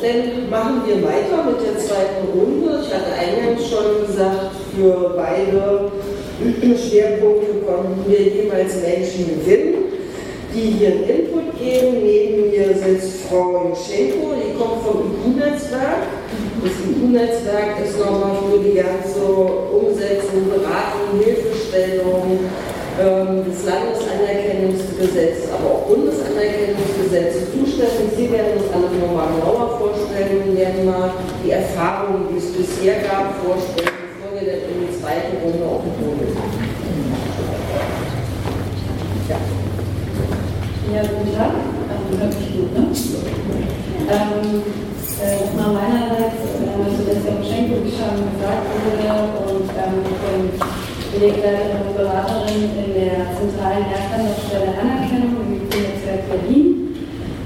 dann machen wir weiter mit der zweiten Runde. Ich hatte eingangs schon gesagt, für beide Schwerpunkte konnten wir jeweils Menschen gewinnen, die hier einen Input geben. Neben mir sitzt Frau Juschenko, die kommt vom IQ-Netzwerk. Das IQ-Netzwerk ist nochmal für die ganze Umsetzung, Beratung, Hilfestellung, des Landesanerkennungsgesetzes, aber auch Bundesanerkennungsgesetzes zuständig. Sie werden uns alles nochmal genauer vorstellen werden mal die Erfahrungen, die es bisher gab, vorstellen, bevor wir dann in die zweite Runde auf den Boden ja. ja, guten Tag. Ähm, hört mich gut, ne? Ähm, äh, Nochmal meinerseits, äh, also das ja Schenko schon gesagt wurde und ähm, von Projektleiterin und Beraterin in der zentralen Erstanlaufstelle Anerkennung im IQ-Netzwerk Berlin.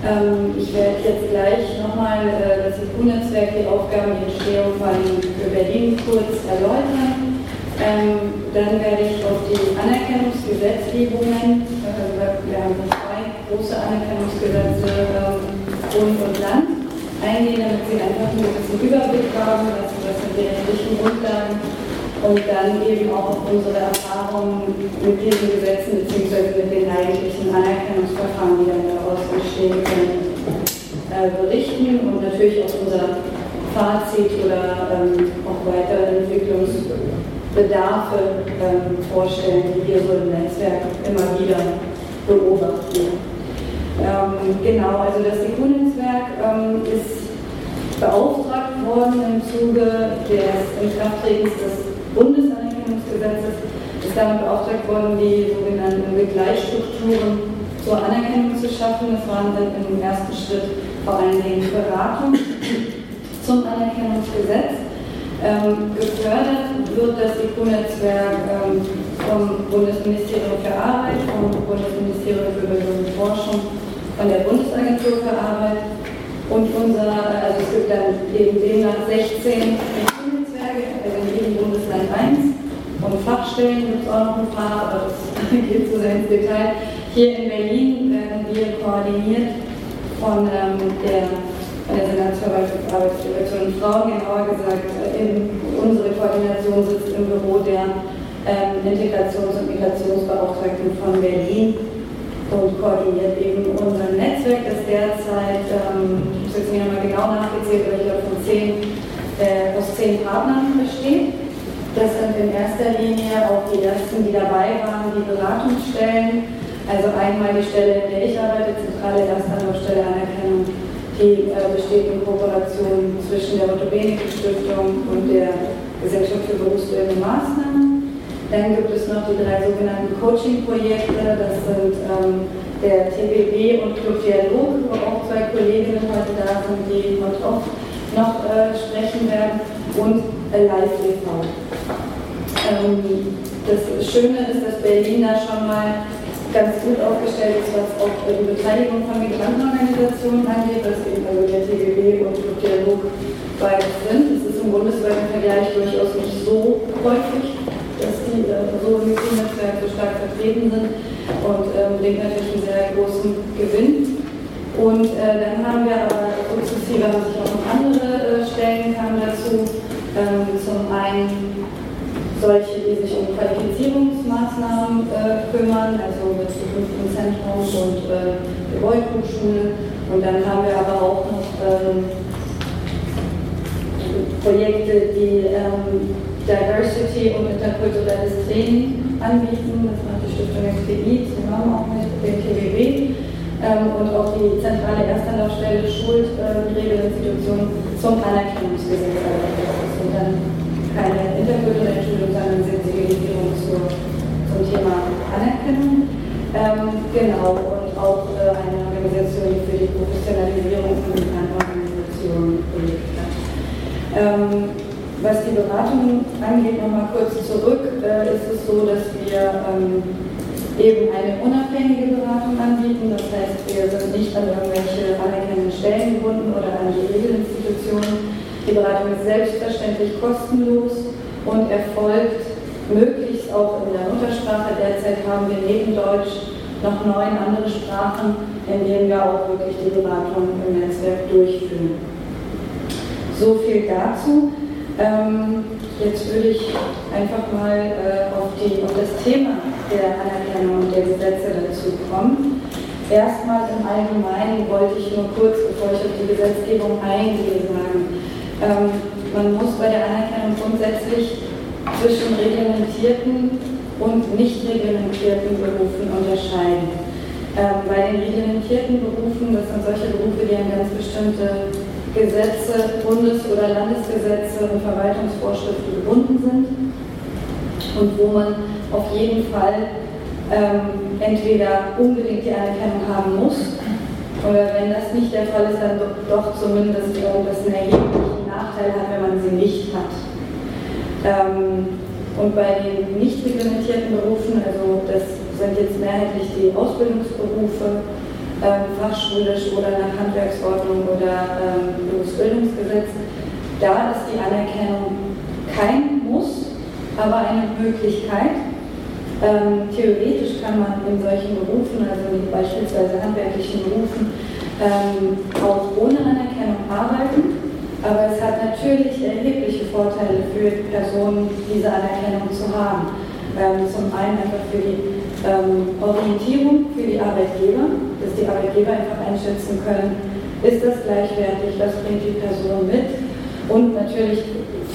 Ähm, ich werde jetzt gleich nochmal äh, das IQ-Netzwerk, die Aufgaben, die Entstehung von Berlin kurz erläutern. Ähm, dann werde ich auf die Anerkennungsgesetzgebungen, äh, wir haben zwei große Anerkennungsgesetze, ähm, Bund und Land, eingehen, damit Sie einfach nur ein bisschen Überblick haben, was, was sind die rechtlichen Grundlagen und dann eben auch unsere Erfahrungen mit diesen Gesetzen bzw. mit den eigentlichen Anerkennungsverfahren, die dann daraus entstehen können, äh, berichten und natürlich auch unser Fazit oder ähm, auch weitere Entwicklungsbedarfe ähm, vorstellen, die wir so im Netzwerk immer wieder beobachten. Ähm, genau, also das IQ-Netzwerk ähm, ist beauftragt worden im Zuge des Inkrafttretens des Bundesanerkennungsgesetzes ist damit beauftragt worden, die sogenannten Begleitstrukturen zur Anerkennung zu schaffen. Das waren dann im ersten Schritt vor allen Dingen Beratung zum Anerkennungsgesetz. Ähm, gefördert wird das IQ-Netzwerk ähm, vom Bundesministerium für Arbeit, vom Bundesministerium für Bildung und Forschung, von der Bundesagentur für Arbeit und unser, also es gibt dann eben demnach 16 Bundesland 1 und Fachstellen gibt es auch noch ein paar, aber das geht zu sehr ins Detail. Hier in Berlin werden wir koordiniert von ähm, der, der Senatsverwaltung Frauen, genauer gesagt, äh, in, unsere Koordination sitzt im Büro der ähm, Integrations- und Migrationsbeauftragten von Berlin und koordiniert eben unser Netzwerk, das derzeit, ähm, ich es jetzt nicht einmal genau nachgezählt, aber ich glaube von zehn, äh, aus zehn Partnern besteht. Das sind in erster Linie auch die ersten, die dabei waren, die Beratungsstellen. Also einmal die Stelle, in der ich arbeite, zentrale Erstanlaufstelle Anerkennung, die äh, besteht in Kooperation zwischen der Otto-Benecke-Stiftung und der Gesellschaft für berufsbildende Maßnahmen. Dann gibt es noch die drei sogenannten Coaching-Projekte, das sind ähm, der TBW und Club Dialog, wo auch zwei Kolleginnen heute da sind, die heute auch noch äh, sprechen werden, und Live TV. Ähm, das Schöne ist, dass Berlin da schon mal ganz gut aufgestellt ist, was auch die Beteiligung von Migrantenorganisationen angeht, dass eben also der TGB und der Dialog beide sind. Es ist im bundesweiten Vergleich durchaus nicht so häufig, dass die äh, so im Netzwerk so stark vertreten sind und ähm, bringt natürlich einen sehr großen Gewinn. Und äh, dann haben wir aber sukzessive haben sich auch noch andere äh, Stellen kamen dazu. Ähm, zum einen solche, die sich um Qualifizierungsmaßnahmen äh, kümmern, also mit dem Zentrum und äh, Gebäudehochschule. Und dann haben wir aber auch noch ähm, Projekte, die ähm, Diversity und interkulturelles Training anbieten. Das macht die Stiftung SPI zusammen auch mit dem TWW. Ähm, und auch die zentrale Erstanlaufstelle schult äh, die Regelinstitutionen zum Anerkennungsgesetz. Also das sind dann keine interkulturelle Schulung, sondern Sensibilisierung zur, zum Thema Anerkennung. Ähm, genau, und auch äh, eine Organisation, die für die Professionalisierung von Organisationen Projekte hat. Ähm, was die Beratung angeht, nochmal kurz zurück, äh, ist es so, dass wir ähm, eben eine unabhängige Beratung anbieten. Das heißt, wir sind nicht an irgendwelche anerkennenden Stellen gebunden oder an die Regelinstitutionen die Beratung ist selbstverständlich kostenlos und erfolgt möglichst auch in der Muttersprache. Derzeit haben wir neben Deutsch noch neun andere Sprachen, in denen wir auch wirklich die Beratung im Netzwerk durchführen. So viel dazu. Ähm, jetzt würde ich einfach mal äh, auf, die, auf das Thema der Anerkennung und der Gesetze dazu kommen. Erstmal im Allgemeinen wollte ich nur kurz, bevor ich auf die Gesetzgebung eingehe, sagen, ähm, man muss bei der Anerkennung grundsätzlich zwischen reglementierten und nicht reglementierten Berufen unterscheiden. Ähm, bei den reglementierten Berufen, das sind solche Berufe, die an ganz bestimmte Gesetze, Bundes- oder Landesgesetze und Verwaltungsvorschriften gebunden sind und wo man auf jeden Fall ähm, entweder unbedingt die Anerkennung haben muss oder wenn das nicht der Fall ist, dann doch, doch zumindest irgendwas einen erheblichen Nachteil hat, wenn man sie nicht hat. Ähm, und bei den nicht reglementierten Berufen, also das sind jetzt mehrheitlich die Ausbildungsberufe, ähm, fachschulisch oder nach Handwerksordnung oder ähm, Berufsbildungsgesetz. Da ist die Anerkennung kein Muss, aber eine Möglichkeit. Ähm, theoretisch kann man in solchen Berufen, also beispielsweise handwerklichen Berufen, ähm, auch ohne Anerkennung arbeiten. Aber es hat natürlich erhebliche Vorteile für Personen, diese Anerkennung zu haben. Ähm, zum einen einfach für die ähm, Orientierung für die Arbeitgeber, dass die Arbeitgeber einfach einschätzen können, ist das gleichwertig, was bringt die Person mit und natürlich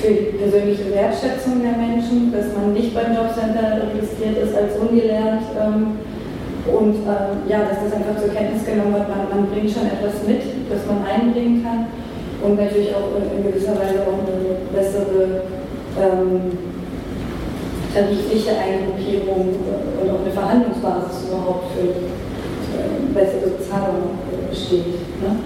für die persönliche Wertschätzung der Menschen, dass man nicht beim Jobcenter registriert ist als ungelernt ähm, und ähm, ja, dass das einfach zur Kenntnis genommen wird, man, man, bringt schon etwas mit, das man einbringen kann und natürlich auch in gewisser Weise auch eine bessere ähm, tarifliche Eingruppierung und auch eine Verhandlungsbasis überhaupt für äh, bessere Bezahlung besteht. Ne?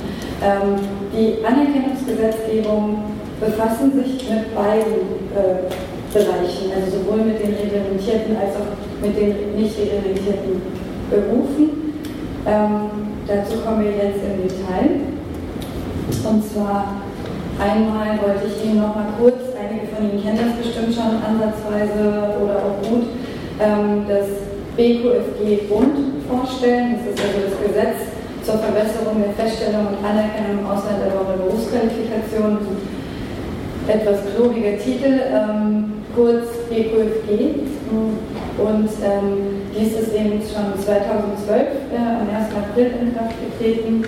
Ähm, die Anerkennungsgesetzgebung befassen sich mit beiden äh, Bereichen, also sowohl mit den reglementierten als auch mit den nicht reglementierten Berufen. Ähm, dazu kommen wir jetzt im Detail. Und zwar einmal wollte ich Ihnen noch mal kurz einige von Ihnen kennen das bestimmt schon ansatzweise oder auch gut, ähm, das BQFG-Bund vorstellen. Das ist also das Gesetz zur Verbesserung der Feststellung und Anerkennung ausländerischer Berufsqualifikation. Etwas klobiger Titel, ähm, kurz BQFG. Und ähm, dies ist eben schon 2012 äh, am 1. April in Kraft getreten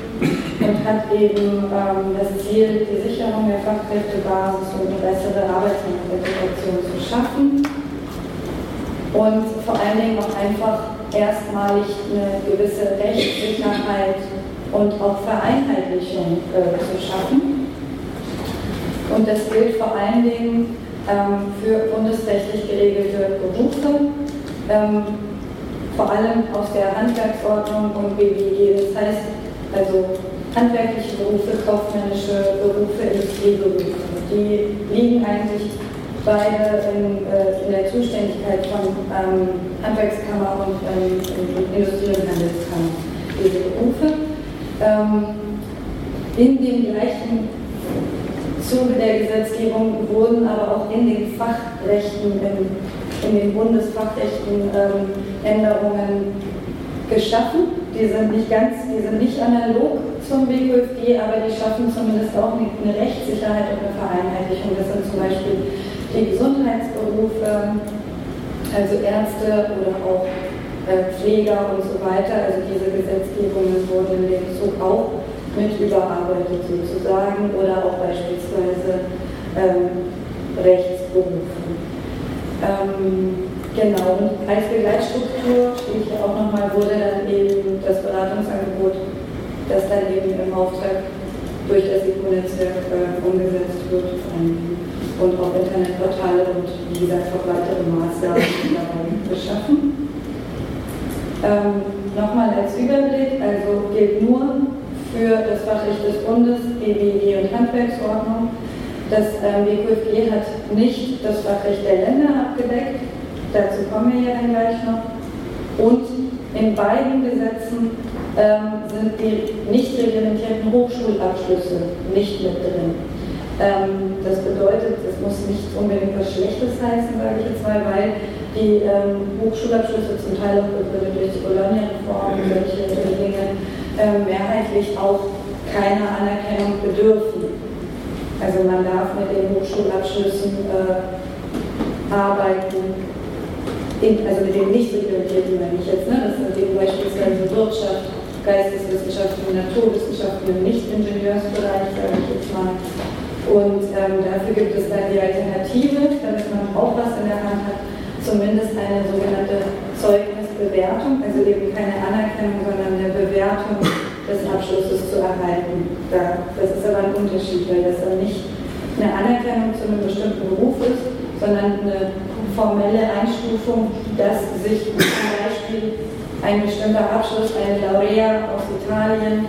und hat eben ähm, das Ziel, die Sicherung der Fachkräftebasis und eine bessere Arbeitsmarktintegration zu schaffen und vor allen Dingen auch einfach erstmalig eine gewisse Rechtssicherheit und auch Vereinheitlichung äh, zu schaffen. Und das gilt vor allen Dingen ähm, für bundesrechtlich geregelte Berufe, ähm, vor allem aus der Handwerksordnung und BWG. Das heißt also handwerkliche Berufe, kaufmännische Berufe, Industrieberufe. Die liegen eigentlich beide in, äh, in der Zuständigkeit von ähm, Handwerkskammer und ähm, Industrie- und Handelskammer, diese Berufe. Ähm, in dem gleichen Zuge der Gesetzgebung wurden aber auch in den Fachrechten, in, in den Bundesfachrechten ähm, Änderungen geschaffen. Die sind nicht ganz, die sind nicht analog zum BQFG, aber die schaffen zumindest auch eine, Rechtssicherheit und eine Vereinheitlichung. Das sind zum Beispiel die Gesundheitsberufe, also Ärzte oder auch äh, Pfleger und so weiter. Also diese Gesetzgebungen wurden in dem Zug auch mit überarbeitet sozusagen oder auch beispielsweise ähm, Rechtsberufe. Ähm, genau, als Begleitstruktur steht hier auch nochmal, wurde dann eben das Beratungsangebot, das dann eben im Auftrag durch das ECO-Netzwerk äh, umgesetzt wird ähm, und auch Internetportale und wie gesagt auch weitere Maßnahmen dabei beschaffen. Ähm, Nochmal als Überblick, also gilt nur für das Fachrecht des Bundes, BWG und Handwerksordnung. Das ähm, BQFG hat nicht das Fachrecht der Länder abgedeckt, dazu kommen wir ja dann gleich noch. Und in beiden Gesetzen ähm, sind die nicht reglementierten Hochschulabschlüsse nicht mit drin. Ähm, das bedeutet, es muss nicht unbedingt was Schlechtes heißen, sage ich jetzt mal, weil die ähm, Hochschulabschlüsse zum Teil auch durch die Bologna-Reform und solche Dinge äh, mehrheitlich auch keiner Anerkennung bedürfen. Also man darf mit den Hochschulabschlüssen äh, arbeiten, in, also mit den nicht reglementierten meine ich jetzt, ne? das sind eben beispielsweise Wirtschaft, Geisteswissenschaften, Naturwissenschaften im Nicht-Ingenieursbereich, sage ich jetzt mal. Und ähm, dafür gibt es dann die Alternative, damit man auch was in der Hand hat, zumindest eine sogenannte Zeugnisbewertung, also eben keine Anerkennung, sondern eine Bewertung des Abschlusses zu erhalten. Das ist aber ein Unterschied, weil das dann nicht eine Anerkennung zu einem bestimmten Beruf ist, sondern eine formelle Einstufung, dass sich zum Beispiel ein bestimmter Abschluss, ein Laurea aus Italien,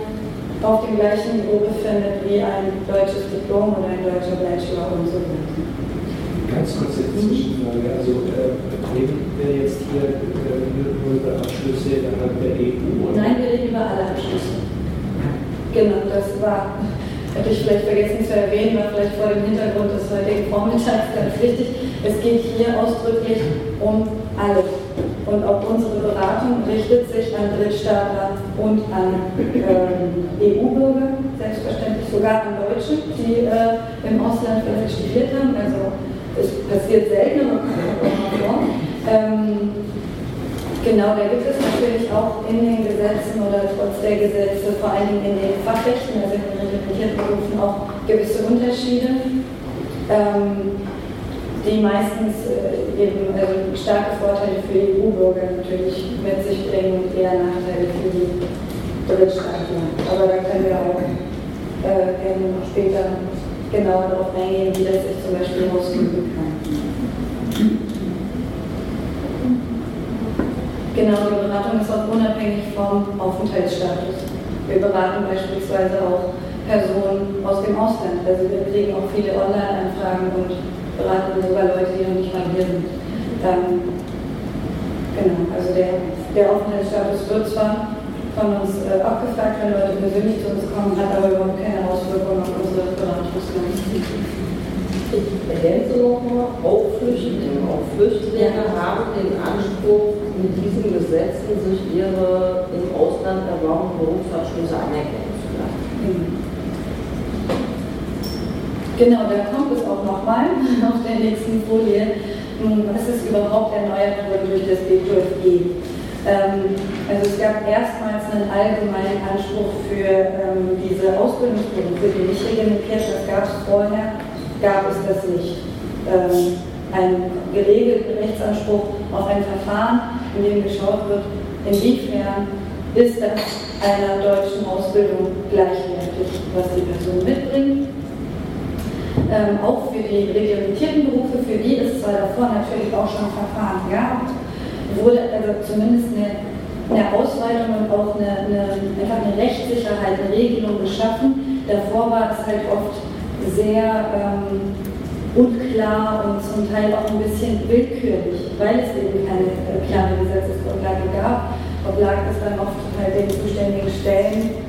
auf dem gleichen Niveau befindet wie ein deutsches Diplom oder ein deutscher Bachelor und so weiter. Ganz kurze Zwischenfrage. Also äh, reden wir jetzt hier äh, nur über Abschlüsse innerhalb der EU? Oder? Nein, wir reden über alle Abschlüsse. Genau, das war, hätte ich vielleicht vergessen zu erwähnen, war vielleicht vor dem Hintergrund des heutigen Vormittags ganz wichtig. Es geht hier ausdrücklich um alle. Und auch unsere Beratung richtet sich an Drittstaatler und an ähm, EU-Bürger, selbstverständlich sogar an Deutsche, die äh, im Ausland vielleicht studiert haben. Also es passiert selten, aber kommt auch vor. Ähm, genau, da gibt es natürlich auch in den Gesetzen oder trotz der Gesetze, vor allen Dingen in den Fachrechten, also in den reglementierten Berufen, auch gewisse Unterschiede. Ähm, die meistens äh, eben äh, starke Vorteile für EU-Bürger natürlich mit sich bringen und eher Nachteile für die Drittstaaten. Aber da können wir auch äh, gerne noch später genauer darauf eingehen, wie das sich zum Beispiel ausüben kann. Genau, die Beratung ist auch unabhängig vom Aufenthaltsstatus. Wir beraten beispielsweise auch Personen aus dem Ausland. Also wir kriegen auch viele Online-Anfragen und beraten sogar Leute, die noch nicht mal hier sind. Ähm, genau, also der, der Aufenthaltsstatus wird zwar von uns äh, abgefragt, wenn Leute persönlich zu uns kommen, hat aber überhaupt keine Auswirkungen auf unsere Beratungsleistung. Ich ergänze nochmal, auch Flüchtlinge, auch Flüchtlinge haben den Anspruch, mit diesen Gesetzen sich ihre im Ausland erworbenen Berufsabschlüsse anerkennen zu lassen. Mhm. Genau, da kommt es auch nochmal auf der nächsten Folie. Hm, was ist überhaupt erneuert worden durch das BQFG? Ähm, also es gab erstmals einen allgemeinen Anspruch für ähm, diese Ausbildungsberufe, die nicht reglementiert, das gab es vorher, gab es das nicht. Ähm, einen geregelten Rechtsanspruch auf ein Verfahren, in dem geschaut wird, inwiefern ist das einer deutschen Ausbildung gleichwertig, was die Person mitbringt ähm, auch für die reglementierten Berufe, für die es zwar davor natürlich auch schon Verfahren gab, wurde also zumindest eine, eine Ausweitung und auch eine, eine, einfach eine Rechtssicherheit, eine Regelung geschaffen. Davor war es halt oft sehr ähm, unklar und zum Teil auch ein bisschen willkürlich, weil es eben keine äh, klare Gesetzesgrundlage gab, oblag es dann oft halt den zuständigen Stellen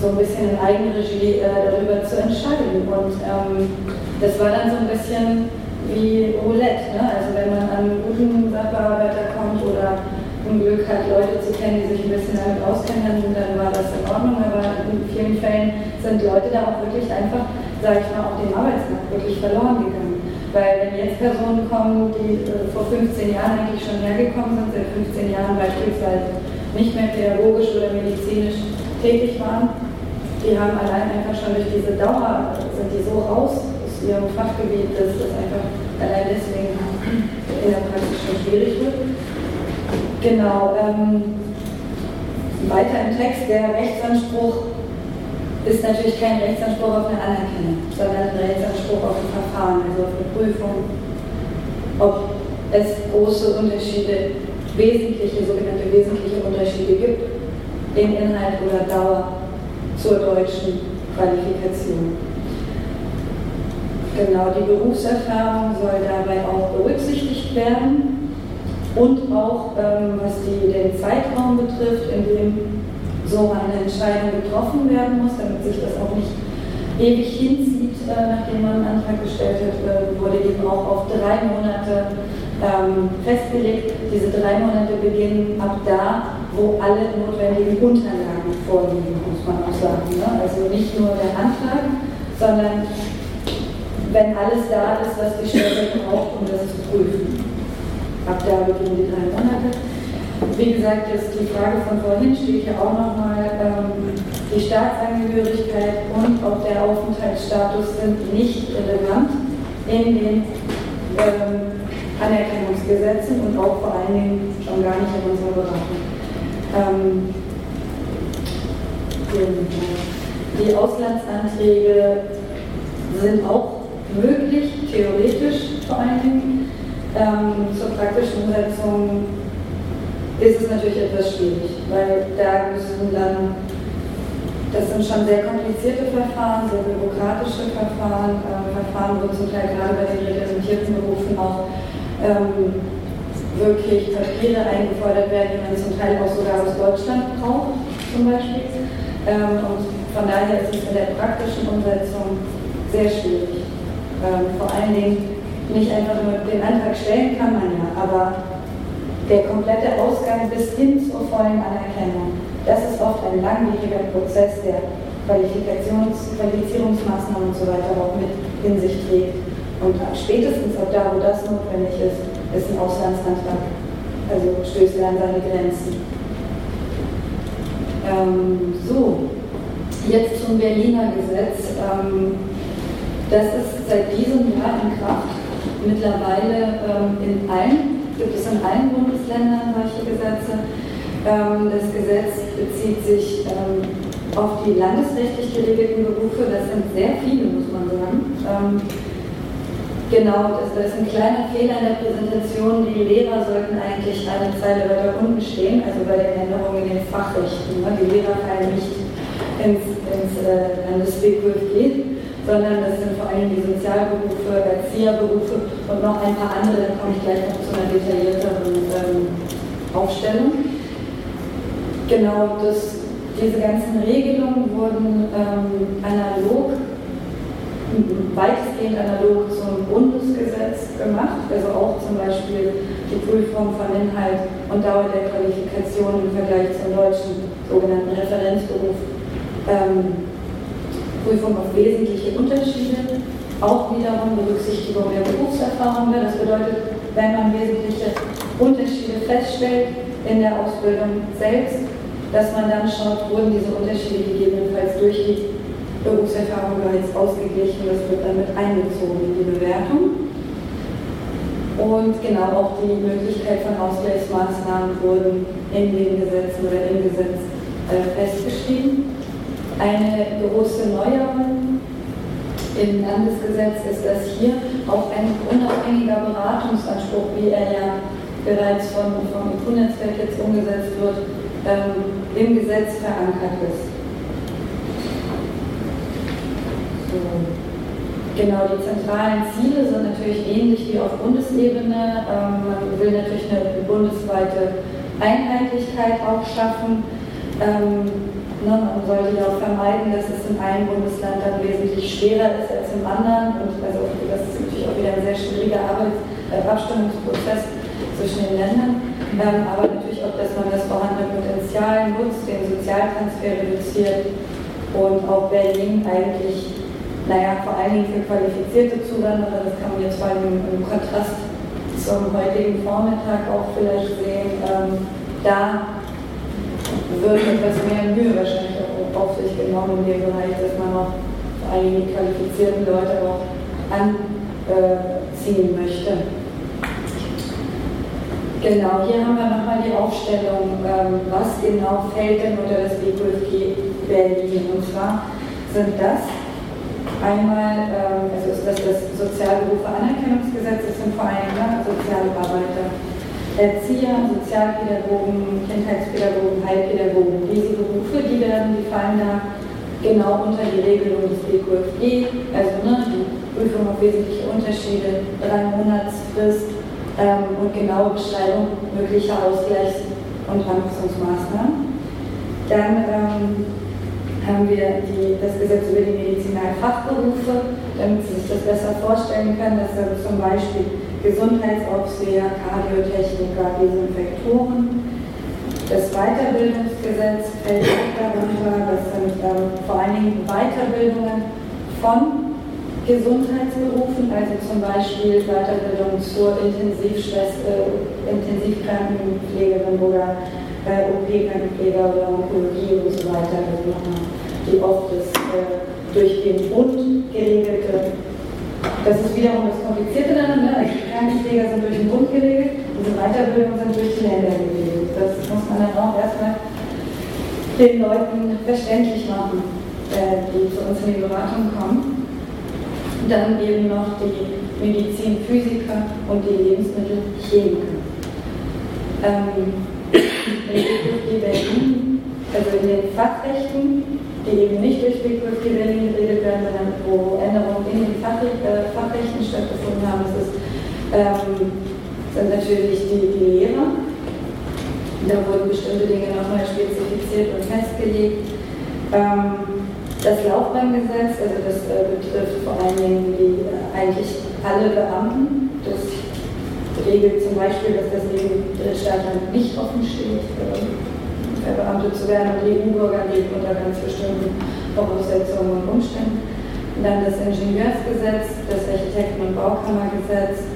so ein bisschen in Eigenregie äh, darüber zu entscheiden. Und ähm, das war dann so ein bisschen wie Roulette. Ne? Also wenn man an einen guten Sachbearbeiter kommt oder ein Glück hat, Leute zu kennen, die sich ein bisschen damit auskennen, dann war das in Ordnung. Aber in vielen Fällen sind Leute da auch wirklich einfach, sage ich mal, auf dem Arbeitsmarkt wirklich verloren gegangen. Weil wenn jetzt Personen kommen, die äh, vor 15 Jahren eigentlich schon hergekommen sind, seit 15 Jahren beispielsweise nicht mehr pädagogisch oder medizinisch tätig waren, die haben allein einfach schon durch diese Dauer, sind die so raus aus ihrem Fachgebiet, dass das einfach allein deswegen in der Praxis schon schwierig wird. Genau. Ähm, weiter im Text, der Rechtsanspruch ist natürlich kein Rechtsanspruch auf eine Anerkennung, sondern ein Rechtsanspruch auf ein Verfahren, also auf eine Prüfung, ob es große Unterschiede, wesentliche, sogenannte wesentliche Unterschiede gibt in Inhalt oder Dauer zur deutschen Qualifikation. Genau, die Berufserfahrung soll dabei auch berücksichtigt werden und auch ähm, was die, den Zeitraum betrifft, in dem so eine Entscheidung getroffen werden muss, damit sich das auch nicht ewig hinzieht, äh, nachdem man einen Antrag gestellt hat, äh, wurde eben auch auf drei Monate ähm, festgelegt. Diese drei Monate beginnen ab da, wo alle notwendigen Unterlagen vorliegen, muss man auch sagen. Ne? Also nicht nur der Antrag, sondern wenn alles da ist, was die Stelle braucht, um das zu prüfen. Ab da beginnen die drei Monate. Wie gesagt, ist die Frage von vorhin steht hier auch nochmal, ähm, die Staatsangehörigkeit und auch der Aufenthaltsstatus sind nicht relevant in den ähm, Anerkennungsgesetzen und auch vor allen Dingen schon gar nicht in unserer Beratung. Ähm, die Auslandsanträge sind auch möglich, theoretisch vor allen Dingen. Ähm, zur praktischen Umsetzung ist es natürlich etwas schwierig, weil da müssen dann, das sind schon sehr komplizierte Verfahren, sehr bürokratische Verfahren, äh, Verfahren, wo zum Teil gerade bei den repräsentierten Berufen auch ähm, wirklich Papiere eingefordert werden, die man zum Teil auch sogar aus Deutschland braucht, zum Beispiel. Ähm, und von daher ist es in der praktischen Umsetzung sehr schwierig. Ähm, vor allen Dingen nicht einfach nur den Antrag stellen kann man ja, aber der komplette Ausgang bis hin zur vollen Anerkennung, das ist oft ein langwieriger Prozess, der Qualifikations-, Qualifizierungsmaßnahmen und so weiter auch mit in sich trägt. Und spätestens ab da, wo das notwendig ist, ist ein Auslandsantrag. Also stößt er an seine Grenzen. Ähm, so, jetzt zum Berliner Gesetz. Ähm, das ist seit diesem Jahr in Kraft mittlerweile ähm, in allen, gibt es in allen Bundesländern solche Gesetze. Ähm, das Gesetz bezieht sich ähm, auf die landesrechtlich geregelten Berufe. Das sind sehr viele, muss man sagen. Ähm, genau, das, ist ein kleiner Fehler in der Präsentation. Die Lehrer sollten eigentlich eine Zeile weiter unten stehen, also bei den Änderungen in den Fachrechten. Ne? Die Lehrer fallen nicht ins, ins äh, Landesbegriff sondern das sind vor allem die Sozialberufe, Erzieherberufe und noch ein paar andere, da komme ich gleich noch zu einer detaillierteren ähm, Aufstellung. Genau, das, diese ganzen Regelungen wurden ähm, analog, weitestgehend analog zum Bundesgesetz gemacht, also auch zum Beispiel die Prüfung von Inhalt und Dauer der Qualifikation im Vergleich zum deutschen sogenannten Referenzberuf. Ähm, Prüfung auf wesentliche Unterschiede, auch wiederum Berücksichtigung der Berufserfahrung. Das bedeutet, wenn man wesentliche Unterschiede feststellt in der Ausbildung selbst, dass man dann schaut, wurden diese Unterschiede gegebenenfalls durch die Berufserfahrung bereits ausgeglichen. Das wird dann mit einbezogen in die Bewertung. Und genau auch die Möglichkeit von Ausgleichsmaßnahmen wurden in den Gesetzen oder im Gesetz äh, festgeschrieben. Eine große Neuerung im Landesgesetz ist, dass hier auch ein unabhängiger Beratungsanspruch, wie er ja bereits von, vom IQ-Netzwerk jetzt umgesetzt wird, ähm, im Gesetz verankert ist. So. Genau, die zentralen Ziele sind natürlich ähnlich wie auf Bundesebene. Ähm, man will natürlich eine bundesweite Einheitlichkeit auch schaffen. Ähm, Ne, man sollte ja auch vermeiden, dass es in einem Bundesland dann wesentlich schwerer ist als im anderen. Und also das ist natürlich auch wieder ein sehr schwieriger Arbeit, äh, Abstimmungsprozess zwischen den Ländern. Ähm, aber natürlich auch, dass man das vorhandene Potenzial nutzt, den Sozialtransfer reduziert und auch Berlin eigentlich, naja, vor allen Dingen für qualifizierte Zuwanderer, das kann man jetzt vor allem im Kontrast zum heutigen Vormittag auch vielleicht sehen, ähm, da wird etwas mehr Mühe wahrscheinlich auch auf sich genommen in dem Bereich, dass man auch vor allem die qualifizierten Leute auch anziehen möchte. Genau, hier haben wir nochmal die Aufstellung, ähm, was genau fällt denn unter das BQFG Berlin. Und zwar sind das einmal, ähm, also ist das das Sozialberufe Anerkennungsgesetz, das sind vor allem Sozialarbeiter. Erzieher, Sozialpädagogen, Kindheitspädagogen, Heilpädagogen. Diese Berufe, die werden, die fallen da genau unter die Regelung des BQFG, also ne, die Prüfung auf wesentliche Unterschiede, drei Monatsfrist ähm, und genaue Beschreibung möglicher Ausgleichs- und Anpassungsmaßnahmen. Dann ähm, haben wir die, das Gesetz über die Medizinalfachberufe, damit Sie sich das besser vorstellen können, dass da zum Beispiel Gesundheitsaufseher, Kardiotechniker, Desinfektoren. Das Weiterbildungsgesetz fällt auch darunter, das sind ähm, vor allen Dingen Weiterbildungen von Gesundheitsberufen, also zum Beispiel Weiterbildung zur Intensivschwester, äh, Intensivkrankenpflegerin oder äh, OP-Krankenpfleger oder Onkologie und so weiter, die oft das äh, durch den Bund geregelte, das ist wiederum das Komplizierte daran, ne? Also die Krankenpfleger sind durch den Bund geregelt, diese Weiterbildung sind durch die Länder geregelt. Das muss man dann auch erstmal den Leuten verständlich machen, äh, die zu uns in die Beratung kommen. Dann eben noch die Medizinphysiker und die Lebensmittelchemiker. Ähm, die Berlin, also in den Fachrechten, die eben nicht durch die Berlin geredet werden, sondern wo Änderungen in den äh, Fachrechten stattgefunden haben, das ist, ähm, sind natürlich die, die Lehrer. Da wurden bestimmte Dinge nochmal spezifiziert und festgelegt. Ähm, das Laufbahngesetz, also das äh, betrifft vor allen Dingen die, äh, eigentlich alle Beamten. Das regelt zum Beispiel, dass das Leben Drittstaatler nicht offen steht, äh, verbeamtet zu werden und EU-Bürger leben unter ganz bestimmten Voraussetzungen und Umständen. Und dann das Ingenieursgesetz, das Architekten- und Baukammergesetz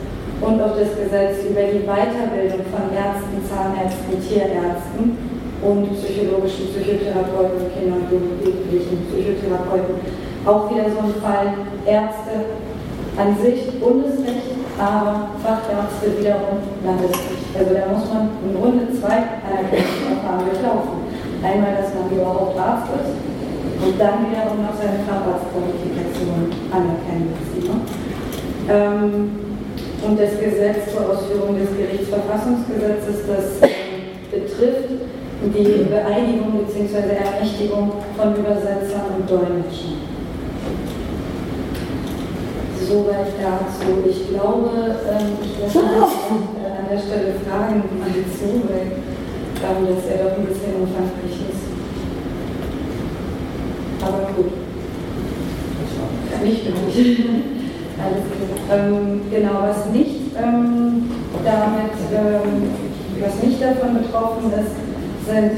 und auch das Gesetz über die Weiterbildung von Ärzten, Zahnärzten, Tierärzten und psychologischen Psychotherapeuten, Kinder- und Jugendlichen Psychotherapeuten. Auch wieder so ein Fall, Ärzte an sich Bundesrecht, aber Fachärzte wiederum Landesrecht. Also da muss man im Grunde zwei Anerkennungsverfahren durchlaufen. Einmal, dass man überhaupt Arzt ist und dann wiederum noch seine Facharztqualifikation anerkennen muss. Ähm, und das Gesetz zur Ausführung des Gerichtsverfassungsgesetzes, das äh, betrifft die Beeinigung bzw. Ermächtigung von Übersetzern und Dolmetschern. Soweit dazu. Ich glaube, ähm, ich lasse äh, an der Stelle Fragen mal zu, weil ähm, das ja doch ein bisschen umfangreich ist. Aber gut. Nicht wirklich. Alles klar. Ähm, genau, was nicht ähm, damit, ähm, was nicht davon betroffen ist, sind,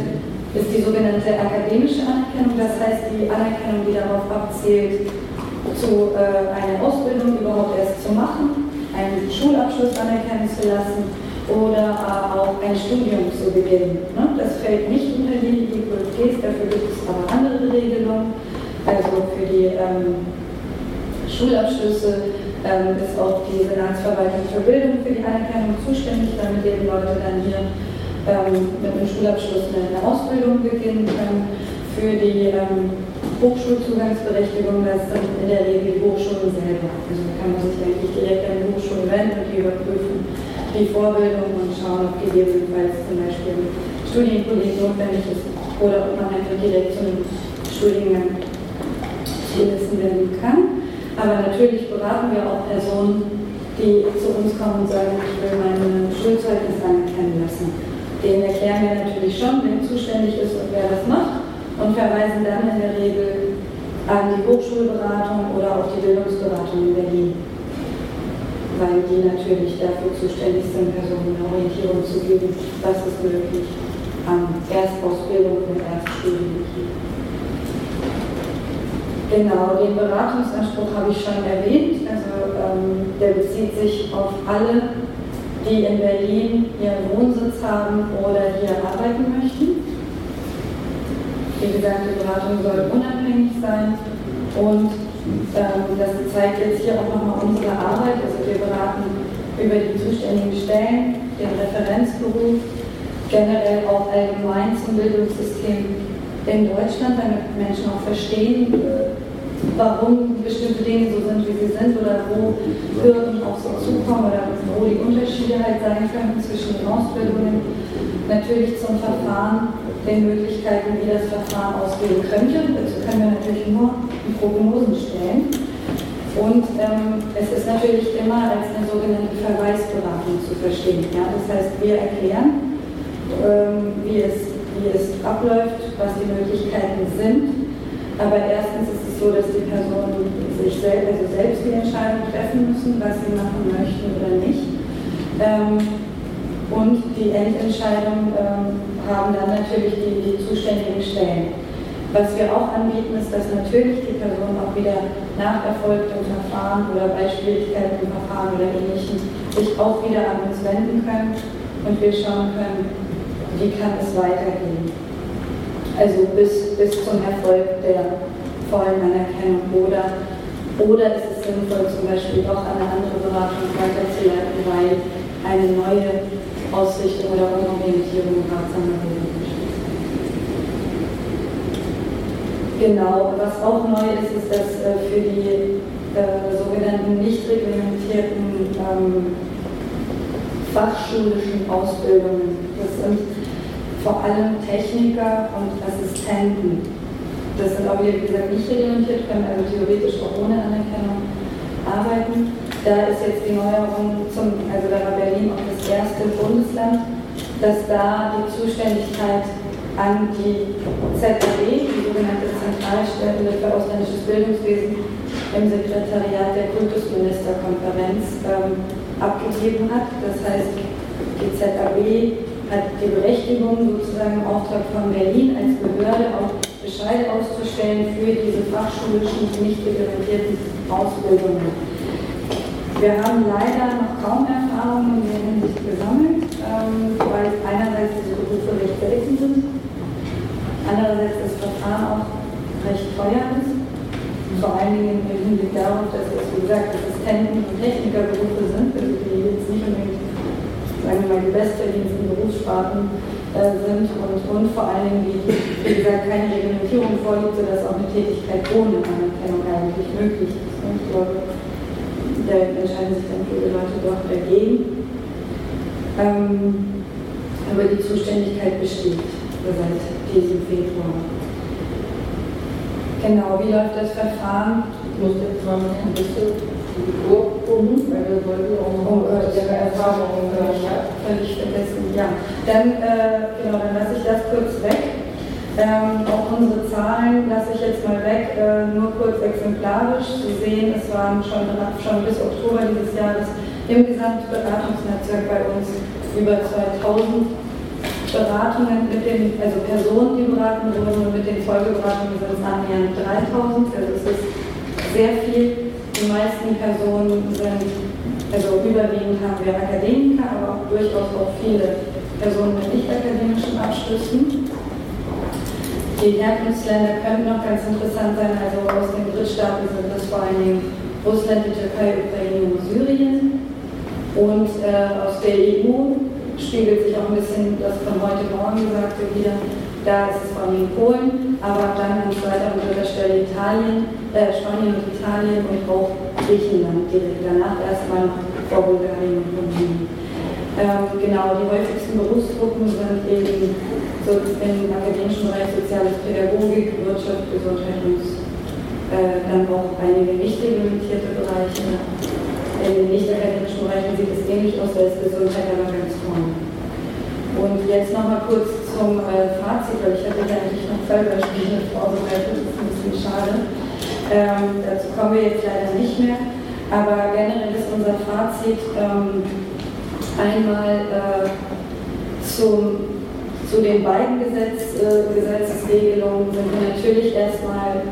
ist die sogenannte akademische Anerkennung, das heißt die Anerkennung, die darauf abzielt, zu, äh, eine Ausbildung überhaupt erst zu machen, einen Schulabschluss anerkennen zu lassen oder äh, auch ein Studium zu beginnen. Ne? Das fällt nicht unter die IQLPs, dafür gibt es aber andere Regelungen. Also für die ähm, Schulabschlüsse ähm, ist auch die Senatsverwaltung für Bildung für die Anerkennung zuständig, damit die Leute dann hier ähm, mit einem Schulabschluss eine, Ausbildung beginnen können. Für die ähm, Hochschulzugangsberechtigung, das sind in der Regel die Hochschulen selber. Also da kann man sich eigentlich direkt an die Hochschulen wenden und die überprüfen die Vorbildung und schauen, ob gegebenenfalls zum Beispiel ein Studienkolleg notwendig ist oder ob man einfach direkt zu einem Studiengang zulassen werden kann. Aber natürlich beraten wir auch Personen, die zu uns kommen und sagen, ich will meine Schulzeugnis anerkennen lassen den erklären wir natürlich schon, wer zuständig ist und wer das macht und verweisen dann in der Regel an die Hochschulberatung oder auch die Bildungsberatung in Berlin, weil die natürlich dafür zuständig sind, Personen eine Orientierung zu geben, was ist möglich an Erstausbildung und Erststudium. Genau, den Beratungsanspruch habe ich schon erwähnt. Also ähm, der bezieht sich auf alle die in Berlin ihren Wohnsitz haben oder hier arbeiten möchten. Wie gesagt, die Beratung soll unabhängig sein und ähm, das zeigt jetzt hier auch nochmal unsere Arbeit. Also wir beraten über die zuständigen Stellen, den Referenzberuf, generell auch allgemein zum Bildungssystem in Deutschland, damit Menschen auch verstehen, warum bestimmte Dinge so sind, wie sie sind oder wo Hürden auf sie zukommen oder wo die Unterschiede halt sein könnten zwischen den Ausbildungen. Natürlich zum Verfahren, den Möglichkeiten, wie das Verfahren ausgehen könnte. Dazu können wir natürlich nur Prognosen stellen. Und ähm, es ist natürlich immer als eine sogenannte Verweisberatung zu verstehen. Ja? Das heißt, wir erklären, ähm, wie, es, wie es abläuft, was die Möglichkeiten sind. Aber erstens ist so, dass die Personen sich selbst, also selbst die Entscheidung treffen müssen, was sie machen möchten oder nicht. Ähm, und die Endentscheidung ähm, haben dann natürlich die, die zuständigen Stellen. Was wir auch anbieten, ist, dass natürlich die Personen auch wieder nach erfolgtem Verfahren oder bei Schwierigkeiten im Verfahren oder ähnlichem sich auch wieder an uns wenden können und wir schauen können, wie kann es weitergehen. Also bis, bis zum Erfolg der vollen Anerkennung oder, oder ist es sinnvoll, zum Beispiel doch eine andere Beratung weiterzuleiten, weil eine neue Ausrichtung oder Umorientierung ratsamer wäre. Genau, was auch neu ist, ist, dass äh, für die äh, sogenannten nicht reglementierten ähm, fachschulischen Ausbildungen, das sind vor allem Techniker und Assistenten. Das sind auch wie gesagt, nicht reglementiert, können also theoretisch auch ohne Anerkennung arbeiten. Da ist jetzt die Neuerung zum, also da war Berlin auch das erste Bundesland, dass da die Zuständigkeit an die ZAB, die sogenannte Zentralstelle für ausländisches Bildungswesen, im Sekretariat der Kultusministerkonferenz ähm, abgegeben hat. Das heißt, die ZAB hat die Berechtigung, sozusagen im Auftrag von Berlin als Behörde auch Bescheid auszustellen für diese fachschulischen, nicht reglementierten Ausbildungen. Wir haben leider noch kaum Erfahrungen in der Hinsicht gesammelt, ähm, weil einerseits diese Berufe recht selten sind Andererseits das Verfahren auch recht teuer ist. Vor allen Dingen im Hinblick darauf, dass es, wie gesagt, Assistenten und Technikerberufe sind, die jetzt nicht unbedingt, sagen wir mal, die bestverdiensten Berufssparten äh, sind und, und vor allen Dingen, wie, wie gesagt, keine Reglementierung vorliegt, sodass auch eine Tätigkeit ohne Anerkennung eigentlich möglich ist. Und glaube, da entscheiden sich dann viele Leute doch dagegen. Ähm, aber die Zuständigkeit besteht seit diesem Februar. Genau, wie läuft das Verfahren? Ich muss jetzt mal ein bisschen die Uhr gucken, weil wir wollten auch noch oh, äh, Ihre Erfahrungen hören. Ja, völlig vergessen. Ja, dann, äh, genau, dann lasse ich das kurz weg. Ähm, auch unsere Zahlen lasse ich jetzt mal weg, äh, nur kurz exemplarisch. Sie sehen, es waren schon, schon bis Oktober dieses Jahres im Gesamtberatungsnetzwerk bei uns über 2000 Beratungen mit den, also Personen, die beraten wurden und mit den Folgeberatungen sind es annähernd 3000. Also es ist sehr viel. Die meisten Personen sind, also überwiegend haben wir Akademiker, aber auch durchaus auch viele Personen mit nicht akademischen Abschlüssen. Die Herkunftsländer könnten noch ganz interessant sein, also aus den Drittstaaten sind das vor allen Dingen Russland, die Türkei, Ukraine und Syrien. Und äh, aus der EU spiegelt sich auch ein bisschen das von heute Morgen Gesagte wieder. Da ist es vor allem Polen, aber dann an zweiter und dritter Stelle Italien, äh, Spanien und Italien und auch Griechenland direkt danach erstmal vor Bulgarien und Rumänien. Ähm, genau, die häufigsten Berufsgruppen sind eben so im akademischen Bereich Soziales Pädagogik, Wirtschaft, Gesundheit und äh, dann auch einige nicht reglementierte Bereiche in den nicht-akademischen Bereichen sieht es ähnlich aus, da ist Gesundheit aber ganz vorne. Und jetzt nochmal kurz zum äh, Fazit, weil ich hatte ja eigentlich noch Fallbeispiele vorbereitet, das ist ein bisschen schade. Ähm, dazu kommen wir jetzt leider nicht mehr, aber generell ist unser Fazit ähm, einmal äh, zum, zu den beiden Gesetz, äh, Gesetzesregelungen sind wir natürlich erstmal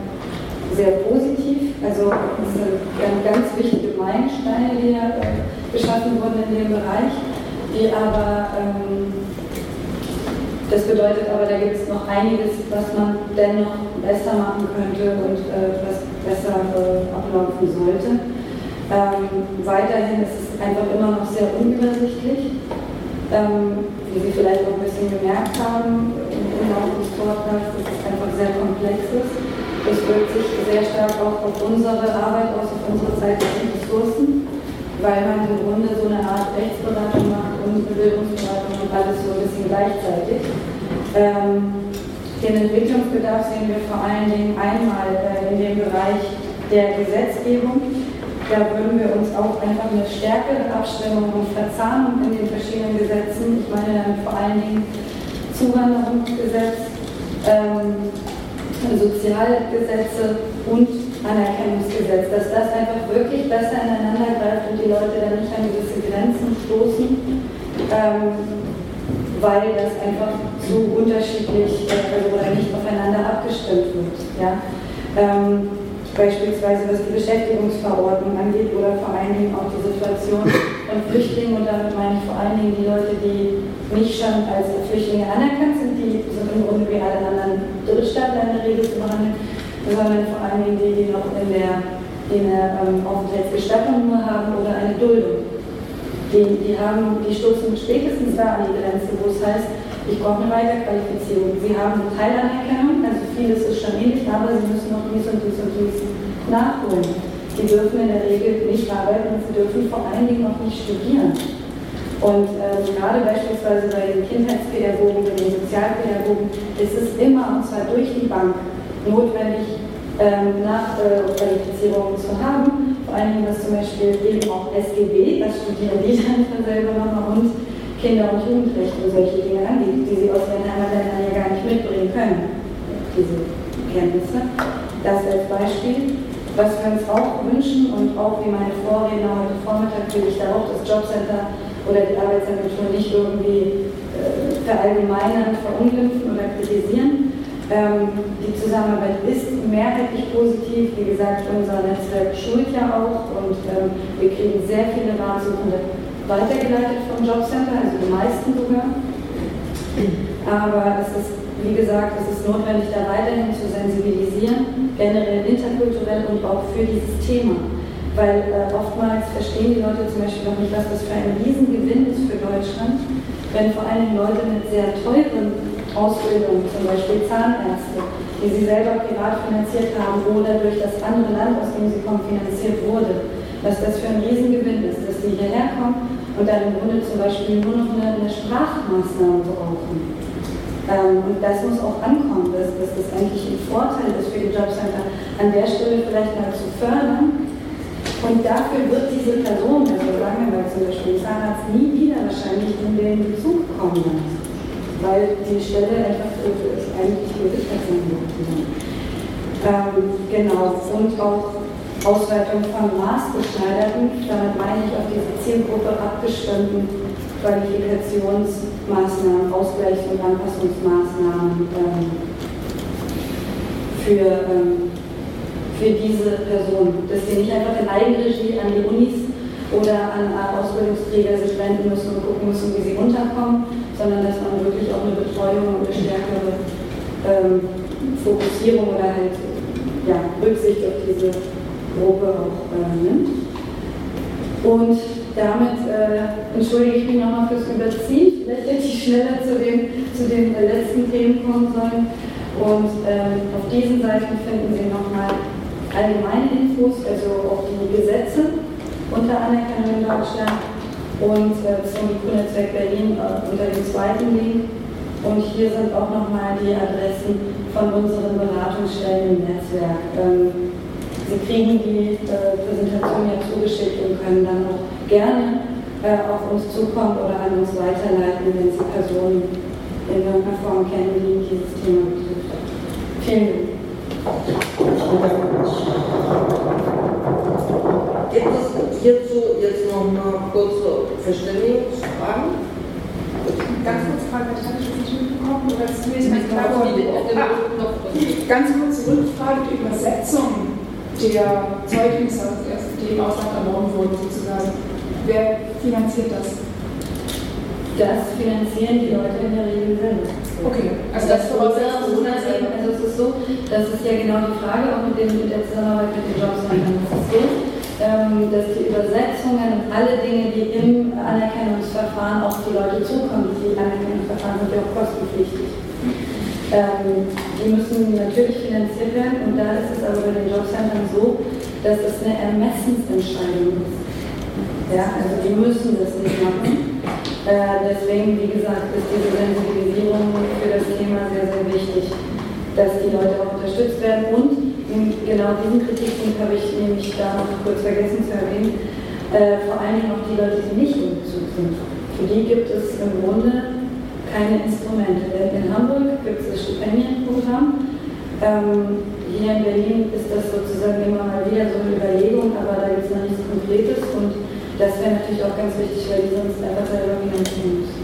sehr positiv. Also es sind ganz wichtige Meilensteine, die ja äh, geschaffen wurden in dem Bereich, die aber ähm, das bedeutet aber, da gibt es noch einiges, was man dennoch besser machen könnte und äh, was besser äh, ablaufen sollte. Ähm, weiterhin ist es einfach immer noch sehr unübersichtlich. Ähm, wie Sie vielleicht auch ein bisschen gemerkt haben im Laufe des Vortrags, dass es einfach sehr komplex ist. Das wirkt sich sehr stark auch auf unsere Arbeit aus, auf unsere zeitlichen Ressourcen, weil man im Grunde so eine Art Rechtsberatung macht und Bildungsberatung und alles so ein bisschen gleichzeitig. Ähm, den Entwicklungsbedarf sehen wir vor allen Dingen einmal äh, in dem Bereich der Gesetzgebung. Da würden wir uns auch einfach eine stärkere Abstimmung und Verzahnung in den verschiedenen Gesetzen, ich meine dann vor allen Dingen Zuwanderungsgesetz, ähm, Sozialgesetze und Anerkennungsgesetz, dass das einfach wirklich besser ineinander greift und die Leute dann nicht an gewisse Grenzen stoßen. Ähm, weil das einfach zu unterschiedlich also, oder nicht aufeinander abgestimmt wird. Ja? Ähm, beispielsweise was die Beschäftigungsverordnung angeht oder vor allen Dingen auch die Situation von Flüchtlingen und damit meine ich vor allen Dingen die Leute, die nicht schon als Flüchtlinge anerkannt sind, die sind im Grunde wie alle anderen Drittstaatsländer in der Regel zu behandeln, sondern vor allen Dingen die, die noch in der, in der ähm, Aufenthaltsgestattung nur haben oder eine Duldung. Die, die, haben, die stoßen spätestens da an die Grenze, wo es heißt, ich brauche eine Weiterqualifizierung. Sie haben eine Teilanerkennung, also vieles ist schon ähnlich, aber Sie müssen noch dies und dies und dies nachholen. Sie dürfen in der Regel nicht arbeiten und Sie dürfen vor allen Dingen auch nicht studieren. Und äh, gerade beispielsweise bei den Kindheitspädagogen, bei den Sozialpädagogen ist es immer, und zwar durch die Bank, notwendig, ähm, Nachqualifizierungen äh, zu haben. Vor allen Dingen, was zum Beispiel eben auch SGB, das studieren die dann selber nochmal und Kinder- und Jugendrechte und solche Dinge angeht, die sie aus ihren Heimatländern ja gar nicht mitbringen können, diese Kenntnisse. Das als Beispiel. Was wir uns auch wünschen und auch wie meine Vorredner heute Vormittag will ich da auch das Jobcenter oder die Arbeitsagentur nicht irgendwie äh, verallgemeinern, verunglimpfen oder kritisieren. Ähm, die Zusammenarbeit ist mehrheitlich positiv. Wie gesagt, unser Netzwerk schult ja auch und ähm, wir kriegen sehr viele Ratsuchende weitergeleitet vom Jobcenter, also die meisten sogar. Aber es ist, wie gesagt, es ist notwendig, da weiterhin zu sensibilisieren, generell interkulturell und auch für dieses Thema. Weil äh, oftmals verstehen die Leute zum Beispiel noch nicht, was das für ein Riesengewinn ist für Deutschland, wenn vor allem Leute mit sehr teuren Ausbildungen, zum Beispiel Zahnärzte, die sie selber privat finanziert haben oder durch das andere Land, aus dem sie kommen, finanziert wurde, was das für ein Riesengewinn ist, dass sie hierher kommen und dann im Grunde zum Beispiel nur noch eine, eine Sprachmaßnahme brauchen. Ähm, und das muss auch ankommen, dass, dass, das eigentlich ein Vorteil ist für die Jobcenter, an der Stelle vielleicht mal zu fördern. Und dafür wird diese Person, also sagen wir mal zum Beispiel Zahnarzt, nie wieder wahrscheinlich in den Bezug kommen, weil die Stelle einfach eigentlich Möglichkeit sein wird. Ähm, genau, und auch Ausweitung von maßgeschneiderten, damit meine ich auf diese Zielgruppe abgestimmten Qualifikationsmaßnahmen, Ausgleichs- und Anpassungsmaßnahmen ähm, für, ähm, für diese Personen. Dass sie nicht einfach in Eigenregie an die Unis oder an Ausbildungsträger sich wenden müssen und gucken müssen, wie sie unterkommen, sondern dass man wirklich auch eine Betreuung und eine stärkere ähm, Fokussierung oder halt ja, Rücksicht auf diese Gruppe auch äh, nimmt. Und damit äh, entschuldige ich mich nochmal fürs Überziehen. Vielleicht hätte ich schneller zu den, zu den äh, letzten Themen kommen sollen. Und äh, auf diesen Seiten finden Sie nochmal allgemeine Infos, also auch die Gesetze unter Anerkennung in Deutschland und äh, zum Netzwerk Berlin äh, unter dem zweiten Link. Und hier sind auch nochmal die Adressen von unseren Beratungsstellen im Netzwerk. Ähm, Sie kriegen die äh, Präsentation ja zugeschickt und können dann auch gerne äh, auf uns zukommen oder an uns weiterleiten, wenn Sie Personen in irgendeiner Form kennen, die dieses Thema betrifft. Vielen Dank. Gibt es hierzu jetzt noch mal kurze Verständigungsfragen? Ganz kurze Frage, das habe ich jetzt nicht mitbekommen, oder ist mir nicht klar Ganz kurze Rückfrage, die Übersetzung der Zeugnisse, die im Ausland erworben wurden, sozusagen. Wer finanziert das? Das finanzieren die Leute in der Regel selber. Okay, also das voraussetzt also, also es ist so, das ist ja genau die Frage auch mit, dem, mit der Zusammenarbeit mit den Jobcentern. Es ist so, ähm, dass die Übersetzungen und alle Dinge, die im Anerkennungsverfahren auf die Leute zukommen, die Anerkennungsverfahren sind ja auch kostenpflichtig. Ähm, die müssen natürlich finanziert werden und da ist es aber bei den Jobcentern so, dass es eine Ermessensentscheidung ist. Ja, also die müssen das nicht machen. Äh, deswegen, wie gesagt, ist diese Sensibilisierung für das Thema sehr, sehr wichtig, dass die Leute auch unterstützt werden. Und genau diesen Kritikpunkt habe ich nämlich da noch kurz vergessen zu erwähnen. Äh, vor allen Dingen auch die Leute, die nicht im Bezug sind. Für die gibt es im Grunde keine Instrumente. In Hamburg gibt es das Stipendienprogramm. Ähm, hier in Berlin ist das sozusagen immer mal wieder so eine Überlegung, aber da gibt es noch nichts Konkretes und das wäre natürlich auch ganz wichtig, weil die sonst einfach selber finanzieren müssen.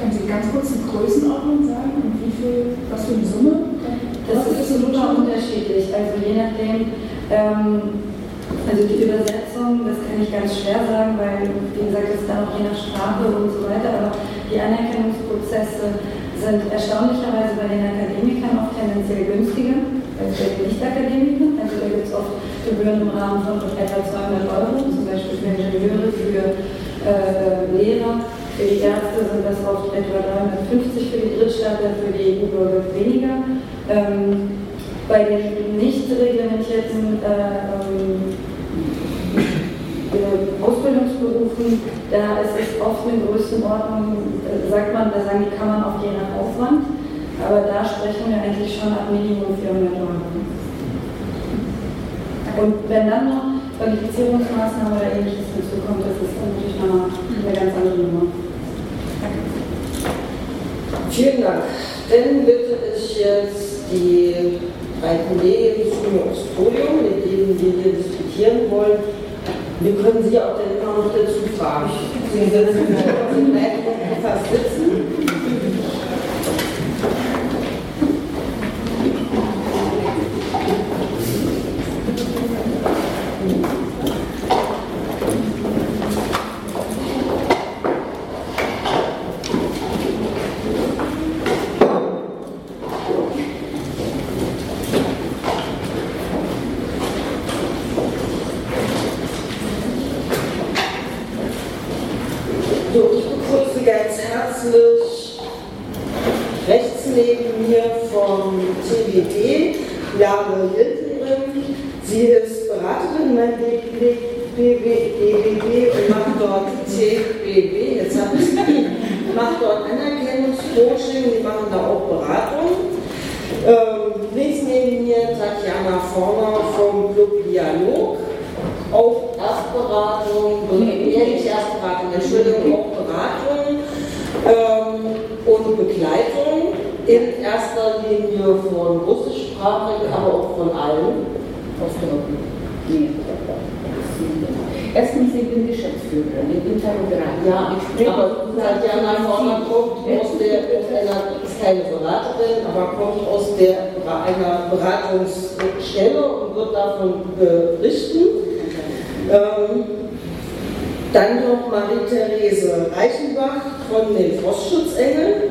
Können Sie ganz kurz eine Größenordnung sagen und wie viel, was für eine Summe? Das ist super unterschiedlich. Also je nachdem, ähm, also die Übersetzung, das kann ich ganz schwer sagen, weil, wie gesagt, das ist dann auch je nach Sprache und so weiter, aber die Anerkennungsprozesse sind erstaunlicherweise bei den Akademikern oft tendenziell günstiger als bei den Nicht-Akademikern. Also da gibt es oft Gebühren im Rahmen von etwa 200 Euro, zum Beispiel für Ingenieure, für äh, Lehrer. Für die Ärzte sind das oft etwa 350 für die Drittstaater, für die EU-Bürger weniger. Ähm, bei den nicht reglementierten äh, ähm, Ausbildungsberufen, da ist es oft in Größenordnung, sagt man, da sagen die Kammern auch je nach Aufwand, aber da sprechen wir eigentlich schon ab Minimum 400 Euro. Und wenn dann noch Qualifizierungsmaßnahmen oder ähnliches hinzukommt, das ist natürlich nochmal eine ganz andere Nummer. Vielen Dank. Dann bitte ich jetzt die drei Kollegen zu mir aufs Podium, mit denen wir hier diskutieren wollen. Wir können Sie auch dann immer noch dazu fragen. Sie sitzen fast sitzen. gemacht von den Frostschutzengel.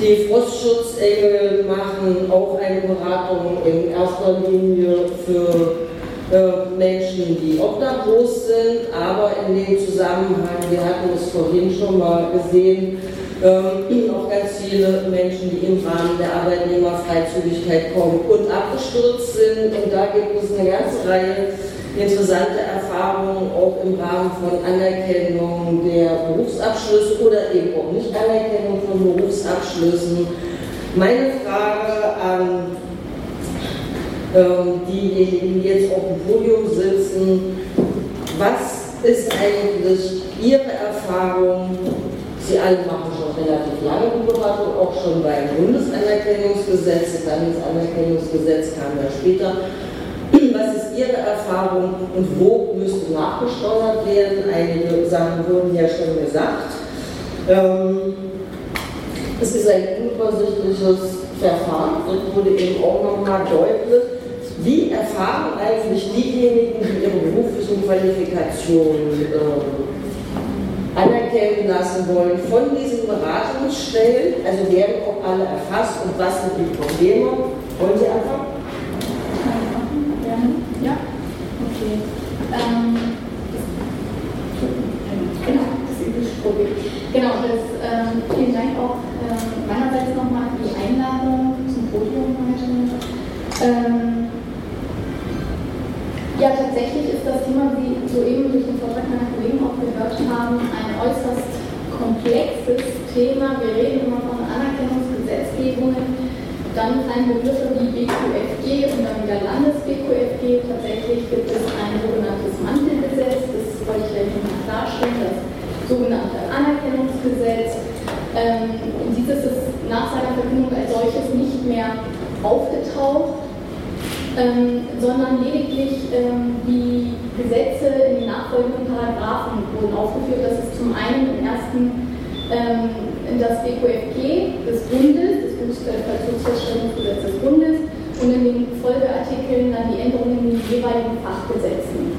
Die Frostschutzengel machen auch eine Beratung in erster Linie für äh, Menschen, die obdachlos sind, aber in dem Zusammenhang, wir hatten es vorhin schon mal gesehen, ähm, auch ganz viele Menschen, die im Rahmen der Arbeitnehmerfreizügigkeit kommen und abgestürzt sind. Und da gibt es eine ganze Reihe interessante Erfahrungen auch im Rahmen von Anerkennung der Berufsabschlüsse oder eben auch nicht Anerkennung von Berufsabschlüssen. Meine Frage an ähm, diejenigen, die jetzt auf dem Podium sitzen, was ist eigentlich Ihre Erfahrung? Sie alle machen schon relativ lange Beratung, auch schon beim Bundesanerkennungsgesetz, das Landesanerkennungsgesetz kam ja später was ist Ihre Erfahrung und wo müsste nachgesteuert werden? Einige Sachen wurden ja schon gesagt. Ähm, es ist ein unübersichtliches Verfahren und wurde eben auch nochmal deutlich. Wie erfahren eigentlich diejenigen, die ihre beruflichen Qualifikationen äh, anerkennen lassen wollen, von diesen Beratungsstellen? Also werden auch alle erfasst und was sind die Probleme? Wollen Sie anfangen? geht. Ähm, genau, das übliche Problem. Genau, das, ähm, vielen Dank auch äh, meinerseits nochmal für die Einladung zum Podium heute. Ähm, ja, tatsächlich ist das Thema, wie soeben durch den Vortrag meiner Kollegen auch gehört haben, ein äußerst komplexes Thema. Wir reden immer von Anerkennungsgesetzgebungen dann kleine Begriff wie BQFG und dann wieder Landes-BQFG. Tatsächlich gibt es ein sogenanntes Mantelgesetz, das wollte ich gleich nochmal klarstellen, das sogenannte Anerkennungsgesetz. Ähm, dieses ist nach seiner Verkündung als solches nicht mehr aufgetaucht, ähm, sondern lediglich ähm, die Gesetze in den nachfolgenden Paragraphen wurden aufgeführt. Das ist zum einen im ersten ähm, das BQFG des Bundes, zur Inflationsfeststellung Gesetz Bundes und in den Folgeartikeln dann die Änderungen in den jeweiligen Fachgesetzen.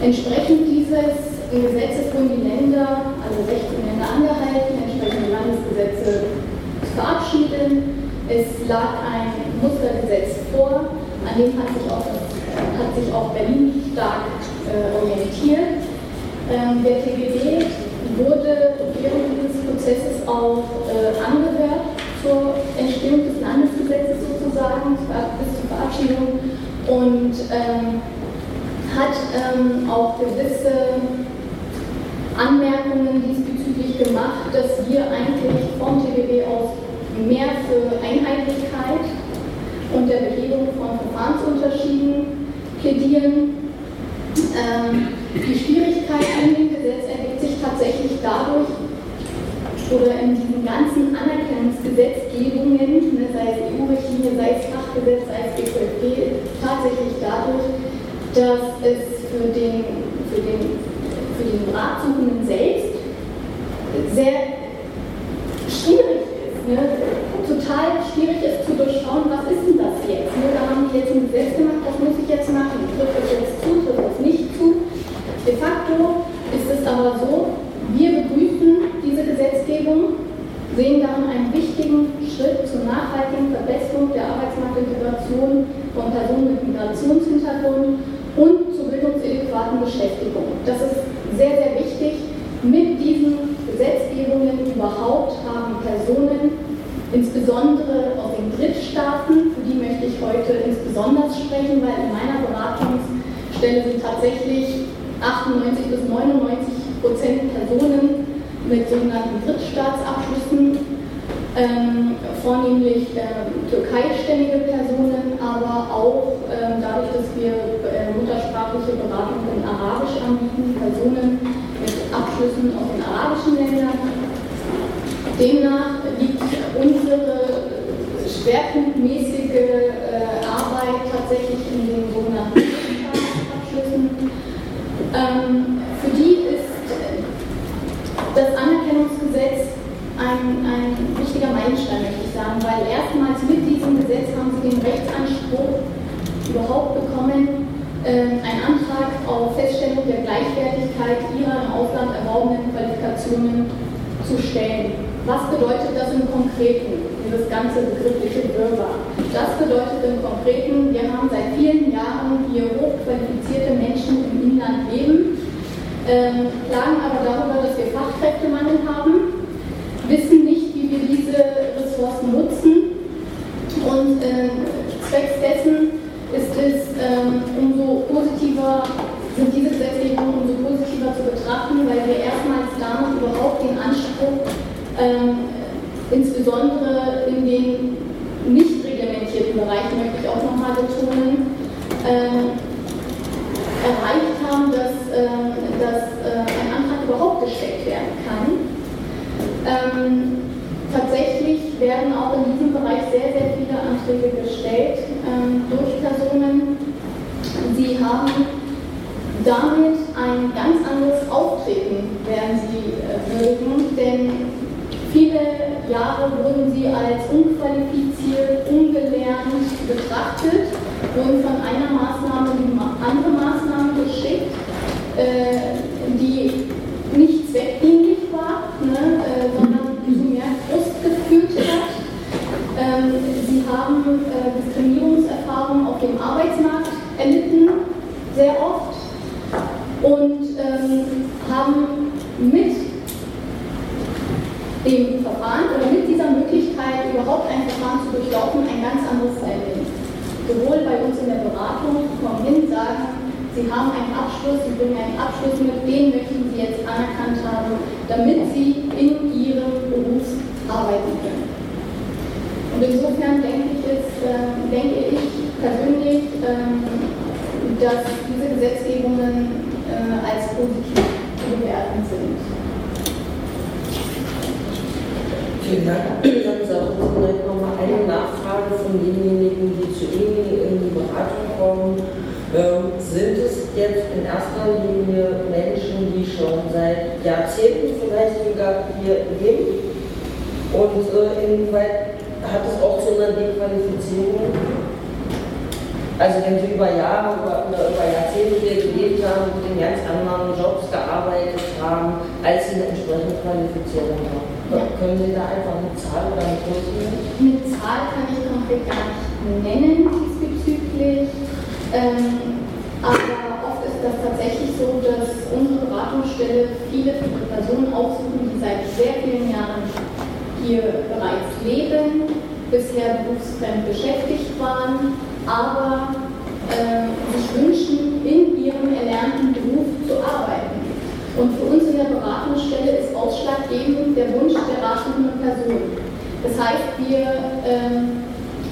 Entsprechend dieses Gesetzes wurden die Länder, also 16 Länder angehalten, entsprechende Landesgesetze zu verabschieden. Es lag ein Mustergesetz vor, an dem hat sich auch, hat sich auch Berlin stark äh, orientiert. Ähm, der TGD wurde während dieses Prozesses auch äh, angehört zur Entstehung des Landesgesetzes sozusagen, bis zur Verabschiedung und ähm, hat ähm, auch gewisse Anmerkungen diesbezüglich gemacht, dass wir eigentlich vom TGB aus mehr für Einheitlichkeit und der Behebung von Verfahrensunterschieden plädieren. Ähm, die Schwierigkeit in dem Gesetz ergibt sich tatsächlich dadurch, oder in diesen ganzen Anerkennungsgesetzgebungen, ne, sei es EU-Richtlinie, sei es Fachgesetz, sei es DQFG, tatsächlich dadurch, dass es für den, für den, für den Ratsuchenden selbst sehr schwierig ist, ne, total schwierig ist zu durchschauen, was ist denn das jetzt? Ne, da haben die jetzt ein Gesetz gemacht, das muss ich jetzt machen, trifft das jetzt zu, trifft das nicht zu. De facto ist es aber so, wir begrüßen información Können Sie da einfach eine Zahl oder eine Größe? Eine Zahl kann ich konkret gar nicht nennen diesbezüglich. Ähm, aber oft ist das tatsächlich so, dass unsere Beratungsstelle viele Personen aufsuchen, die seit sehr vielen Jahren hier bereits leben, bisher berufsfremd beschäftigt waren aber äh, sich wünschen, in ihrem erlernten Beruf zu arbeiten. Und für uns in der Beratungsstelle ist ausschlaggebend der Wunsch der ratenden Person. Das heißt, wir äh,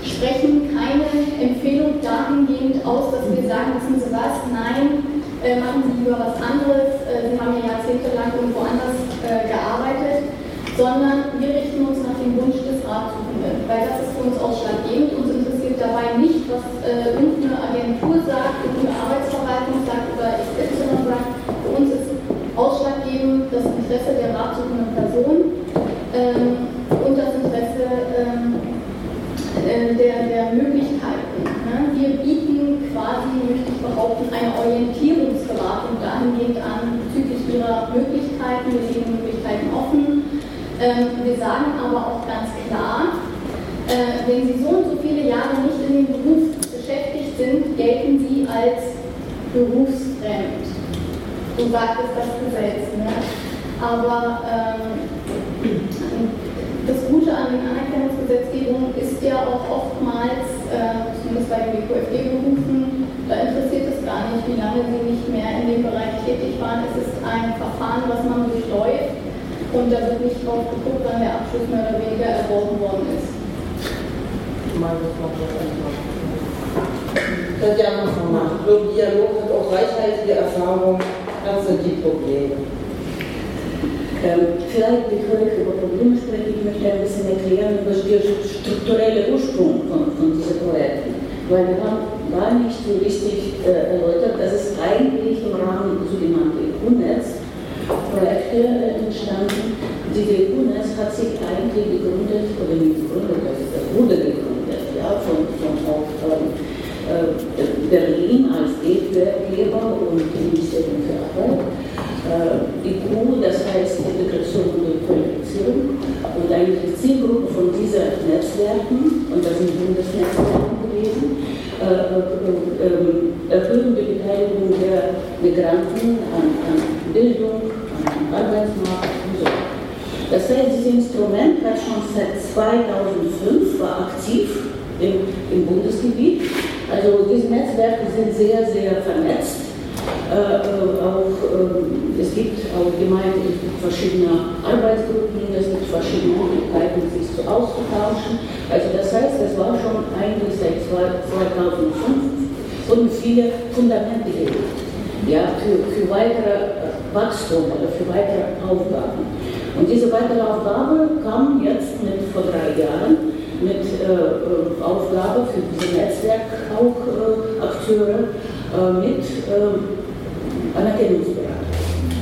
sprechen keine Empfehlung dahingehend aus, dass wir sagen, wissen Sie was, nein, äh, machen Sie lieber was anderes, äh, Sie haben ja jahrzehntelang irgendwo anders äh, gearbeitet, sondern wir richten uns nach dem Wunsch des Ratsuchenden, weil das ist für uns ausschlaggebend. Uns interessiert dabei nicht, was äh, irgendeine Agentur sagt, irgendeine Arbeitsverwaltung sagt oder XY sagt. Für uns ist ausschlaggebend das Interesse der ratsuchenden Person ähm, und das Interesse ähm, äh, der, der Möglichkeiten. Ne? Wir bieten quasi, möchte ich behaupten, eine Orientierungsberatung dahingehend an bezüglich ihrer Möglichkeiten. Wir legen Möglichkeiten offen. Ähm, wir sagen aber auch ganz klar, äh, wenn Sie so und so viele Jahre nicht in dem Beruf beschäftigt sind, gelten Sie als berufsfremd. So sagt es das Gesetz. Ne? Aber ähm, das Gute an den Anerkennungsgesetzgebungen ist ja auch oftmals, äh, zumindest bei den WQFG-Berufen, da interessiert es gar nicht, wie lange sie nicht mehr in dem Bereich tätig waren. Es ist ein Verfahren, was man durchläuft und da wird nicht drauf geguckt, wann der Abschluss mehr oder weniger erworben worden ist Tatjana von Macht. Dialog hat auch reichhaltige Erfahrung. Das sind die Probleme. Ähm, vielleicht bevor ich über Probleme spreche, ich möchte ein bisschen erklären, was der strukturelle Ursprung von, von diesen Projekten. Weil wir haben gar nicht so richtig äh, erläutert, dass es eigentlich im Rahmen sogenannter EU-Netz-Projekte äh, entstanden. Diese EU-Netz hat sich eigentlich gegründet, oder nicht gegründet, das wurde gegründet ja, von, von auch ähm, äh, Berlin als Geber und Ministerium für Arbeit. Äh, IQ, das heißt Integration und Qualifizierung. Und eigentlich die Zielgruppe von diesen Netzwerken, und das sind Bundesnetzwerke gewesen, äh, äh, äh, erhöhen die Beteiligung der Migranten an, an Bildung, an Arbeitsmarkt und so. Das heißt, dieses Instrument hat schon seit 2005 war aktiv im, im Bundesgebiet. Also diese Netzwerke sind sehr, sehr vernetzt. Äh, äh auch, äh, es gibt allgemein es gibt verschiedene Arbeitsgruppen, es gibt verschiedene Möglichkeiten, sich zu auszutauschen. Also das heißt, es war schon eigentlich seit 2005 schon viele Fundamente gelegt ja, für, für weitere Wachstum oder für weitere Aufgaben. Und diese weitere Aufgabe kam jetzt mit vor drei Jahren mit äh, äh, Aufgabe für diese Netzwerkakteure äh, mit äh, Anerkennungsberatung.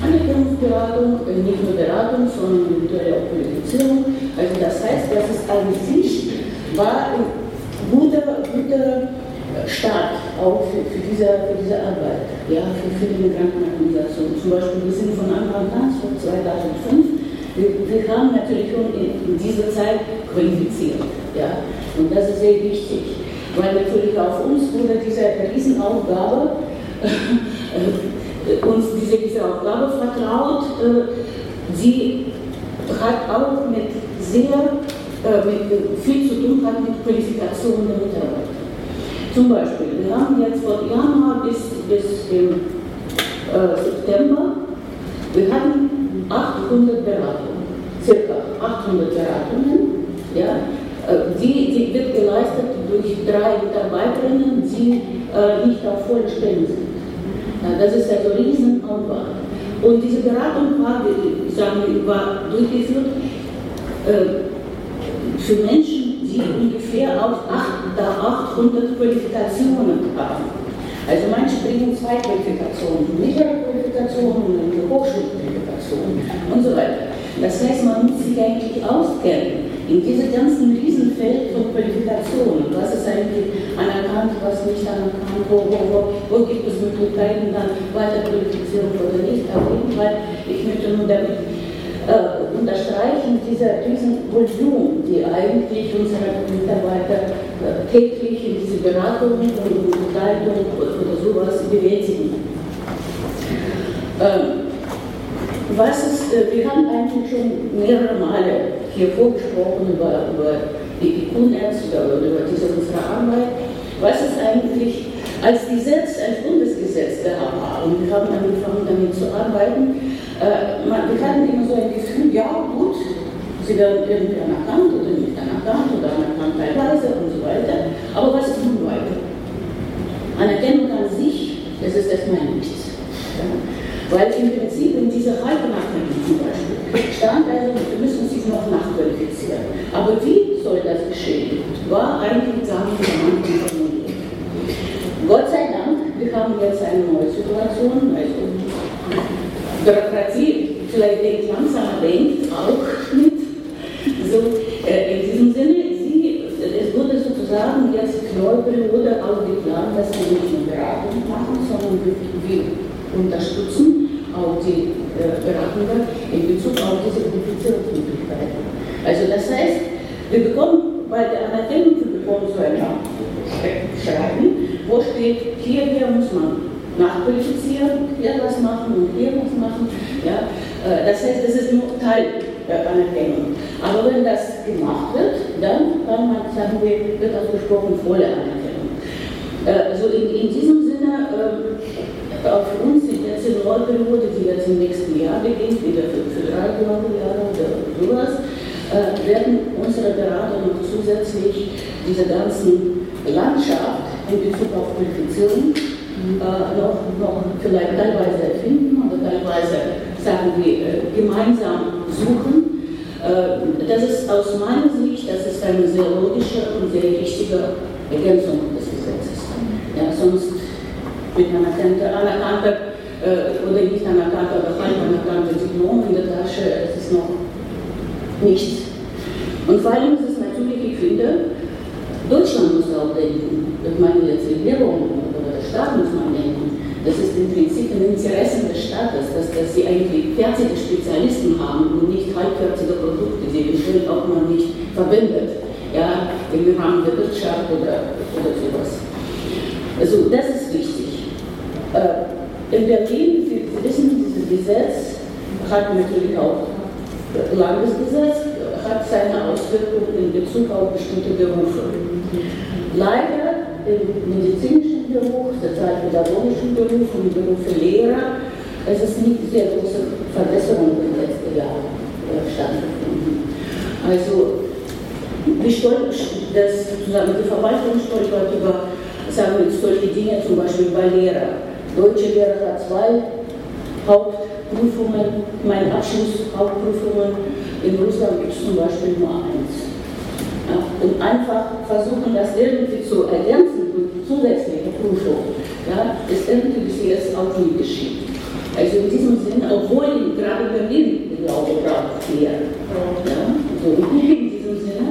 Anerkennungsberatung, äh, nicht nur Beratung, sondern individuelle auch Qualifizierung. Also das heißt, das ist an sich war ein guter, guter Start auch für, für, diese, für diese Arbeit, ja, für, für die Migrantenorganisationen. Zum Beispiel, wir sind von Anfang an, von 2005, wir, wir haben natürlich schon in, in, dieser Zeit qualifiziert. Ja? Und das ist sehr wichtig, weil natürlich auf uns wurde diese Riesenaufgabe, äh, uns diese, diese Aufgabe vertraut. Äh, sie hat auch mit sehr äh, mit, viel zu tun hat mit Qualifikationen der Mitarbeiter. Zum Beispiel, wir haben jetzt von Januar bis, bis im, äh, September, wir hatten 800 Beratungen, circa 800 Beratungen. Ja, äh, die, die wird geleistet durch drei Mitarbeiterinnen, die äh, nicht auf volle Stellen sind. Ja, das ist also Riesenaufwand. Und diese Beratung war, ich sage, war durchgeführt äh, für Menschen, die ungefähr auch 800 Qualifikationen haben. Also manche bringen zwei Qualifikationen, mittlere Qualifikationen, eine Hochschulqualifikation und so weiter. Das heißt, man muss sich eigentlich auskennen in diesem ganzen Riesenfeld von Qualifikationen. Was ist eigentlich anerkannt, was nicht anerkannt, wo, wo, wo, wo gibt es Möglichkeiten, dann Weiterqualifizierung oder nicht. Auf jeden Fall, ich möchte nur damit äh, unterstreichen, dieser Riesenvolumen, die eigentlich unsere Mitarbeiter äh, täglich in diese Beratung und Begleitung oder sowas bewältigen. Ähm, was ist, äh, wir haben eigentlich schon mehrere Male hier vorgesprochen über, über die IQ-Netz oder über diese unsere Arbeit. Was ist eigentlich als Gesetz, als Bundesgesetz gehabt haben? Wir haben angefangen damit zu arbeiten äh, man, wir hatten immer so ein Gefühl, ja gut, sie werden irgendwie anerkannt oder nicht anerkannt oder anerkannt teilweise und so weiter. Aber was ist nun weiter? Anerkennung an sich, das ist erstmal nichts. Ja? Weil im Prinzip in dieser Halbanerkennung zum Beispiel stand also, wir müssen sich noch nachqualifizieren. Aber wie soll das geschehen? War eigentlich gar nicht Anfang formuliert. Gott sei Dank, wir haben jetzt eine neue Situation, also Bürokratie vielleicht denkt langsamer denkt, auch mit. So, äh, in diesem Sinne, sie, es wurde sozusagen jetzt Neuperiode auch geplant, dass wir nicht nur Beratung machen, sondern wir unterstützen auch die äh, in Bezug auf diese Qualifizierungsmöglichkeiten. Also das heißt, wir bekommen bei der Anerkennung, wir bekommen so ein Schreiben, wo steht, hierher muss man nachqualifizieren, hier was machen und hier was machen. Ja? Äh, das heißt, das ist nur Teil der Anerkennung. Aber wenn das gemacht wird, dann kann man sagen, wir, wird ausgesprochen volle Anerkennung. Also in, in diesem Sinne, äh, auf uns in der Zivilperiode, die jetzt im nächsten Jahr beginnt, wieder für, für drei Jahre oder sowas, äh, werden unsere Berater noch zusätzlich diese ganzen Landschaft in Bezug auf Qualifizierung äh, noch, noch vielleicht teilweise erfinden oder teilweise, sagen wir, äh, gemeinsam suchen. Äh, das ist aus meiner Sicht, das ist eine sehr logische und sehr richtige Ergänzung des Gesetzes. Ja, sonst mit anerkannter, anerkannter äh, oder nicht anerkannter oder halb anerkannter Diplom in der Tasche, das ist noch nichts. Und vor allem ist es natürlich, ich finde, Deutschland muss auch denken. Ich meine jetzt Regierung Staat muss man denken. Das ist im Prinzip ein Interesse des Staates, dass, dass sie eigentlich fertige Spezialisten haben und nicht halbfertige Produkte, die eventuell auch man nicht verwendet, ja, im Rahmen der Wirtschaft oder, oder sowas. Also das ist wichtig. Äh, in Berlin, Sie, wissen, dieses Gesetz hat natürlich auch Landesgesetz, hat seine Auswirkungen in Bezug auf bestimmte Berufe. Leider im medizinischen Beruf, sozialpädagogischen Beruf und im Beruf für Lehrer, es ist nicht sehr große Verbesserung im letzten Jahr stattgefunden. Also wie stolz, das, die Verwaltung stolpert über sagen wir, solche Dinge, zum Beispiel bei Lehrer. Deutsche Lehrer hat zwei Hauptprüfungen, mein Abschluss Hauptprüfungen. In Russland gibt es zum Beispiel nur eins. Ja, und einfach versuchen, das irgendwie zu ergänzen durch zusätzliche Prüfung, ja, ist irgendwie bis jetzt auch nie geschieht. Also in diesem Sinne, obwohl gerade Berlin, glaube, braucht mehr. Ja, so in diesem Sinne.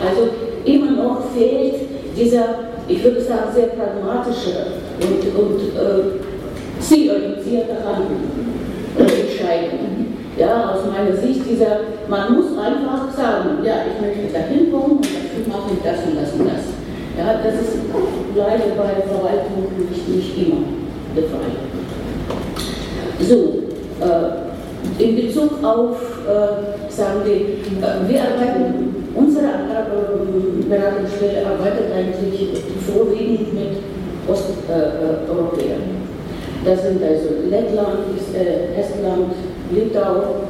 Also immer noch fehlt dieser, ich würde sagen, sehr pragmatische und, und äh, zielorientierte Handeln und Entscheidungen. Ja, aus meiner Sicht, dieser, man muss einfach sagen, ja, ich möchte da hinkommen und dafür mache ich das und das und das. Ja, das ist leider bei Verwaltung nicht, nicht immer der Fall. So, äh, in Bezug auf, äh, sagen wir, äh, wir arbeiten, unsere äh, Beratungsstelle arbeitet eigentlich vorwiegend mit Osteuropäern. Das sind also Lettland, äh, Estland, Litauen,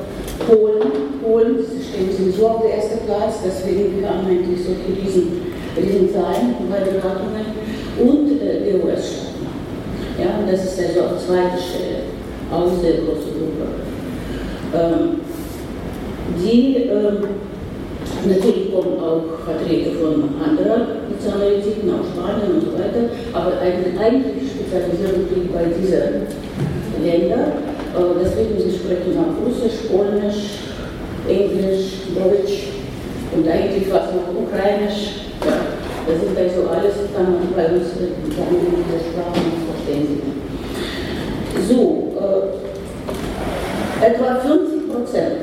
Polen. Polen stehen sowieso auf der ersten Platz, deswegen haben eigentlich solche riesen, riesen Zahlen bei Beratungen und äh, die US-Staaten. Ja, das ist also auf zweiter Stelle, auch sehr große Gruppe. Ähm, die ähm, natürlich kommen auch Vertreter von anderen Nationalitäten, auch Spanien und so weiter, aber eigentlich, eigentlich Spezialisierung liegt bei diesen Ländern. Äh, deswegen sie sprechen auch Russisch, Polnisch, Englisch, Deutsch und eigentlich was noch Ukrainisch. Ja, das ist also alles, kann man bei uns mit dieser Sprache verständigen. So, äh, etwa 50 Prozent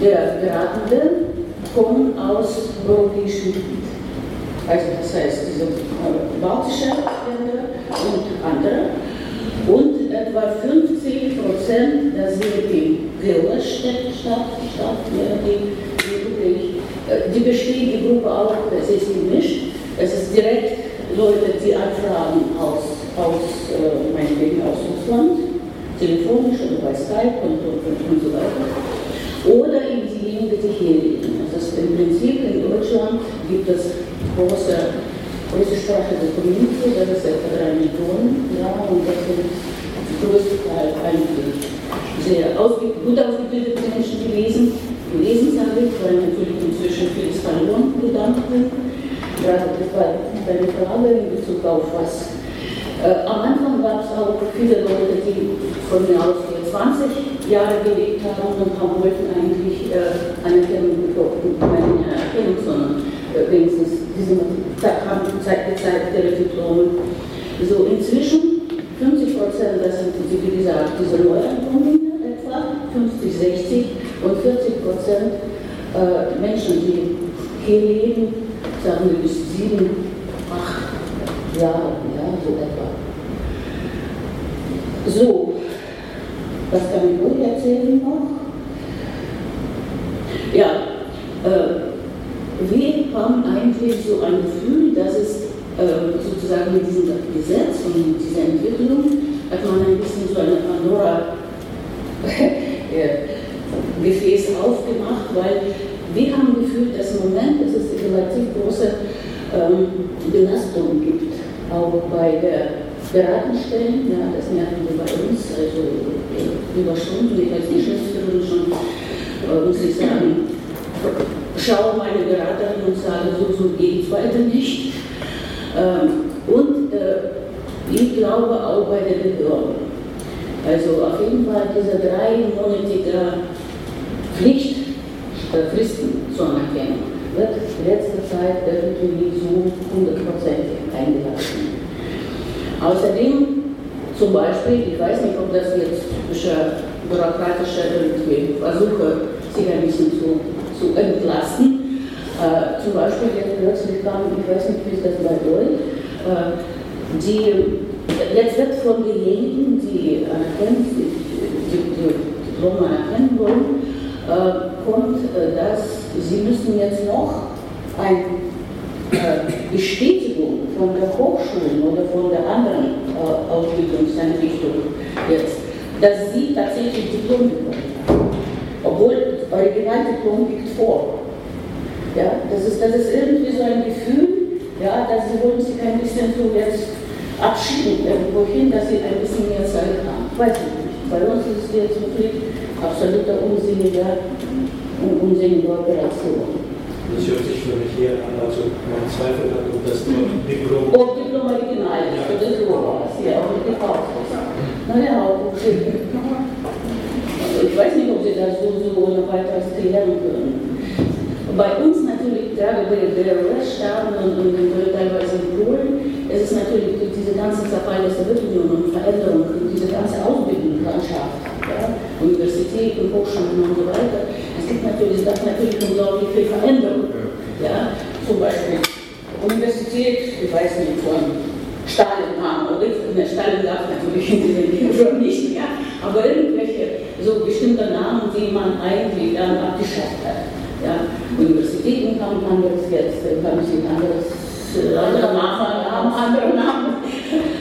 der Beratenden kommen aus europäischen Gebiet. Also das heißt, diese äh, baltische Länder und andere. Und etwa 50 Prozent, das sind die äh, die bestehen die Gruppe auch, es ist gemischt, es ist direkt Leute, die anfragen aus, aus äh, meinetwegen aus Russland, telefonisch oder bei Skype und, und, und so weiter. Oder in diejenigen, die hier leben. Das ist im Prinzip in Deutschland gibt es große russischsprachige Community, das ist etwa drei Millionen, ja, und das sind größtenteils eigentlich sehr ausge gut ausgebildete Menschen gewesen. Gewesen sage ich, weil natürlich inzwischen vieles verloren gegangen Gerade das war eine Frage in Bezug auf was. Äh, am Anfang gab es auch viele Leute, die von mir aus 20 Jahre gelebt haben und haben wollten eigentlich äh, Anerkennung bekommen, keine Anerkennung, sondern wenigstens diese haben gezeigt, ihre Diplome. So inzwischen 50 Prozent, das sind, wie gesagt, diese Neuankommungen etwa, 50, 60 und 40 Prozent äh, Menschen, die hier leben, sagen wir bis sieben, acht Jahre, ja, so etwa. So, was kann ich euch erzählen noch? Ja, äh, wir haben eigentlich so ein Gefühl, dass es äh, sozusagen mit diesem Gesetz und mit dieser Entwicklung hat man ein bisschen so eine Pandora Gefäß aufgemacht, weil wir haben gefühlt, dass im Moment dass es relativ große ähm, Belastung gibt, auch bei der Beratungsstellen, ja, das merken wir bei uns, also äh, über Stunden, ich als Geschäftsführerin schon, äh, muss ich sagen, schaue meine Beraterin und sage, so, so geht es weiter nicht. Ähm, und äh, ich glaube auch bei der Behörden. Also auf jeden Fall diese dreimonatige Pflichtfristen zur Anerkennung wird in letzter Zeit irgendwie so hundertprozentig eingehalten. Außerdem zum Beispiel, ich weiß nicht, ob das jetzt bürokratische irgendwie Versuche, sich ein bisschen zu, zu entlasten. Äh, zum Beispiel jetzt plötzlich kam, ich weiß nicht, wie ist das bei euch, äh, die, jetzt wird von denjenigen, die anerkennen, die, Diplome anerkennen wollen, äh, kommt, äh, dass sie müssen jetzt noch ein äh, Bestätigung von der Hochschule oder von der anderen äh, Ausbildungseinrichtung jetzt, dass sie tatsächlich Diplom bekommen. Obwohl das Originaldiplom liegt vor. Ja, das, ist, das ist irgendwie so ein Gefühl, ja, dass sie wollen sich ein bisschen so jetzt abschieben irgendwohin, dass sie ein bisschen mehr Zeit haben. Weiß ich nicht. Bei uns ist es jetzt wirklich absoluter unsinniger, unsinnige Operation. Das hört sich für mich eher an, also man zweifelt an, ob das Diplom. Ob Diplom original ist oder sowas, ja, auch mit gekauft ist. Naja, auch Ich weiß nicht, das so, so ohne weiteres klären können. Bei uns natürlich, gerade bei der US-Staaten und, und, und teilweise in Polen, es ist natürlich diese ganze Zerfall der Sowjetunion und Veränderung, diese ganze Ausbildungslandschaft, ja, Universitäten, Hochschulen und so weiter, gibt natürlich, das natürlich unglaublich viel Veränderung. Ja, zum Beispiel Universität, ich weiß nicht, von Stalin haben, oder Stalin darf natürlich Video nicht mehr, aber irgendwelche so bestimmte Namen, die man eigentlich dann abgeschafft hat. Ja, Universitäten haben anderes jetzt, haben sie ein anderes, andere Namen, haben andere Namen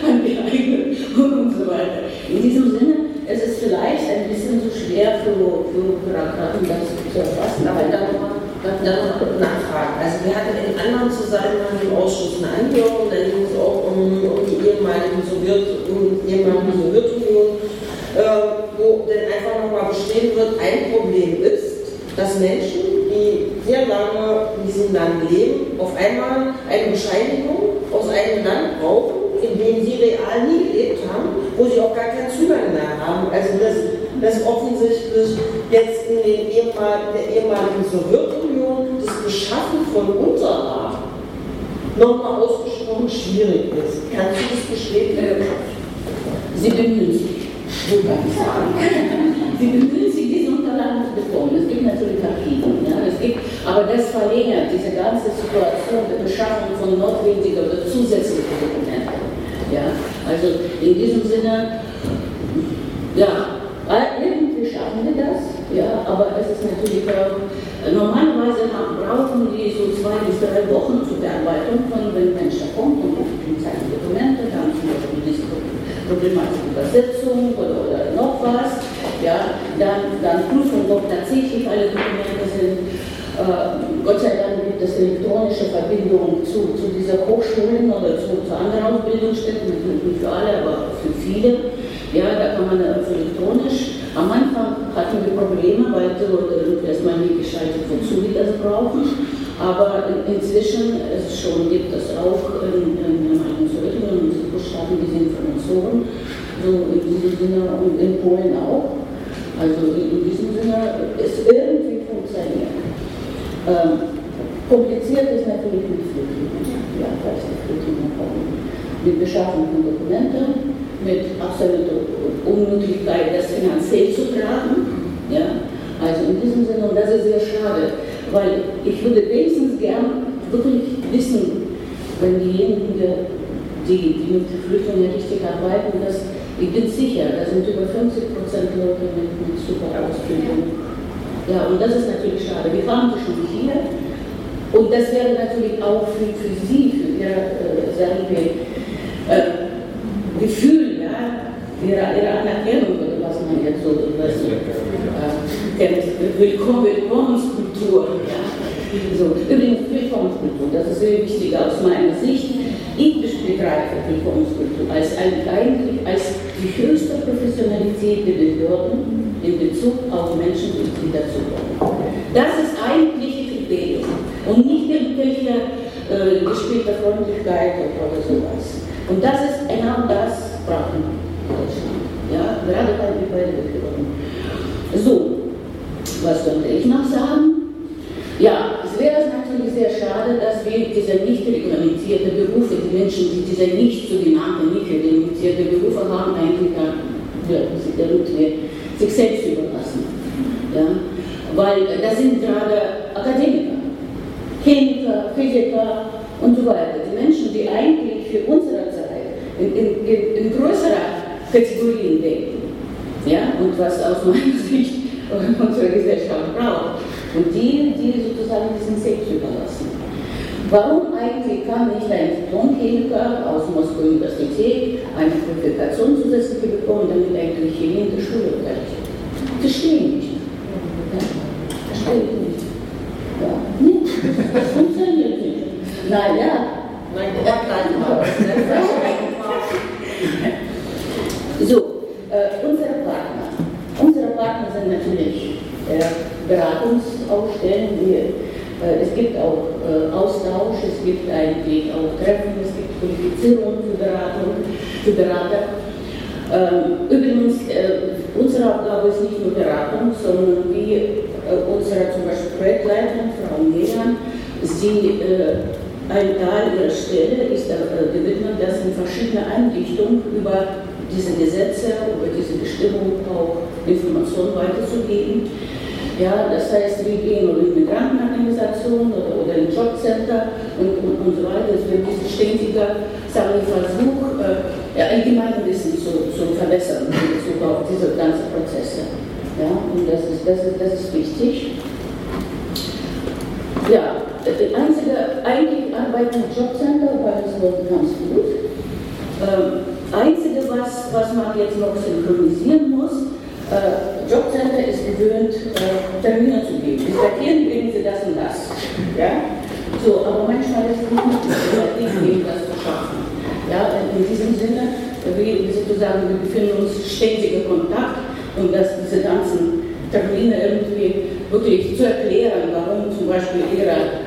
und so weiter. In diesem Sinne, es ist vielleicht ein bisschen so schwer für, für Bürokraten, das zu erfassen. Aber da nochmal noch nachfragen. Also wir hatten in anderen Zusammenhang im Ausschuss eine Anhörung, da ging es auch um, um die ehemaligen Sowjet, um ehemalige Sowjetunion, äh, wo dann einfach nochmal beschrieben wird, ein Problem ist, dass Menschen, die sehr lange in diesem Land leben, auf einmal eine Bescheinigung aus einem Land brauchen, in dem sie real nie gelebt haben, wo sie auch gar keinen Zugang mehr haben. Also das, das offensichtlich jetzt in den ehemal, der ehemaligen Sowjetunion das Beschaffen von Unterlagen nochmal ausgesprochen schwierig ist. Kannst du das bestätigen? Sie bemühen sich. Sie bemühen sich, diese Unterlagen zu bekommen. Es gibt natürlich Archiven, ja, gibt, aber das verlängert diese ganze Situation der Beschaffung von notwendigen oder zusätzlichen Dokumenten. Ja, also in diesem Sinne, ja, irgendwie schaffen wir das, ja, aber es ist natürlich auch, normalerweise brauchen die so zwei bis drei Wochen zur Bearbeitung von, wenn ein Mensch da kommt und guckt seine Dokumente, dann zum Beispiel diese Problematik Übersetzung oder, oder noch was, ja, dann, dann prüfen, ob tatsächlich alle Dokumente sind. Äh, Gott sei Dank gibt es elektronische Verbindungen zu, zu dieser Hochschulen oder zu, zu anderen Ausbildungsstätten, nicht für alle, aber für viele. Ja, da kann man also elektronisch. Am Anfang hatten wir Probleme, weil die Leute erstmal nicht geschaltet, wozu wir das brauchen. Aber inzwischen es schon gibt es auch in, in einigen Sowjetunion und Südstaaten diese Informationen, so in diesem Sinne und in Polen auch. Also in diesem Sinne ist irgendwie funktioniert. Ähm, kompliziert ist natürlich mit Flüchtlingen, ja, falls die Flüchtlinge. Mit Beschaffung von Dokumenten, mit absoluter Unmöglichkeit, das finanziell zu tragen. Ja? Also in diesem Sinne, und das ist sehr schade, weil ich würde wenigstens gern wirklich wissen, wenn diejenigen, die, die mit Flüchtlingen richtig arbeiten, dass ich bin sicher, da sind über 50 Prozent Leute mit, mit super Ausbildung. Ja, und das ist natürlich schade. Wir waren schon hier und das wäre natürlich auch für, für Sie, für Ihr, äh, sagen wir, äh, Gefühl, ja, Ihre, ihre Anerkennung man jetzt so was, äh, kennt. Willkommen, Willkommenskultur. Ja. So, übrigens Willkommenskultur, das ist sehr wichtig aus meiner Sicht. Ich begreife Willkommenskultur als, eigentlich als die höchste Professionalität der Behörden in Bezug auf Menschen, die dazukommen. Das ist eigentlich Kriterium und nicht irgendwelche äh, gespielte Freundlichkeit oder sowas. Und das ist genau das. Ja, gerade bei, bei Behörden. So, was könnte ich noch sagen? Ja, es wäre natürlich sehr schade, dass wir diese nicht reglementierten Berufe, die Menschen, die diese nicht sogenannten nicht reglementierten Berufe haben, eigentlich damit sich selbst überlassen. Ja? Weil das sind gerade Akademiker, Chemiker, Physiker und so weiter. Die Menschen, die eigentlich für unsere Zeit in, in, in größerer Kategorien denken. Ja? Und was aus meiner Sicht unsere Gesellschaft braucht. Und die, die sozusagen diesen selbst überlassen. Warum eigentlich kann nicht ein Diplomchemiker aus Moskau Universität eine Qualifikation zusätzlich bekommen, damit eigentlich Chemie in der Schule bleibt? Verstehe ich nicht. Ja? Verstehe ich nicht. Ja. Nee, das funktioniert nicht. Naja. Nein, So, äh, unsere Partner. Unsere Partner sind natürlich äh, Beratungsausstellen. Äh, es gibt auch äh, Austausch, es gibt eigentlich auch Treffen, es gibt Qualifizierung für Beratung, für Berater. Ähm, übrigens, äh, unsere Aufgabe ist nicht nur Beratung, sondern wie äh, unsere zum Beispiel Projektleiterin, Frau Melan, sie ein Teil ihrer Stelle ist gewidmet, dass in verschiedene Einrichtungen über diese Gesetze, über diese Bestimmung auch Informationen weiterzugeben. Ja, das heißt, wir gehen in Migrantenorganisationen oder, oder in Jobcenter und, und, und so weiter. Es wird dieses ständige sagen wir, Versuch, äh, ja, allgemein Wissen zu, zu verbessern in Bezug auf diese ganzen Prozesse. Ja, und das ist, das ist, das ist wichtig. Ja, die einzige, eigentlich arbeiten im Jobcenter, weil das läuft ganz gut. Ähm, einzige, was, was man jetzt noch synchronisieren muss, äh, Jobcenter ist gewöhnt, äh, Termine zu geben. Bis dahin bringen sie das und das. Ja? So, aber manchmal ist es nicht möglich, das zu schaffen. Ja, in diesem Sinne, wie sozusagen, wir befinden uns ständig in Kontakt und dass diese ganzen Termine irgendwie wirklich zu erklären, warum zum Beispiel ihre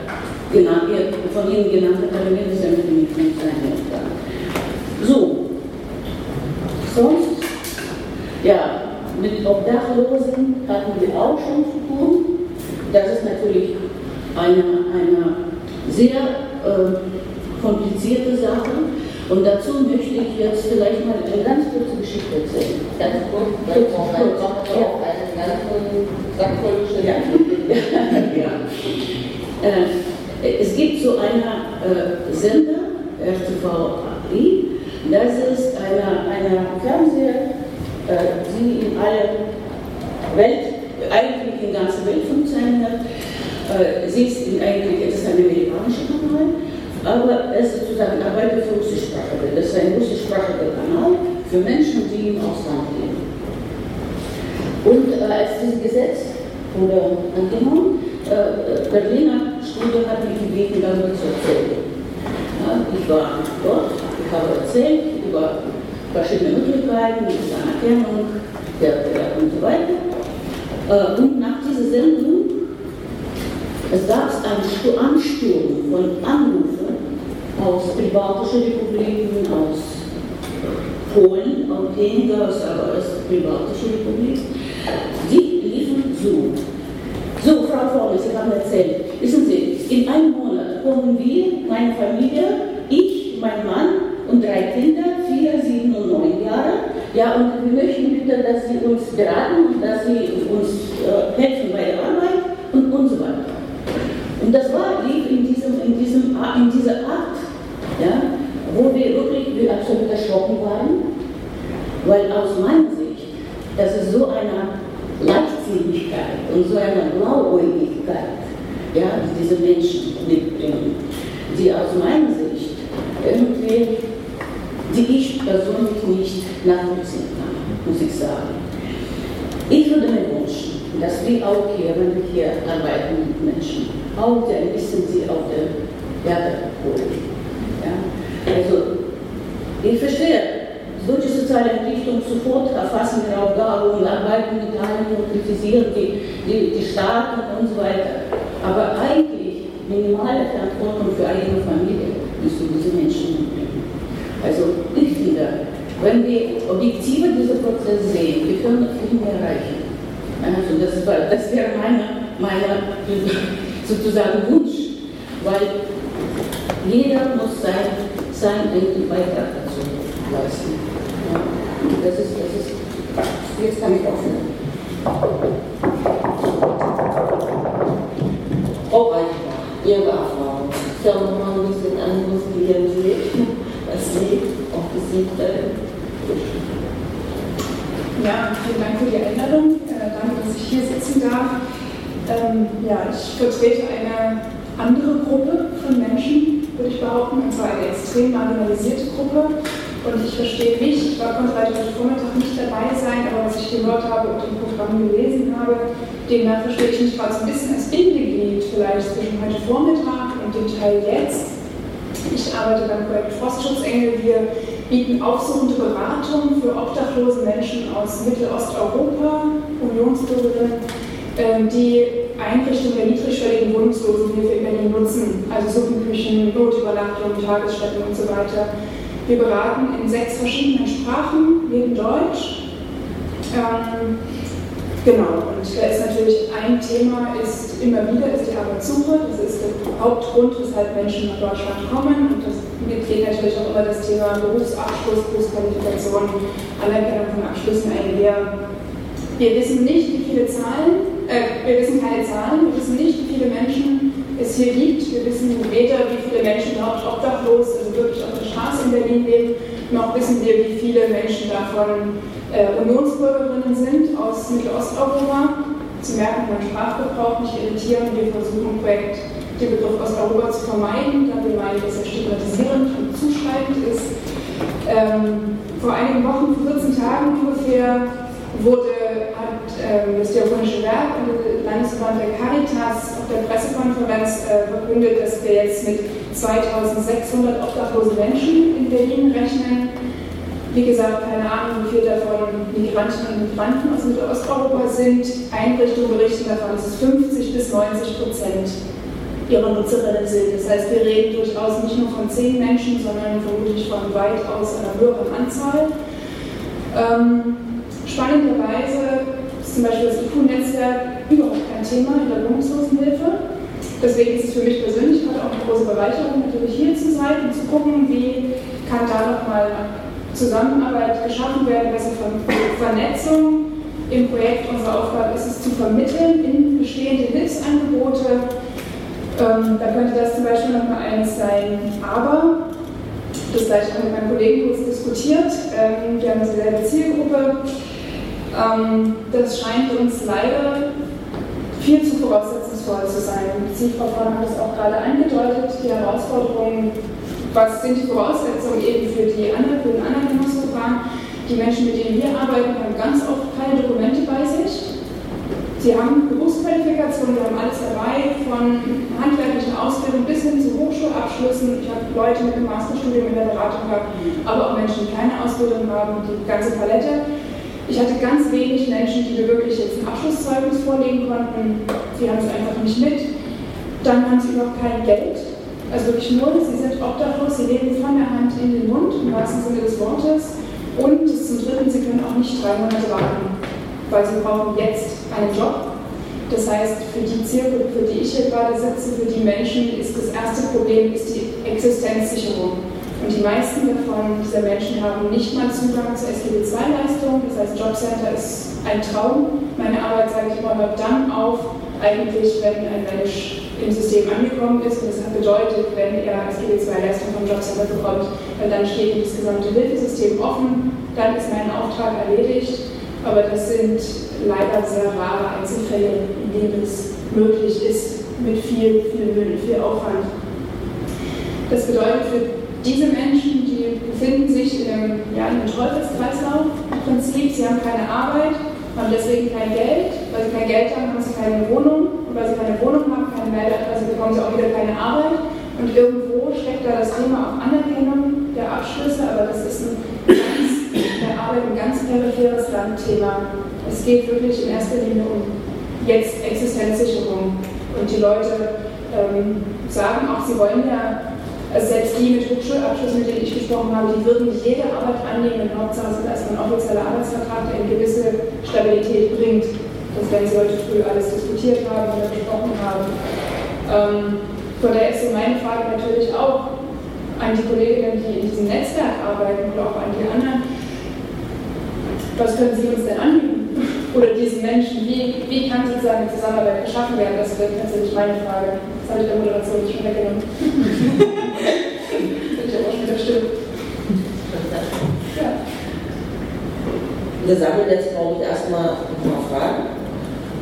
von Ihnen genannte Termine nicht funktionieren kann. So, sonst, ja, mit Obdachlosen hatten wir auch schon zu tun. Das ist natürlich eine, eine sehr äh, komplizierte Sache. Und dazu möchte ich jetzt vielleicht mal eine ganz kurze Geschichte erzählen. Ganz kurz, ganz kurz. kurz. Ja. Einen ganzen Sack voll ja. ja. Äh, es gibt so einen äh, Sender, RTVI, das für die Einladung. Äh, danke, dass ich hier sitzen darf. Ähm, ja, ich vertrete eine andere Gruppe von Menschen, würde ich behaupten, und zwar eine extrem marginalisierte Gruppe. Und ich verstehe mich, ich war, konnte heute Vormittag nicht dabei sein, aber was ich gehört habe und im Programm gelesen habe, demnach verstehe ich mich gerade so ein bisschen als Bindeglied vielleicht zwischen heute Vormittag und dem Teil jetzt. Ich arbeite beim Projekt Frostschutzengel. Wir bieten aufsuchende Beratung für obdachlose Menschen aus Mittelosteuropa, Unionsbürgerinnen, ähm, die Einrichtungen der niedrigschwelligen Wohnungslosenhilfe in Berlin nutzen, also Suppenküchen, Notübernachtungen, Tagesstätten und so weiter. Wir beraten in sechs verschiedenen Sprachen, neben Deutsch. Ähm, genau, und da ist natürlich ein Thema, ist immer wieder ist die Arbeitssuche. Das ist der Hauptgrund, weshalb Menschen nach Deutschland kommen. Und das geht natürlich auch immer das Thema Berufsabschluss, Berufsqualifikation, Anerkennung von Abschlüssen einher. Wir wissen nicht, wie viele Zahlen, äh, wir wissen keine Zahlen, wir wissen nicht, wie viele Menschen es hier gibt. Wir wissen weder, wie viele Menschen überhaupt obdachlos, also wirklich auf der Straße in Berlin leben, noch wissen wir, wie viele Menschen davon äh, Unionsbürgerinnen sind aus Mittelosteuropa. Sie merken beim Sprachgebrauch nicht irritieren. Wir versuchen Projekt den Begriff Osteuropa zu vermeiden, da wir meinen, dass er stigmatisierend und zuschreibend ist. Ähm, vor einigen Wochen, vor 14 Tagen ungefähr, wurde, hat ähm, das Diakonische Werk und der Landesverband der Caritas auf der Pressekonferenz äh, verkündet, dass wir jetzt mit 2600 obdachlosen Menschen in Berlin rechnen. wie gesagt, keine Ahnung, wie viel davon Migrantinnen und Migranten aus Mittelosteuropa sind. Einrichtungen berichten davon, dass es 50 bis 90 Prozent ihrer Nutzerinnen sind. Das heißt, wir reden durchaus nicht nur von zehn Menschen, sondern vermutlich von weitaus einer höheren Anzahl. Ähm, spannenderweise ist zum Beispiel das IQ-Netzwerk überhaupt kein Thema in der Wohnungslosenhilfe. Deswegen ist es für mich persönlich gerade auch eine große Bereicherung, natürlich hier zu sein und zu gucken, wie kann da nochmal Zusammenarbeit geschaffen werden, bessere Vernetzung. Im Projekt unsere Aufgabe ist es zu vermitteln in bestehende Hilfsangebote. Ähm, da könnte das zum Beispiel nochmal eins sein. Aber, das gleich auch mit meinem Kollegen kurz diskutiert, ähm, wir haben dieselbe Zielgruppe. Ähm, das scheint uns leider viel zu voraussetzungsvoll zu sein. Sie, Frau Vorn, hat es auch gerade angedeutet, die Herausforderungen was sind die Voraussetzungen eben für, die anderen, für den Anerkennungsverfahren? Die Menschen, mit denen wir arbeiten, haben ganz oft keine Dokumente bei sich. Sie haben Berufsqualifikationen, wir haben alles dabei, von handwerklicher Ausbildung bis hin zu Hochschulabschlüssen. Ich habe Leute mit einem Masterstudium in der Beratung gehabt, aber auch Menschen, die keine Ausbildung haben, die ganze Palette. Ich hatte ganz wenig Menschen, die mir wirklich jetzt ein Abschlusszeugnis vorlegen konnten. Sie haben es einfach nicht mit. Dann haben sie überhaupt kein Geld. Also wirklich null, sie sind obdachlos, sie leben von der Hand in den Mund, im wahrsten Sinne des Wortes. Und zum Dritten, sie können auch nicht drei Monate warten, weil sie brauchen jetzt einen Job. Das heißt, für die Zielgruppe, für die ich hier gerade sitze, für die Menschen ist das erste Problem ist die Existenzsicherung. Und die meisten davon, dieser Menschen, haben nicht mal Zugang zur SGB-II-Leistung. Das heißt, Jobcenter ist ein Traum. Meine Arbeit, sage ich immer, hört dann auf, eigentlich, wenn ein Mensch im System angekommen ist. Und das bedeutet, wenn er als GB2-Leistung vom Jobcenter bekommt, dann steht ihm das gesamte Hilfesystem offen, dann ist mein Auftrag erledigt. Aber das sind leider sehr rare Einzelfälle, in denen es möglich ist, mit viel, viel Müll, viel Aufwand. Das bedeutet für diese Menschen, die befinden sich in einem, ja, in einem Teufelskreislauf im Prinzip, sie haben keine Arbeit, haben deswegen kein Geld. Weil sie kein Geld haben, haben sie keine Wohnung. Und weil sie keine Wohnung haben, keine Meldeadresse, bekommen sie auch wieder keine Arbeit. Und irgendwo steckt da das Thema auch Anerkennung der Abschlüsse, aber das ist ein Arbeit ein ganz peripheres Landthema. Es geht wirklich in erster Linie um jetzt Existenzsicherung. Und die Leute ähm, sagen auch, sie wollen ja also selbst die mit Hochschulabschluss, mit denen ich gesprochen habe, die würden jede Arbeit annehmen. Hauptsache sind erstmal ein offizieller Arbeitsvertrag, der eine gewisse Stabilität bringt. Das werden Sie heute früh alles diskutiert haben oder besprochen haben. Ähm, von daher ist so meine Frage natürlich auch an die Kolleginnen, die in diesem Netzwerk arbeiten oder auch an die anderen. Was können Sie uns denn anbieten? Oder diesen Menschen, wie, wie kann sozusagen die Zusammenarbeit geschaffen werden? Das wird tatsächlich meine Frage. Das habe ich der Moderation nicht schon weggenommen. Wir sammeln jetzt, glaube ich, erstmal ein paar Fragen.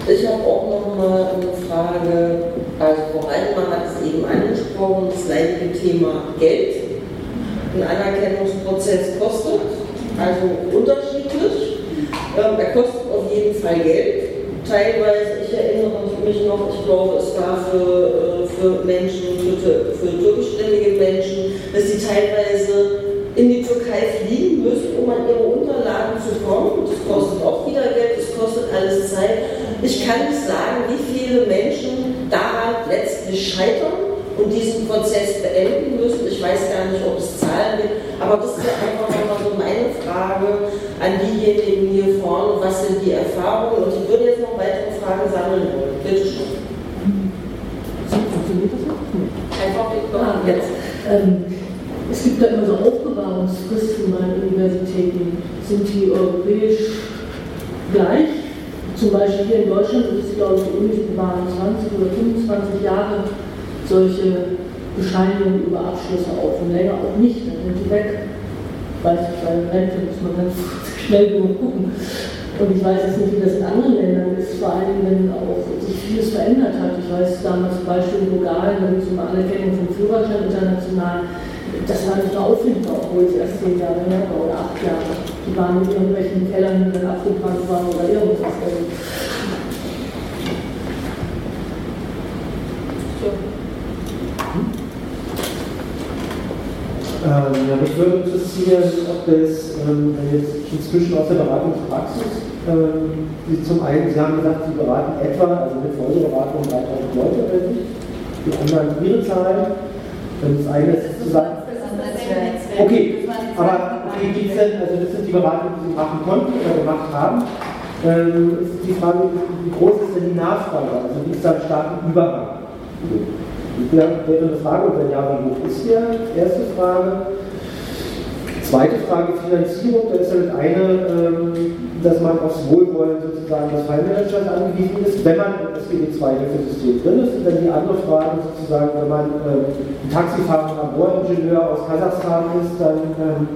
Ich habe auch noch mal eine Frage. Also, Frau Reitmann hat es eben angesprochen, das leidige Thema Geld. Ein Anerkennungsprozess kostet, also unterschiedlich. Er kostet auf jeden Fall Geld. Teilweise, ich erinnere mich noch, ich glaube, es war für, äh, für Menschen, für, für türkischstämmige Menschen, dass sie teilweise in die Türkei fliegen müssen, um an ihre Unterlagen zu kommen. Das kostet auch wieder Geld, das kostet alles Zeit. Ich kann nicht sagen, wie viele Menschen daran letztlich scheitern und diesen Prozess beenden müssen. Ich weiß gar nicht, ob es Zahlen gibt, aber das ist einfach nochmal so meine Frage an diejenigen hier vorne, was sind die Erfahrungen? Und ich würde jetzt noch weitere Fragen sammeln wollen. Bitte schön. Einfach ah, jetzt. Ähm, es gibt da immer so Aufbewahrungsfristen an Universitäten. Sind die europäisch gleich? Zum Beispiel hier in Deutschland ist es, glaube ich, die bewahren 20 oder 25 Jahre solche Bescheinigungen über Abschlüsse auf und länger auch nicht, dann sind die weg. Weiß ich, bei Rente muss man ganz schnell genug gucken. Und ich weiß jetzt nicht, wie das in anderen Ländern ist, vor allem wenn auch sich vieles verändert hat. Ich weiß damals zum Beispiel in Bulgarien, es eine Anerkennung vom Führerschein international, das war nicht mehr auffindbar, obwohl es erst zehn Jahre her war oder acht Jahre. Die waren in irgendwelchen Kellern, die dann abgebrannt waren oder irgendwas. Äh, Ähm, ja, mich würde interessieren, ob das ähm, jetzt inzwischen aus der Beratungspraxis, ähm, Sie zum einen, Sie haben gesagt, Sie beraten etwa, also mit Folgeberatung 3000 Leute oder nicht, die anderen Ihre Zahlen. Das eine ist zu sagen. Okay, aber okay, gibt es denn, also das sind die Beratungen, die Sie machen konnten oder gemacht haben. Ähm, ist die Frage, wie groß ist denn die Nachfrage? Also gibt es da einen starken Übergang? Das wäre eine Frage, und wenn ja, wie hoch ist der? Erste Frage. Zweite Frage, Finanzierung, da ist halt eine, ähm, dass man aufs Wohlwollen sozusagen des Fallmanagements angewiesen ist, wenn man das GD2-Hilfesystem drin ist. Und dann die andere Frage sozusagen, wenn man ähm, ein Taxifahrer, Laboringenieur aus Kasachstan ist, dann ähm,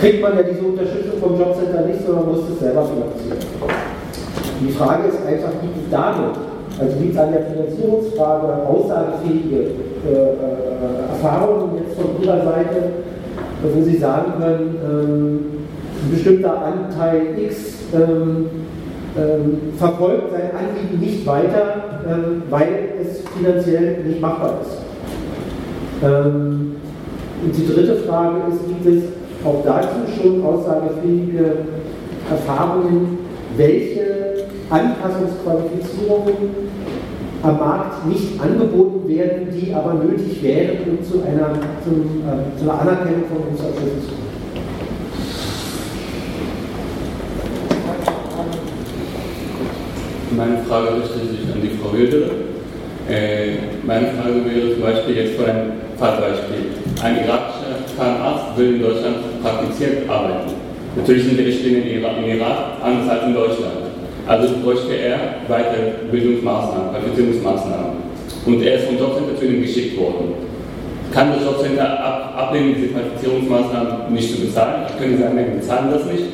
kriegt man ja diese Unterstützung vom Jobcenter nicht, sondern muss es selber finanzieren. Die Frage ist einfach, gibt es damit, also liegt es an der Finanzierungsfrage, aussagefähige äh, äh, Erfahrungen jetzt von Ihrer Seite, wo Sie sagen können, ähm, ein bestimmter Anteil X ähm, ähm, verfolgt sein Anliegen nicht weiter, ähm, weil es finanziell nicht machbar ist. Ähm, und die dritte Frage ist, gibt es auch dazu schon aussagefähige Erfahrungen, welche Anpassungsqualifizierungen am Markt nicht angeboten werden, die aber nötig wären, um zu einer, zum, äh, zu einer Anerkennung von uns als Schutz zu kommen. Meine Frage richtet sich an die Frau Wilde. Äh, meine Frage wäre zum Beispiel jetzt vor einem Fallbeispiel. Ein irakischer Zahnarzt will in Deutschland praktizierend arbeiten. Natürlich sind die Richtlinien im Irak anders als in Deutschland. Also bräuchte er Weiterbildungsmaßnahmen, Qualifizierungsmaßnahmen. Und er ist vom Jobcenter zu ihnen geschickt worden. Kann das Jobcenter ab, ablehnen, diese Qualifizierungsmaßnahmen nicht zu bezahlen? Können sie sagen, wir bezahlen das nicht?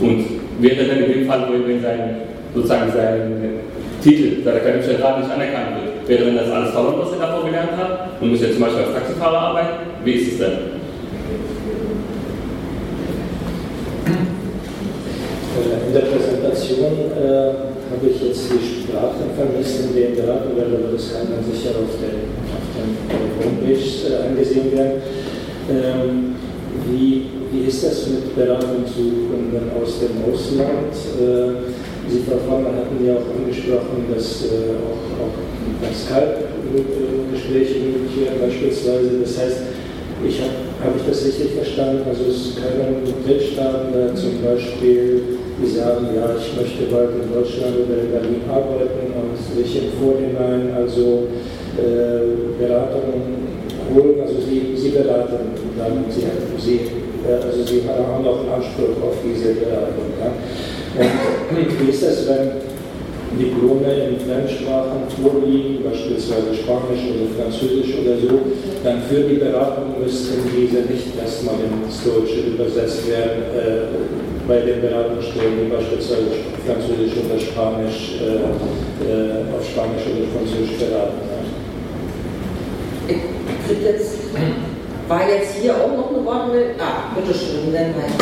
Und wäre dann in dem Fall, wenn sein, sozusagen sein Titel, seine akademische Grad nicht anerkannt wird, wäre dann das alles verloren, was er davor gelernt hat? Und muss er zum Beispiel als Taxifahrer arbeiten? Wie ist es denn? In der Präsentation äh, habe ich jetzt die Sprache vermisst in dem Beratung, aber das kann dann sicher auf der, auf der Homepage äh, angesehen werden. Ähm, wie, wie ist das mit Beratungssuchenden aus dem Ausland? Äh, Sie, Frau Farmer, hatten ja auch angesprochen, dass äh, auch, auch Skype-Gespräche möglich wären beispielsweise. Das heißt, ich habe hab ich das richtig verstanden? Also es können Drittstaaten zum Beispiel die sagen, ja, ich möchte bald in Deutschland oder in Berlin arbeiten und sich im Vorhinein also äh, Beratungen holen, also sie, sie beraten dann, sie, sie, also sie haben auch einen Anspruch auf diese Beratung. Ja. Und wie ist das, wenn Diplome in Fremdsprachen vorliegen, beispielsweise Spanisch oder Französisch oder so, dann für die Beratung müssten diese nicht erstmal ins Deutsche übersetzt werden. Äh, bei den Beratungsstellen, die beispielsweise Französisch oder Spanisch äh, äh, auf Spanisch oder Französisch beraten. Ja. Ich jetzt, war jetzt hier auch noch eine Wortmeldung? Ah, bitteschön, dann halt.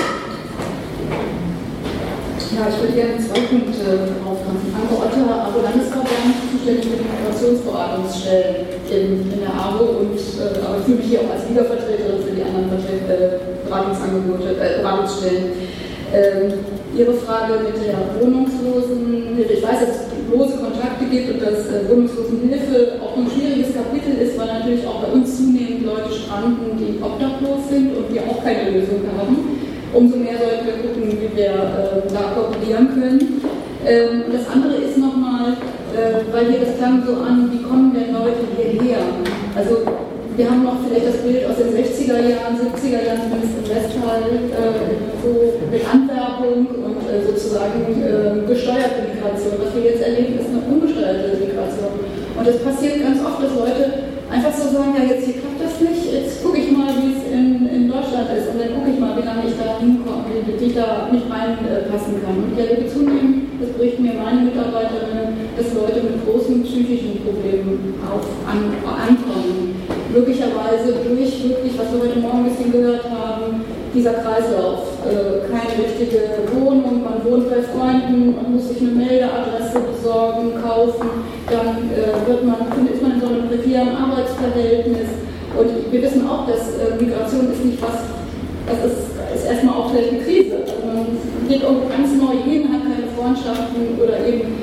Ja, ich würde gerne zwei Punkte aufgreifen. Anke Otter, ABO Landesverband, zuständig für die Migrationsberatungsstellen in, in der ABO und äh, aber fühle mich hier auch als Liedervertreterin für die anderen Vertret äh, Beratungsangebote, äh, Beratungsstellen. Ähm, Ihre Frage mit der Wohnungslosenhilfe. Ich weiß, dass es lose Kontakte gibt und dass äh, Wohnungslosenhilfe auch ein schwieriges Kapitel ist, weil natürlich auch bei uns zunehmend Leute stranden, die obdachlos sind und wir auch keine Lösung haben. Umso mehr sollten wir gucken, wie wir äh, da kooperieren können. Ähm, das andere ist nochmal, äh, weil hier das klang so an, wie kommen denn Leute hierher? Also wir haben noch vielleicht das Bild aus den 60er Jahren, 70er Jahren, zumindest im Westteil, äh, so mit Anwerbung und äh, sozusagen äh, gesteuerte Migration. Was wir jetzt erleben, ist eine ungesteuerte Migration. Und es passiert ganz oft, dass Leute einfach so sagen, ja jetzt hier klappt das nicht, jetzt gucke ich mal, wie es in, in Deutschland ist und dann gucke ich mal, wie lange ich da hinkomme, wie, wie ich da nicht reinpassen kann. Und ich erlebe zunehmend, das berichten mir meine Mitarbeiterinnen, dass Leute mit großen psychischen Problemen auf, an, ankommen durch wirklich, was wir heute Morgen ein bisschen gehört haben, dieser Kreislauf. Äh, keine richtige Wohnung, man wohnt bei Freunden, man muss sich eine Meldeadresse besorgen, kaufen, dann äh, wird man, ist man in so einem prekären Arbeitsverhältnis und wir wissen auch, dass äh, Migration ist nicht was, das ist, ist erstmal auch vielleicht eine Krise. Also man geht irgendwo ganz neu hin, hat keine Freundschaften oder eben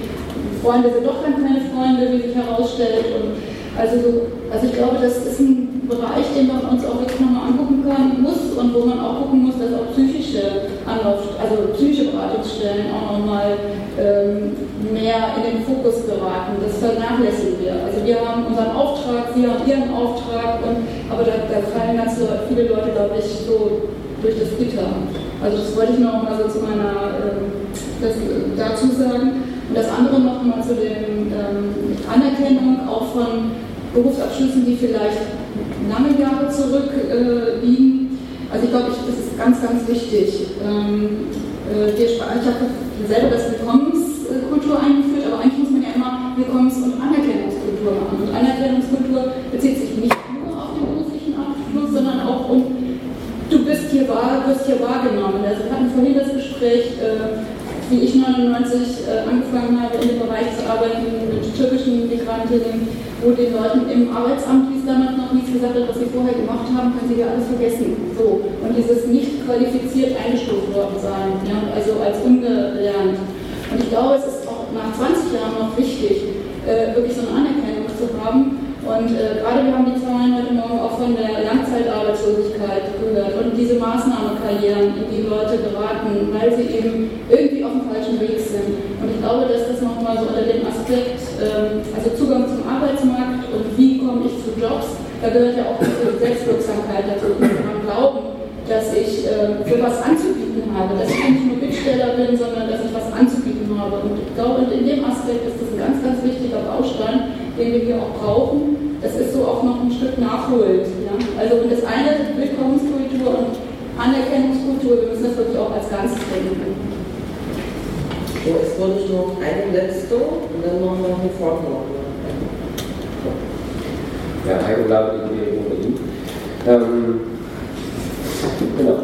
Freunde sind doch dann keine Freunde, wie sich herausstellt. Und also, also ich glaube, das ist ein Bereich, den man uns auch wirklich nochmal angucken kann, muss und wo man auch gucken muss, dass auch psychische Anlauf, also psychische Beratungsstellen auch nochmal ähm, mehr in den Fokus geraten. Das vernachlässigen wir. Also wir haben unseren Auftrag, Sie haben Ihren Auftrag, und, aber da, da fallen ganz viele Leute, glaube ich, so durch das Gitter. Also das wollte ich noch mal so zu meiner ähm, das, dazu sagen. Und das andere noch mal zu der ähm, Anerkennung auch von Berufsabschlüssen, die vielleicht lange Jahre zurückliegen. Äh, also ich glaube, das ist ganz, ganz wichtig. Ähm, äh, ich habe selber das Willkommenskultur eingeführt, aber eigentlich muss man ja immer Willkommens- und Anerkennungskultur machen. Und Anerkennungskultur bezieht sich nicht nur auf den beruflichen Abschluss, sondern auch um, du bist hier, wahr, wirst hier wahrgenommen. Also wir hatten vorhin das Gespräch, äh, wie ich 99 äh, angefangen habe, in dem Bereich zu arbeiten mit türkischen Migrantinnen, wo den Leuten im Arbeitsamt, wie es damals noch nichts gesagt hat, was sie vorher gemacht haben, können sie ja alles vergessen. So. Und dieses nicht qualifiziert eingestuft worden sein, ja, also als ungelernt. Und ich glaube, es ist auch nach 20 Jahren noch wichtig, äh, wirklich so eine Anerkennung zu haben, und äh, gerade wir haben die Zahlen heute Morgen auch von der Langzeitarbeitslosigkeit gehört und diese Maßnahmekarrieren, in die Leute geraten, weil sie eben irgendwie auf dem falschen Weg sind. Ich glaube, dass das nochmal so unter dem Aspekt, ähm, also Zugang zum Arbeitsmarkt und wie komme ich zu Jobs, da gehört ja auch diese Selbstwirksamkeit dazu. Und daran glauben, dass ich äh, für was anzubieten habe, dass ich nicht nur Bittsteller bin, sondern dass ich was anzubieten habe. Und ich glaube, in dem Aspekt ist das ein ganz, ganz wichtiger Baustein, den wir hier auch brauchen. Das ist so auch noch ein Stück nachholt. Ja? Also und das eine Willkommenskultur und Anerkennungskultur, wir müssen das wirklich auch als Ganzes denken. So, jetzt würde ich noch eine letzte und dann machen wir eine Fortnahme. Ja, Heiko Lab, die Berlin. Ähm, genau.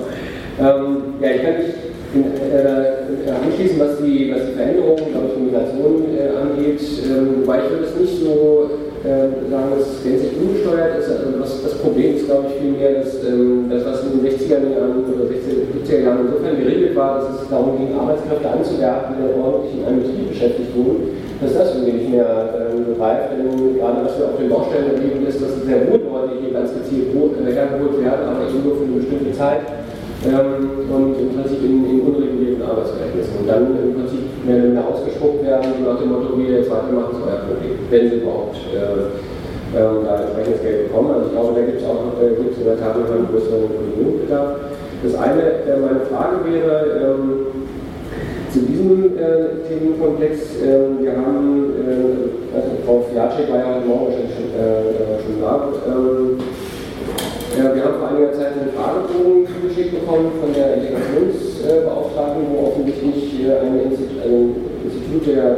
Ähm, ja, ich kann mich äh, anschließen, was die, was die Veränderungen, glaube ich, Migration äh, angeht. Ähm, wobei ich würde es nicht so äh, sagen, dass es gänzlich ungesteuert ist. Also was, das Problem ist, glaube ich, vielmehr, dass ähm, das, was in den 60er Jahren oder 60er, 70er Jahren insofern geregelt war, dass es darum ging, Arbeitskräfte anzuwerben, die ordentlich in einem Betrieb beschäftigt wurden, dass das irgendwie nicht mehr ähm, greift. Denn gerade was wir auf den Baustellen erleben, ist, dass sehr wohl Leute hier ganz gezielt hergeholt werden, aber eben nur für eine bestimmte Zeit ähm, und im Prinzip in, in Arbeitsverhältnissen und dann im Prinzip mehr oder weniger ausgespuckt werden, nach dem Motto, wie ihr jetzt weitermacht, ist euer Problem, wenn sie überhaupt äh, äh, da entsprechendes Geld bekommen. Also ich glaube, da gibt es auch äh, gibt's in der Tat noch einen größeren Regulierungsbedarf. Das eine, äh, meine Frage wäre, ähm, zu diesem äh, Themenkomplex, äh, wir haben, äh, also Frau Fiatschek war ja heute Morgen schon, äh, schon da, ähm, wir haben vor einiger Zeit einen Fragebogen zugeschickt bekommen von der Integrationsbeauftragten, wo offensichtlich ein Institut, ein Institut der,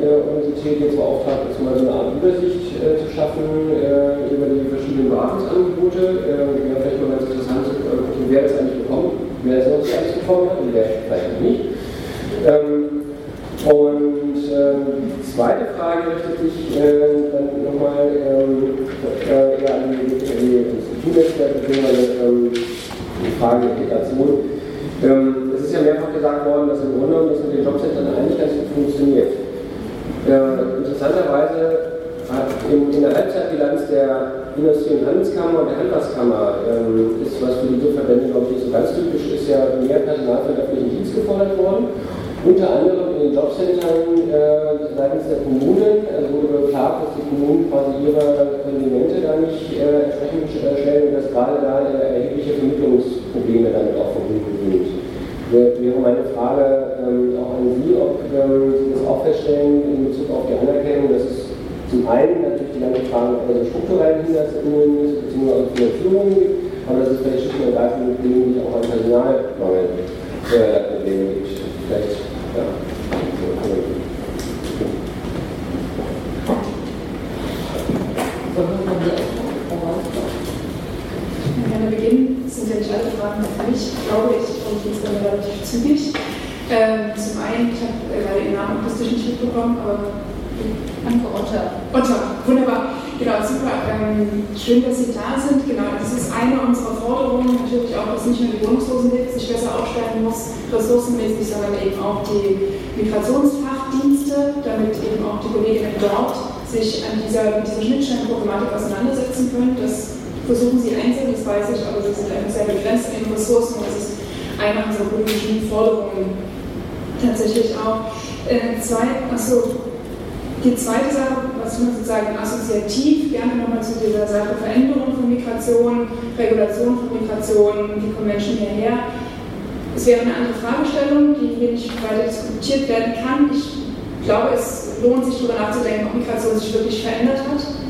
der Universität jetzt beauftragt ist, mal so eine Art Übersicht äh, zu schaffen äh, über die verschiedenen Beratungsangebote. Äh, wäre vielleicht mal ganz interessant zu gucken, wer das eigentlich bekommt, wer das sonst alles bekommen hat und wer vielleicht noch nicht. Ähm, und ähm, die zweite Frage richtet sich äh, dann nochmal ähm, äh, eher an die, die Institutnetzwerke, beziehungsweise ähm, die Frage der Integration. Ähm, ist ja mehrfach gesagt worden, dass im Grunde genommen das mit den Jobcentern eigentlich ganz gut funktioniert. Äh, interessanterweise hat in, in, der Halbzeitbilanz der Industrie- und Handelskammer und der Handelskammer ähm, ist, was für diese Verbände, glaube ich, nicht so ganz typisch ist, ja mehr Personal für den öffentlichen Dienst gefordert worden unter anderem in den Jobcentern äh, seitens der Kommunen also wurde beklagt, dass die Kommunen quasi ihre Kontingente da nicht äh, entsprechend äh, stellen und dass gerade da äh, erhebliche Vermittlungsprobleme damit auch verbunden sind. Wäre meine Frage ähm, auch an Sie, ob ähm, Sie das auch feststellen in Bezug auf die Anerkennung, dass es zum einen natürlich die ganze Frage also strukturellen Hindernissen bzw. Finanzierungen gibt, aber dass es vielleicht schlicht und ergreifend gelegentlich auch an Personalmangel äh, gibt. Vielleicht ja. Gerne beginnen. Das sind ja nicht alle Fragen für mich, glaube ich, und jetzt dann relativ zügig. Ähm, zum einen, ich habe äh, gerade Ihren Namen akustisch nicht mitbekommen, aber Anke Otter. Otter, wunderbar. Genau, super. Ähm, schön, dass Sie da sind. Genau, das ist eine unserer Forderungen. Natürlich auch, dass nicht nur die Wohnungslosenhilfe sich besser aufstellen muss, ressourcenmäßig, sondern eben auch die Migrationsfachdienste, damit eben auch die Kolleginnen dort sich an dieser, dieser Schnittstellenproblematik auseinandersetzen können. Das versuchen sie einzeln, das weiß ich, aber sie sind einfach sehr begrenzt in den Ressourcen. Das ist eine unserer politischen Forderungen tatsächlich auch. Äh, zwei, achso, die zweite Sache, was wir sozusagen assoziativ gerne nochmal zu dieser Sache Veränderung von Migration, Regulation von Migration, wie kommen Menschen hierher? Es wäre eine andere Fragestellung, die hier nicht weiter diskutiert werden kann. Ich glaube, es lohnt sich darüber nachzudenken, ob Migration sich wirklich verändert hat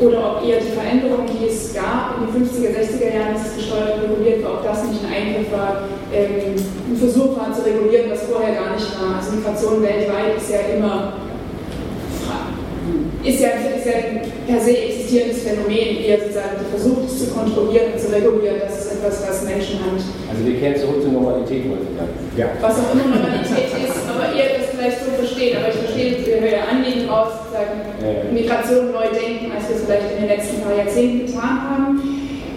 oder ob eher die Veränderung, die es gab in den 50er, 60er Jahren, dass es gesteuert und reguliert war, ob das nicht ein Eingriff war, ähm, ein Versuch war zu regulieren, was vorher gar nicht war. Also Migration weltweit ist ja immer ist ja, ist ja ein per se existierendes Phänomen, eher sozusagen versucht es zu kontrollieren und zu regulieren. Das ist etwas, was Menschenhand. Also wir kehren zurück zur Normalität, wollte ich sagen. Ja. Was auch immer Normalität ist, vielleicht so versteht. Aber ich verstehe euer Anliegen aus, sozusagen. Migration neu denken, als wir es vielleicht in den letzten paar Jahrzehnten getan haben.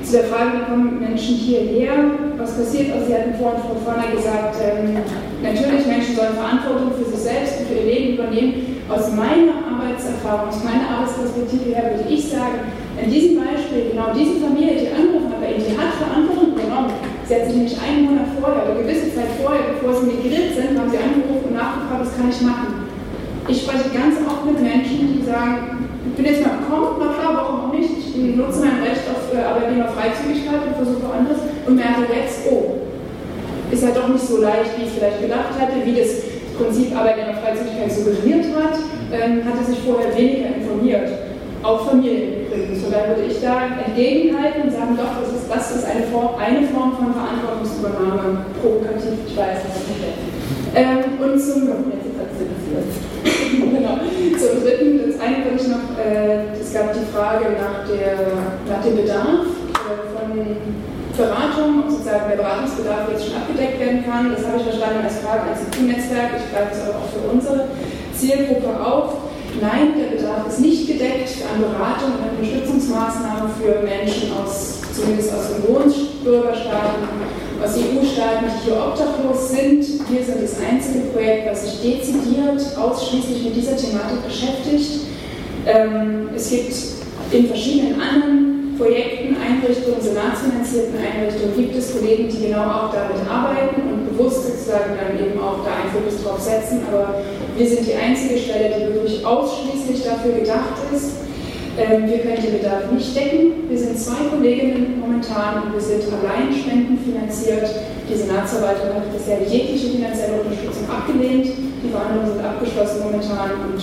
Zu der Frage, wie kommen Menschen hierher? Was passiert? Also Sie hatten vorhin Frau Vorner gesagt, ähm, natürlich Menschen sollen Verantwortung für sich selbst und für ihr Leben übernehmen. Aus meiner Arbeitserfahrung, aus meiner Arbeitsperspektive her würde ich sagen, in diesem Beispiel, genau diese Familie, die angerufen hat die hat Verantwortung übernommen. Sie hat sich nämlich einen Monat vorher oder gewisse Zeit vorher, bevor sie migriert sind, haben sie angerufen und nachgefragt, was kann ich machen. Ich spreche ganz oft mit Menschen, die sagen, ich bin jetzt mal gekommen, na klar, warum auch nicht, ich nutze mein Recht auf äh, Arbeitnehmerfreizügigkeit und versuche anderes und merke jetzt, oh, ist halt doch nicht so leicht, wie ich vielleicht gedacht hätte, wie das Prinzip Arbeitnehmerfreizügigkeit suggeriert hat, ähm, hatte sich vorher weniger informiert. Auch Familien übrigens. Von daher würde ich da entgegenhalten und sagen, doch, das ist, das ist eine, Form, eine Form von Verantwortungsübernahme. Provokativ, ich weiß, nicht. Ähm, und zum genau. Zum dritten, das eine würde ich noch, äh, es gab die Frage nach, der, nach dem Bedarf äh, von Beratung, sozusagen der Beratungsbedarf jetzt schon abgedeckt werden kann. Das habe ich verstanden als Frage ans IT-Netzwerk. Ich greife es aber auch für unsere Zielgruppe auf. Nein, der Bedarf ist nicht gedeckt an Beratung und Unterstützungsmaßnahmen für Menschen aus, zumindest aus den Wohnbürgerstaaten, aus EU-Staaten, die hier obdachlos sind. Wir sind das einzige Projekt, das sich dezidiert ausschließlich mit dieser Thematik beschäftigt. Ähm, es gibt in verschiedenen anderen Projekten, Einrichtungen, senatsfinanzierten Einrichtungen gibt es Kollegen, die genau auch damit arbeiten und bewusst sozusagen dann eben auch da einen Fokus drauf setzen. Aber wir sind die einzige Stelle, die wirklich ausschließlich dafür gedacht ist. Ähm, wir können den Bedarf nicht decken. Wir sind zwei Kolleginnen momentan und wir sind allein spendenfinanziert. Die Senatsverwaltung hat bisher jegliche finanzielle Unterstützung abgelehnt. Die Verhandlungen sind abgeschlossen momentan und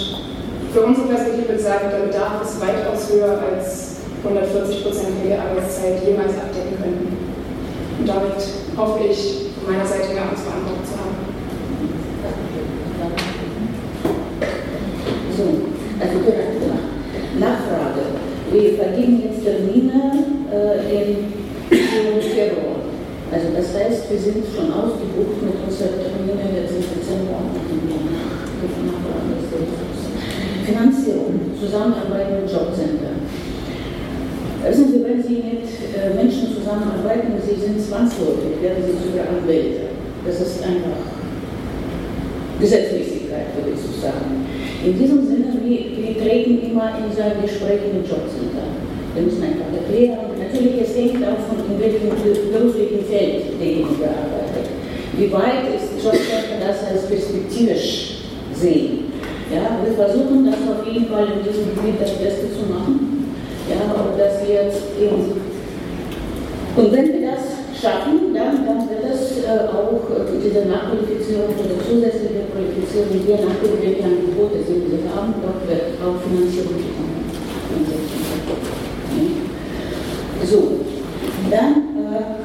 für unsere Perspektive würde ich sagen, der Bedarf ist weitaus höher als 140 Prozent der Arbeitszeit jemals abdecken könnten. Und damit hoffe ich, von meiner Seite mehr alles beantwortet zu haben. So, also Nachfrage. Wir vergeben jetzt Termine äh, im Februar. Also das heißt, wir sind schon ausgebucht mit unseren Terminen jetzt im Dezember. Finanzierung, Zusammenarbeit mit Jobcenter. Wissen Sie, wenn Sie mit äh, Menschen zusammenarbeiten, Sie sind zwangsläufig, werden Sie sogar Anwälte. Das ist einfach Gesetzmäßigkeit, würde ich so sagen. In diesem Sinne, wir, treten immer in so ein Gespräch mit Jobcenter. Wir müssen einfach erklären. Natürlich, es hängt davon, in welchem beruflichen Feld derjenige arbeitet. Wie weit ist Jobcenter das als perspektivisch sehen? Ja, wir versuchen das auf jeden Fall in diesem Gebiet das Beste zu machen. Ja, und dass wir jetzt eben. Und wenn wir das schaffen, dann, dann wird es äh, auch äh, diese Nachqualifizierung oder zusätzliche Qualifizierung, je nachdem, welche Angebote sie haben, dort wird auch Finanzierung kommen. So, dann, äh,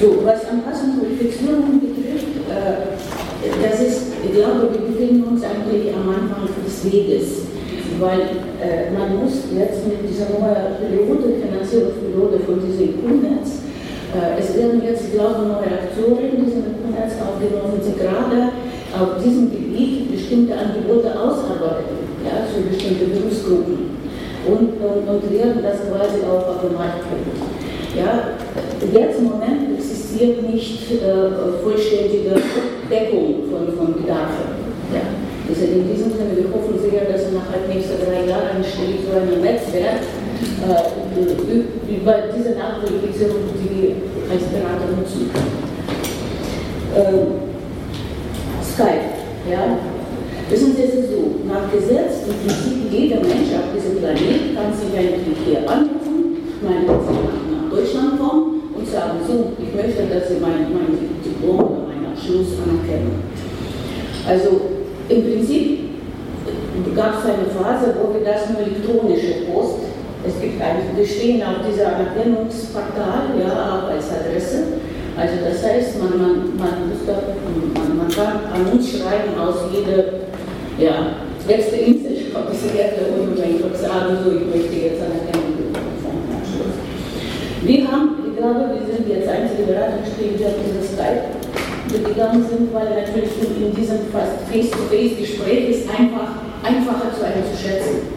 so, was Anpassung und Qualifizierung betrifft, äh, das ist, ich glaube, wir befinden uns eigentlich am Anfang des Weges weil äh, man muss jetzt mit dieser neuen Periode, Finanzierungsperiode von diesem EU-Netz, äh, es werden jetzt, glaube ich, neue Akteure in diesem EU-Netz aufgenommen, die gerade auf diesem Gebiet bestimmte Angebote ausarbeiten, ja, für bestimmte Berufsgruppen und, und, und werden das quasi auch auf den Markt bringen. Ja, jetzt im Moment existiert nicht äh, vollständige Deckung von, von Bedarfen. Ja. Also in diesem Sinne, wir hoffen sehr, dass innerhalb nächster drei Jahre entsteht so ein Netzwerk äh, über diese Nachqualifizierung, die als Berater nutzen kann. Ähm, Skype, ja. Wissen Sie, es ist so, nach Gesetz, im Prinzip jeder Mensch auf diesem Planeten kann sich eigentlich hier anrufen, meine, nach Deutschland kommen und sagen, so, ich möchte, dass Sie mein, mein Diplom oder meinen Abschluss anerkennen. Also im Prinzip gab es eine Phase, wo wir das nur elektronische Post, es gibt eigentlich, wir stehen auf dieser Anerkennungsportal, ja, auch als Adresse. Also das heißt, man, man, man, muss da, man, man kann an uns schreiben aus jeder ja, letzte Insel, ich glaube, das ist und einfach sagen, so, ich möchte jetzt Anerkennung bekommen von Abschluss. Wir haben, ich glaube, wir sind jetzt einzige Beratungsstelle, die auf dieses Skype gegangen sind, weil natürlich in diesem Face-to-Face-Gespräch ist einfach einfacher zu einem zu schätzen.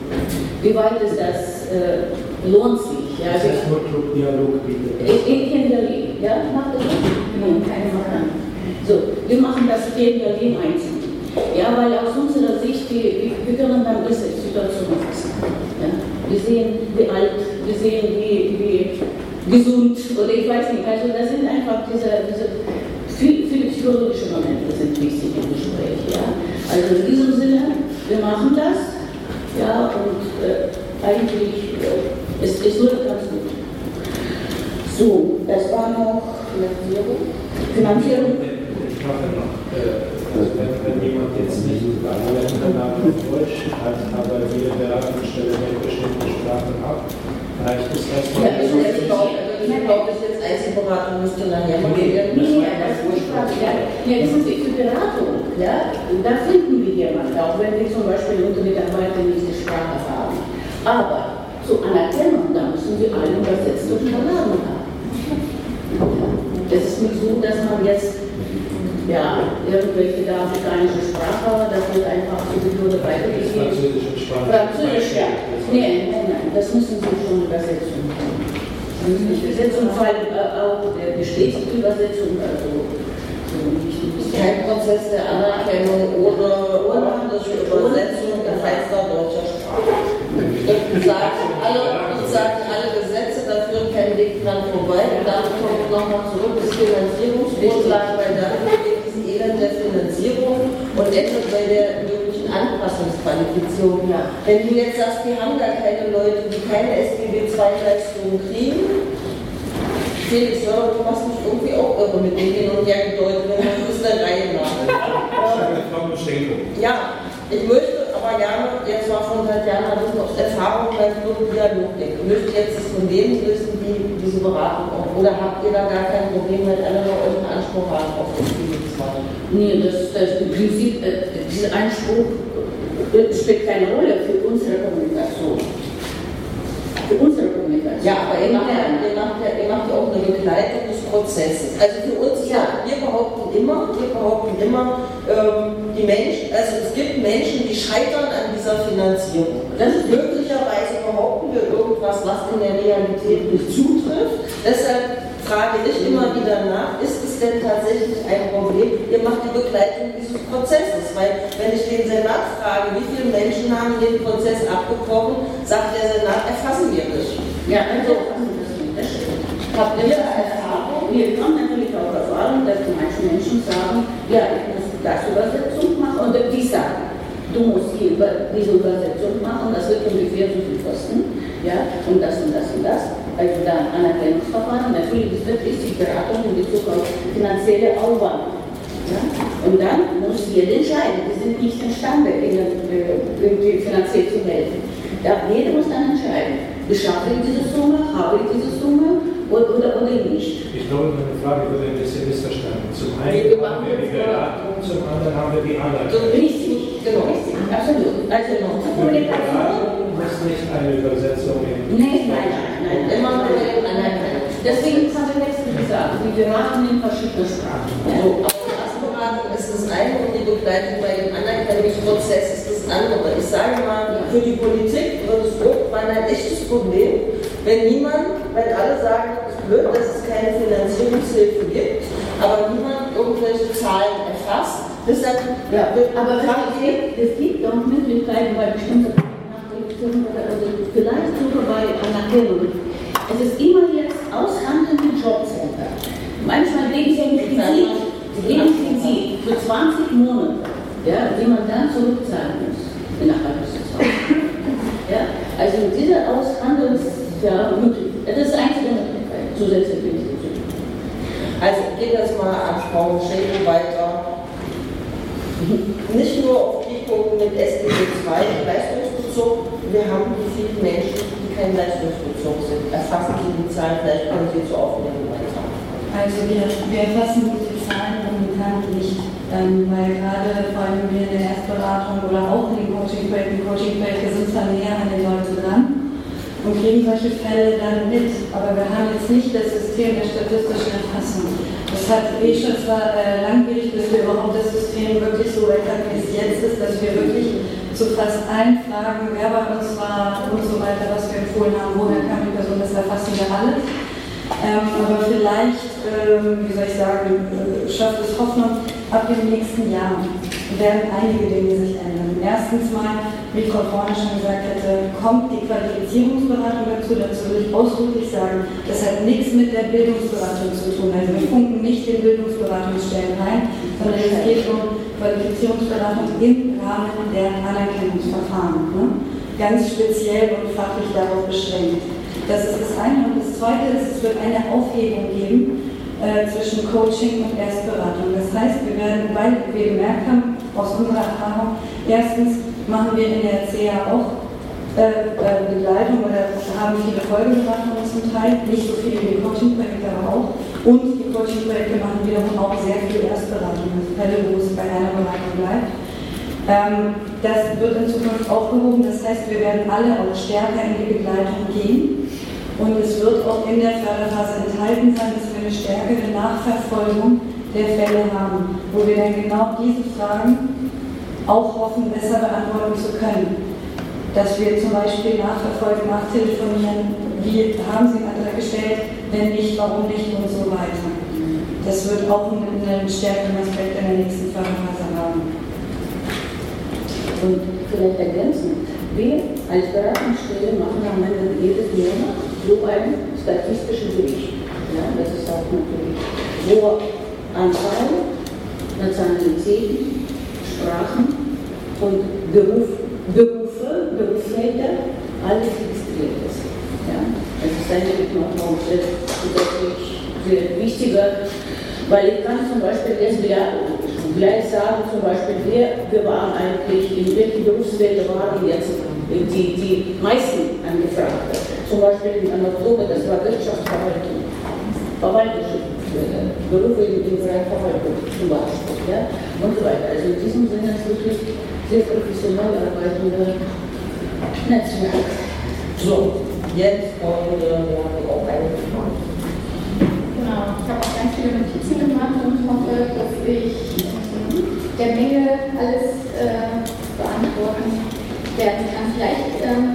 Wie weit ist das äh, lohnt sich? Ja, das heißt nur Dialog ich kenne Berlin, ja, macht das Nein, keine Frage. So, wir machen das in Berlin einzeln. Ja, weil aus unserer Sicht, wir, wir können dann diese Situation fassen. Ja. Wir sehen, wie alt, wir sehen, wie, wie gesund oder ich weiß nicht. Also das sind einfach diese, diese psychologische Momente sind wichtig im Gespräch. Ja? Also in diesem Sinne, wir machen das ja, und äh, eigentlich äh, es, es wird ganz gut. So, das war noch Finanzierung. Finanzierung. Ich mache noch. Äh, wenn, wenn jemand jetzt nicht Unterlagen auf Deutsch hat, aber jede Beratungsstelle eine bestimmte Sprache ab, reicht es erstmal. Ja, also ich glaube, ich jetzt Einzelberatung müsste nachher mal werden. Nee, das ist. Ja, ja, das ist für Beratung. Ja, da finden wir jemanden, auch wenn wir zum Beispiel unter Mitarbeiter nicht die Sprache haben. Aber zur Anerkennung, da müssen wir alle übersetzte Unterlagen haben. Das ist nicht so, dass man jetzt ja, irgendwelche da afrikanische Sprache, das wird einfach sowieso weitergegeben. Französische Sprache. Französisch, ja. Nein, nein, nein, das müssen Sie schon übersetzen. Übersetzung, vor allem äh, auch der bestätigte Übersetzung, also kein Prozess der Anerkennung oder ordentliche Übersetzung in feinster deutscher Sprache. Und sagen alle, und sagen alle Gesetze, da führt kein Weg dran vorbei. Und dann kommt nochmal zurück das Finanzierungsvorschlag, weil dann geht das Elend der Finanzierung und endet bei der möglichen Anpassungsqualifizierung. Ja. Wenn du jetzt sagst, wir haben da keine Leute, die keine SGB-II-Leistungen kriegen, Felix, ja, du machst mich irgendwie auch irre mit dem hin und her gedeutet, wenn man das der Reihe nach. Ja, ich möchte aber gerne jetzt mal von Tatjana wissen, ob es Erfahrung beim Dialog gibt. Ich möchte jetzt von denen wissen, die diese Beratung auch. Oder habt ihr da gar kein Problem, wenn einer bei euch einen Anspruch hat auf das Zwei? Nee, das, das im Prinzip, äh, dieser Anspruch äh, spielt keine Rolle für unsere Kommunikation. Ja, aber ihr macht ja, ihr macht ja, ihr macht ja auch eine Begleitung des Prozesses. Also für uns, ja, wir behaupten immer, wir behaupten immer, ähm, die Menschen, also es gibt Menschen, die scheitern an dieser Finanzierung. Das ist möglicherweise behaupten wir irgendwas, was in der Realität nicht zutrifft. Deshalb frage ich immer wieder nach, ist es denn tatsächlich ein Problem? Ihr macht die Begleitung dieses Prozesses, weil wenn ich den Senat frage, wie viele Menschen haben den Prozess abgebrochen, sagt der Senat, erfassen wir nicht. Ja, also das stimmt. Ihr Erfahrung? Wir haben natürlich auch Erfahrung, dass die meisten Menschen sagen, ja, ich muss das Übersetzung machen oder die sagen, du musst die, diese Übersetzung machen, das wird ungefähr so viel kosten, ja, und das und das und das also dann Anerkennungsverfahren, natürlich ist die Beratung in Bezug auf finanzielle Aufwand. Ja? Und dann muss jeder entscheiden. Wir sind nicht imstande, ihnen irgendwie finanziell zu helfen. Ja, jeder muss dann entscheiden. Beschaffe ich diese Summe, habe ich diese Summe oder, oder, oder nicht. Ich glaube, meine Frage wurde ein bisschen missverstanden. Zum einen wir haben wir die Beratung, zum anderen haben wir die Anerkennung. Richtig, genau. Richtig, absolut. Also noch zur Kommunikation. muss nicht eine Übersetzung in. Nein, nein, nein nein, immer nur anerkennen. Deswegen haben wir letztens gesagt, wir beraten in verschiedenen Sprachen. Ja. So, aber die Erstberatung ist das eine und die Begleitung bei dem Anerkennungsprozess ist das andere. Ich sage mal, für die Politik wird es irgendwann ein echtes Problem, wenn niemand, wenn alle sagen, es ist blöd, dass es keine Finanzierungshilfe gibt, aber niemand irgendwelche Zahlen erfasst. Deshalb ja, aber es gibt, auch Möglichkeiten bei bestimmten Nachrichten oder also vielleicht sogar bei Anerkennung. Es ist immer jetzt aushandeln mit Jobcenter. Manchmal geben sie ein Kredit, geben für 20 Monate, ja, die man dann zurückzahlen muss innerhalb des Jahres. Ja, also diese Aushandlung ist ja möglich. Das ist einzige Möglichkeit, zusätzliche Institutionen. Also geht das mal am Sprung Schäden weiter. Nicht nur auf die Punkte mit SDG 2, Leistungsbezug, wir haben viele Menschen, die kein Leistungsbezug sind. Erfassen Sie die Zahlen, vielleicht können Sie zu aufnehmen weiter. Also wir, wir erfassen die Zahlen momentan nicht, ähm, weil gerade vor allem wir in der Erstberatung oder auch in den Coaching-Projekten, Coaching-Projekte sind zwar näher an den Leuten dran und kriegen solche Fälle dann mit, aber wir haben jetzt nicht das System der statistischen Erfassung. Das hat eh schon zwar äh, langwierig, bis wir überhaupt das System wirklich so erkennen, wie es jetzt ist, dass wir wirklich zu fast allen Fragen, wer bei uns war und so weiter, was wir empfohlen haben, woher kam die Person, das erfassen wir alles. Ähm, aber vielleicht, ähm, wie soll ich sagen, äh, schafft es Hoffnung, ab dem nächsten Jahr werden einige Dinge sich ändern. Erstens mal, wie Frau Vorne schon gesagt hätte, kommt die Qualifizierungsberatung dazu. Dazu will ich ausdrücklich sagen, das hat nichts mit der Bildungsberatung zu tun. Also wir funken nicht den Bildungsberatungsstellen rein, sondern es geht um Qualifizierungsberatung im Rahmen der Anerkennungsverfahren. Ne? Ganz speziell und fachlich darauf beschränkt. Das ist das eine. Und das zweite ist, es wird eine Aufhebung geben äh, zwischen Coaching und Erstberatung. Das heißt, wir werden, weil wir gemerkt haben, aus unserer Erfahrung, erstens machen wir in der CA auch äh, äh, Begleitung oder haben viele Folgeberatungen zum Teil, nicht so viele wie die Coaching-Projekte, aber auch. Und die Coaching-Projekte machen wiederum auch sehr viel Erstberatung, also Fälle, wo es bei einer Beratung bleibt. Ähm, das wird in Zukunft aufgehoben, das heißt, wir werden alle auch stärker in die Begleitung gehen. Und es wird auch in der Förderphase enthalten sein, dass wir eine stärkere Nachverfolgung der Fälle haben, wo wir dann genau diese Fragen auch hoffen, besser beantworten zu können. Dass wir zum Beispiel nachverfolgen, nachtelefonieren, wie haben Sie einen Antrag gestellt, wenn nicht, warum nicht und so weiter. Das wird auch einen, einen stärkeren Aspekt in der nächsten Förderphase haben. Und vielleicht ergänzend, wir als Beratungsstelle machen am Ende jedes Monat so einen statistischen Bericht. Ja, das ist auch natürlich, wo Anzahl, Nationalitäten, Sprachen und Beruf, Berufe, Berufsfelder, alles registriert ist. Ja, das ist eigentlich noch sehr, sehr wichtiger, weil ich kann zum Beispiel jetzt gleich sagen, zum Beispiel, wir, wir waren eigentlich, in welchen Berufsfelder waren jetzt die, die meisten Angefragte. Zum Beispiel in Anatole, das war Wirtschaftsverwaltung, Verwaltungsberufe im Bereich Verwaltung zum Beispiel, ja, und so weiter. Also in diesem Sinne ist wirklich sehr professionell arbeitende Netzwerk. So, jetzt wollen wir auch eine Frage. Genau, ich habe auch ganz viele Notizen gemacht und hoffe, dass ich der Menge alles äh, beantworten werden kann. Vielleicht ähm,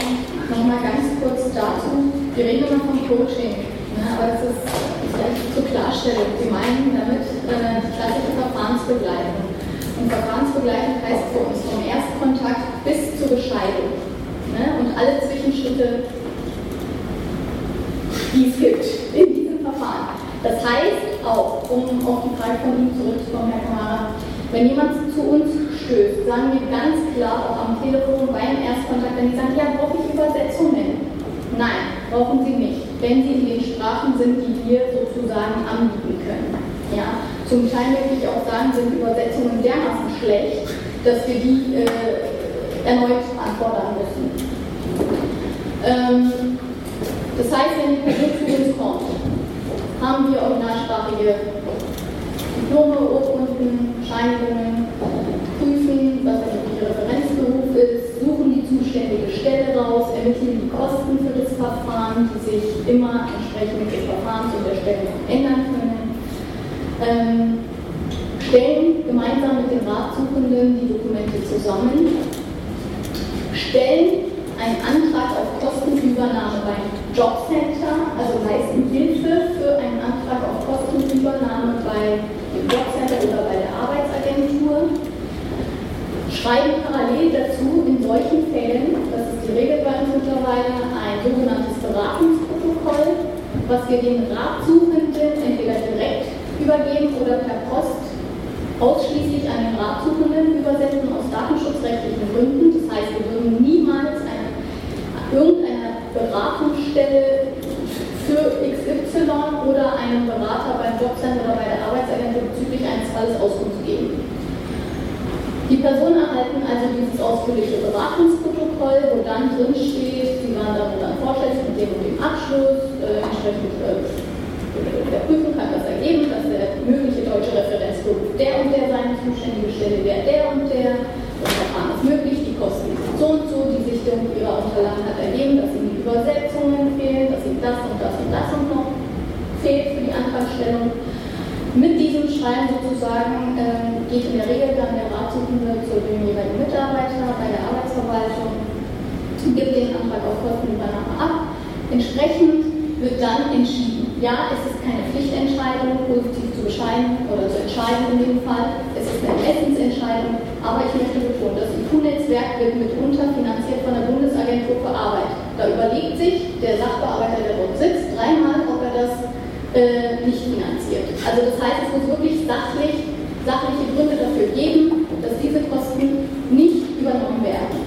nochmal ganz kurz dazu. Wir reden immer vom Coaching, ne, aber es ist vielleicht zur Klarstellung. Wir meinen damit äh, die klassische Verfahrensbegleitung. Und Verfahrensbegleitung heißt für uns vom Erstkontakt bis zur Bescheidung. Ne, und alle Zwischenschritte, die es gibt in diesem Verfahren. Das heißt auch, um auf die Frage von Ihnen zurückzukommen, Herr Kamara, wenn jemand zu uns stößt, sagen wir ganz klar auch am Telefon beim Erstkontakt, wenn die sagen, ja, brauche ich Übersetzungen? Nein, brauchen sie nicht, wenn sie in den Sprachen sind, die wir sozusagen anbieten können. Ja? Zum Teil möchte ich auch sagen, sind Übersetzungen dermaßen schlecht, dass wir die äh, erneut anfordern müssen. Ähm, das heißt, wenn die Person zu uns kommt, haben wir originalsprachige Diplome, Urkunden, Scheinigungen, prüfen, was der mögliche Referenzberuf ist, suchen die zuständige Stelle raus, ermitteln die Kosten für das Verfahren, die sich immer entsprechend des Verfahrens und der Stelle ändern können. Ähm, stellen gemeinsam Beratungssuchenden die Dokumente zusammen, stellen einen Antrag auf Kostenübernahme beim Jobcenter, also leisten Hilfe für einen Antrag auf Kostenübernahme bei dem Jobcenter oder bei der Arbeitsagentur, schreiben parallel dazu in solchen Fällen, das ist die Regel bei uns mittlerweile, ein sogenanntes Beratungsprotokoll, was wir den Ratsuchenden entweder direkt übergeben oder per Post ausschließlich an den Ratsuchenden übersetzen aus datenschutzrechtlichen Gründen. Das heißt, wir würden niemals eine, irgendeiner Beratungsstelle für XY oder einem Berater beim Jobcenter oder bei der Arbeitsagentur bezüglich eines Falles Auskunft geben. Die Personen erhalten also dieses ausführliche Beratungsprotokoll, wo dann drin steht, sie waren damit dann vorstellig mit dem und dem Abschluss, äh, entsprechend äh, der Prüfung hat das ergeben, dass der mögliche deutsche Referenzberuf der und der seine zuständige Stelle wäre, der und der, das Verfahren ist möglich, die Kosten sind so und so, die Sichtung ihrer Unterlagen hat ergeben, dass ihnen die Übersetzungen fehlen, dass ihnen das und das und das und noch fehlt für die Antragstellung. Mit diesem Schreiben sozusagen äh, geht in der Regel dann der Ratsuchende zu dem jeweiligen Mitarbeiter bei der Arbeitsverwaltung, gibt den Antrag auf Kostenübernahme ab. Entsprechend wird dann entschieden. Ja, es ist keine Pflichtentscheidung, positiv zu bescheiden oder zu entscheiden in dem Fall. Es ist eine Essensentscheidung, aber ich möchte betonen, das IQ-Netzwerk wird mitunter finanziert von der Bundesagentur für Arbeit. Da überlegt sich der Sachbearbeiter, der dort sitzt, dreimal, ob er das äh, nicht finanziert. Also das heißt, es muss wirklich sachlich, sachliche Gründe dafür geben, dass diese Kosten nicht übernommen werden.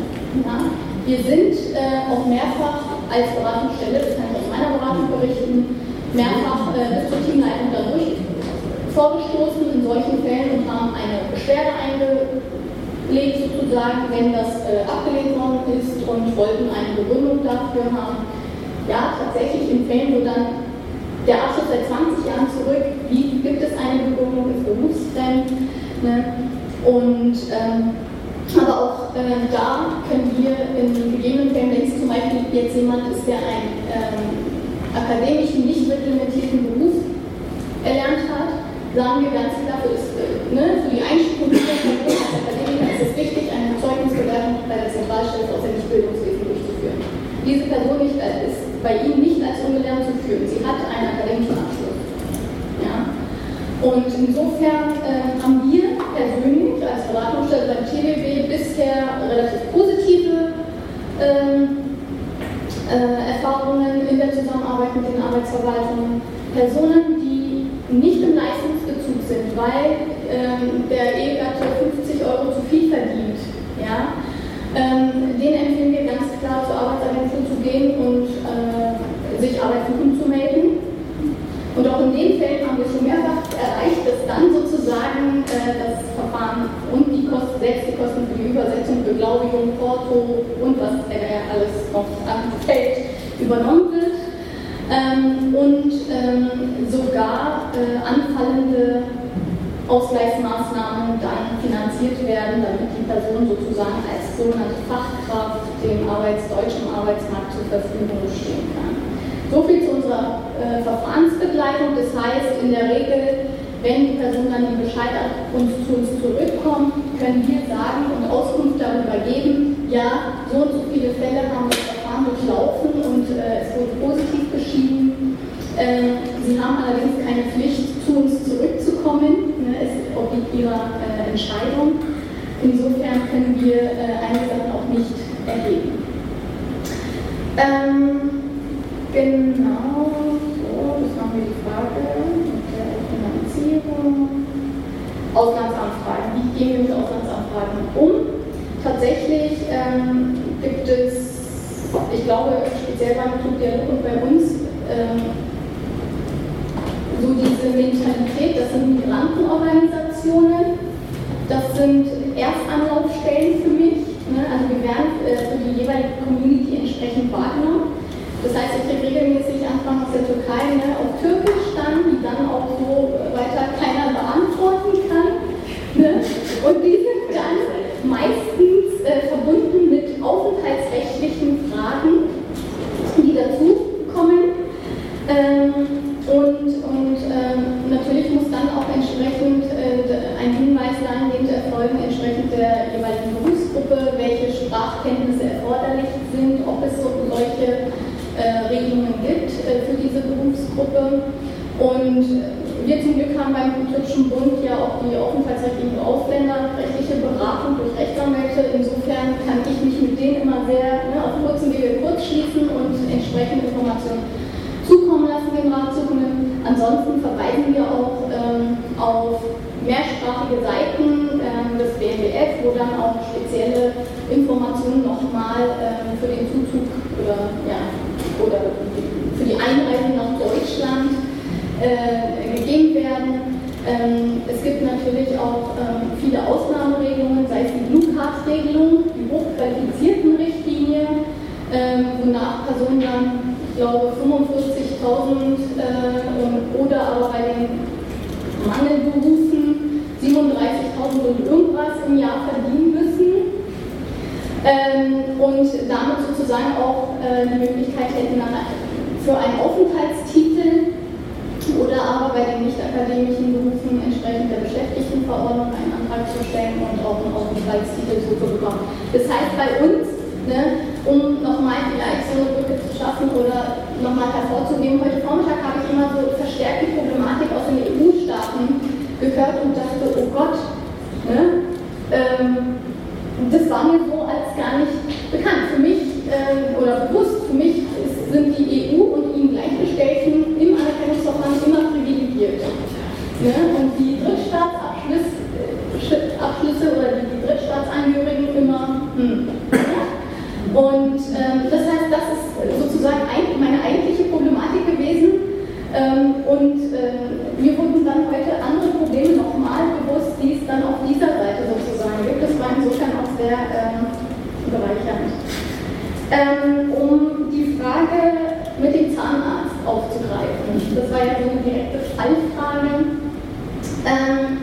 Ja? Wir sind äh, auch mehrfach als Beratungsstelle, das kann ich aus meiner Beratung berichten, mehrfach äh, bis zur Teamleitung dadurch vorgestoßen in solchen Fällen und haben eine Beschwerde eingelegt sozusagen, wenn das äh, abgelehnt worden ist und wollten eine Begründung dafür haben. Ja, tatsächlich in Fällen, wo dann der Abschluss seit 20 Jahren zurück, wie gibt es eine Begründung, ist berufsfremd. Ne? Und ähm, aber auch äh, da können wir in gegebenen Fällen, wenn es zum Beispiel jetzt jemand ist, der einen ähm, akademischen, nicht reglementierten Beruf erlernt hat, sagen wir ganz klar, für, das, äh, ne, für die Einstufung als Akademiker ist es wichtig, eine Zeugnisbewertung bei der Zentralstelle aus dem Bildungswesen durchzuführen. Diese Person nicht, äh, ist bei Ihnen nicht als ungelernt zu führen. Sie hat einen akademischen Abschluss. Ja? Und insofern äh, haben wir persönlich als Beratungsstelle beim TBW bisher relativ positive ähm, äh, Erfahrungen in der Zusammenarbeit mit den Arbeitsverwaltungen. Personen, die nicht im Leistungsbezug sind, weil ähm, der Ehegatte 50 Euro zu viel verdient. Ja? Ähm, den empfehlen wir ganz klar zur Arbeitsagentur zu gehen und äh, sich Arbeitssuchend zu melden. Und auch in den Fällen haben wir schon mehrfach erreicht, dass dann sozusagen äh, das Verfahren und die Kosten, selbst die Kosten für die Übersetzung, Beglaubigung, Porto und was äh, alles noch anfällt, übernommen wird. Ähm, und ähm, sogar äh, anfallende Ausgleichsmaßnahmen dann finanziert werden, damit die Person sozusagen als sogenannte Fachkraft dem Arbeits deutschen Arbeitsmarkt zur Verfügung stehen kann. So viel zu unserer äh, Verfahrensbegleitung. Das heißt, in der Regel, wenn die Person dann die Bescheid uns, zu uns zurückkommt, können wir sagen und Auskunft darüber geben, ja, so und so viele Fälle haben das Verfahren durchlaufen und äh, es wurde positiv beschieden. Äh, sie haben allerdings keine Pflicht, zu uns zurückzukommen. Ne, es obliegt ihrer äh, Entscheidung. Insofern können wir äh, einige Sachen auch nicht erheben. Ähm, genau, so, das haben wir die Frage mit der Finanzierung. Auslandsanfragen. Wie gehen wir mit Auslandsanfragen um? Tatsächlich ähm, gibt es, ich glaube, speziell beim Club Dialog und bei uns, ähm, so diese Mentalität, das sind Migrantenorganisationen, das sind Erstanlaufstellen für mich. Ne? Also wir werden äh, für die jeweilige Community entsprechend wahrgenommen. Das heißt, ich kriege regelmäßig Anfang aus der Türkei ne, auf Türkisch dann, die dann auch so weiter keiner beantworten kann. Ne? Und die sind dann meistens äh, verbunden mit aufenthaltsrechtlichen Fragen, die dazu kommen. Ähm, und und ähm, natürlich muss dann auch entsprechend äh, ein Hinweis dahingehend erfolgen, entsprechend der jeweiligen Berufsgruppe, welche Sprachkenntnisse erforderlich sind, ob es so solche vorgestellt für diese Berufsgruppe. Und wir zum Glück haben beim Kritischen Bund ja auch die aufenthaltsrechtlichen Ausländerrechtliche Beratung durch Rechtsanwälte. Insofern kann ich mich mit denen immer sehr ne, auf kurzen Wege kurz schließen und entsprechende Informationen zukommen lassen, den Rat. Ansonsten verweisen wir auch ähm, auf mehrsprachige Seiten ähm, des BNDF, wo dann auch spezielle Informationen nochmal ähm, für den Zuzug oder, ja, oder für die Einreise nach Deutschland äh, gegeben werden. Ähm, es gibt natürlich auch ähm, viele Ausnahmeregelungen, sei es die Blue Card-Regelung, die hochqualifizierten Richtlinie, ähm, wonach Personen dann, ich glaube, 45.000 äh, oder aber bei den Mangelberufen 37.000 und irgendwas im Jahr verdienen müssen. Ähm, und damit sozusagen auch äh, die Möglichkeit hätten, für einen Aufenthaltstitel oder aber bei den nicht-akademischen Berufen entsprechend der Beschäftigtenverordnung einen Antrag zu stellen und auch einen Aufenthaltstitel zu bekommen. Das heißt bei uns, ne, um nochmal vielleicht so eine Brücke zu schaffen oder nochmal hervorzuheben, heute Vormittag habe ich immer so verstärkt die Problematik aus den EU-Staaten gehört und dachte, oh Gott, ne, ähm, das war mir so als gar nicht bekannt. Für mich äh, oder bewusst, für mich ist, sind die EU und ihnen Gleichgestellten im Anerkennungsverfahren immer privilegiert. Ne? Und die Drittstaatsabschlüsse äh, oder die, die Drittstaatsangehörigen immer. Hm. Und ähm, das heißt, das ist sozusagen ein, meine eigentliche Problematik gewesen. Ähm, und äh, mir wurden dann heute andere Probleme nochmal bewusst, die es dann auf dieser Seite sozusagen gibt. Das war insofern auch sehr ähm, bereichernd. Ähm, um die Frage mit dem Zahnarzt aufzugreifen. Das war ja so eine direkte Fallfrage. Ähm,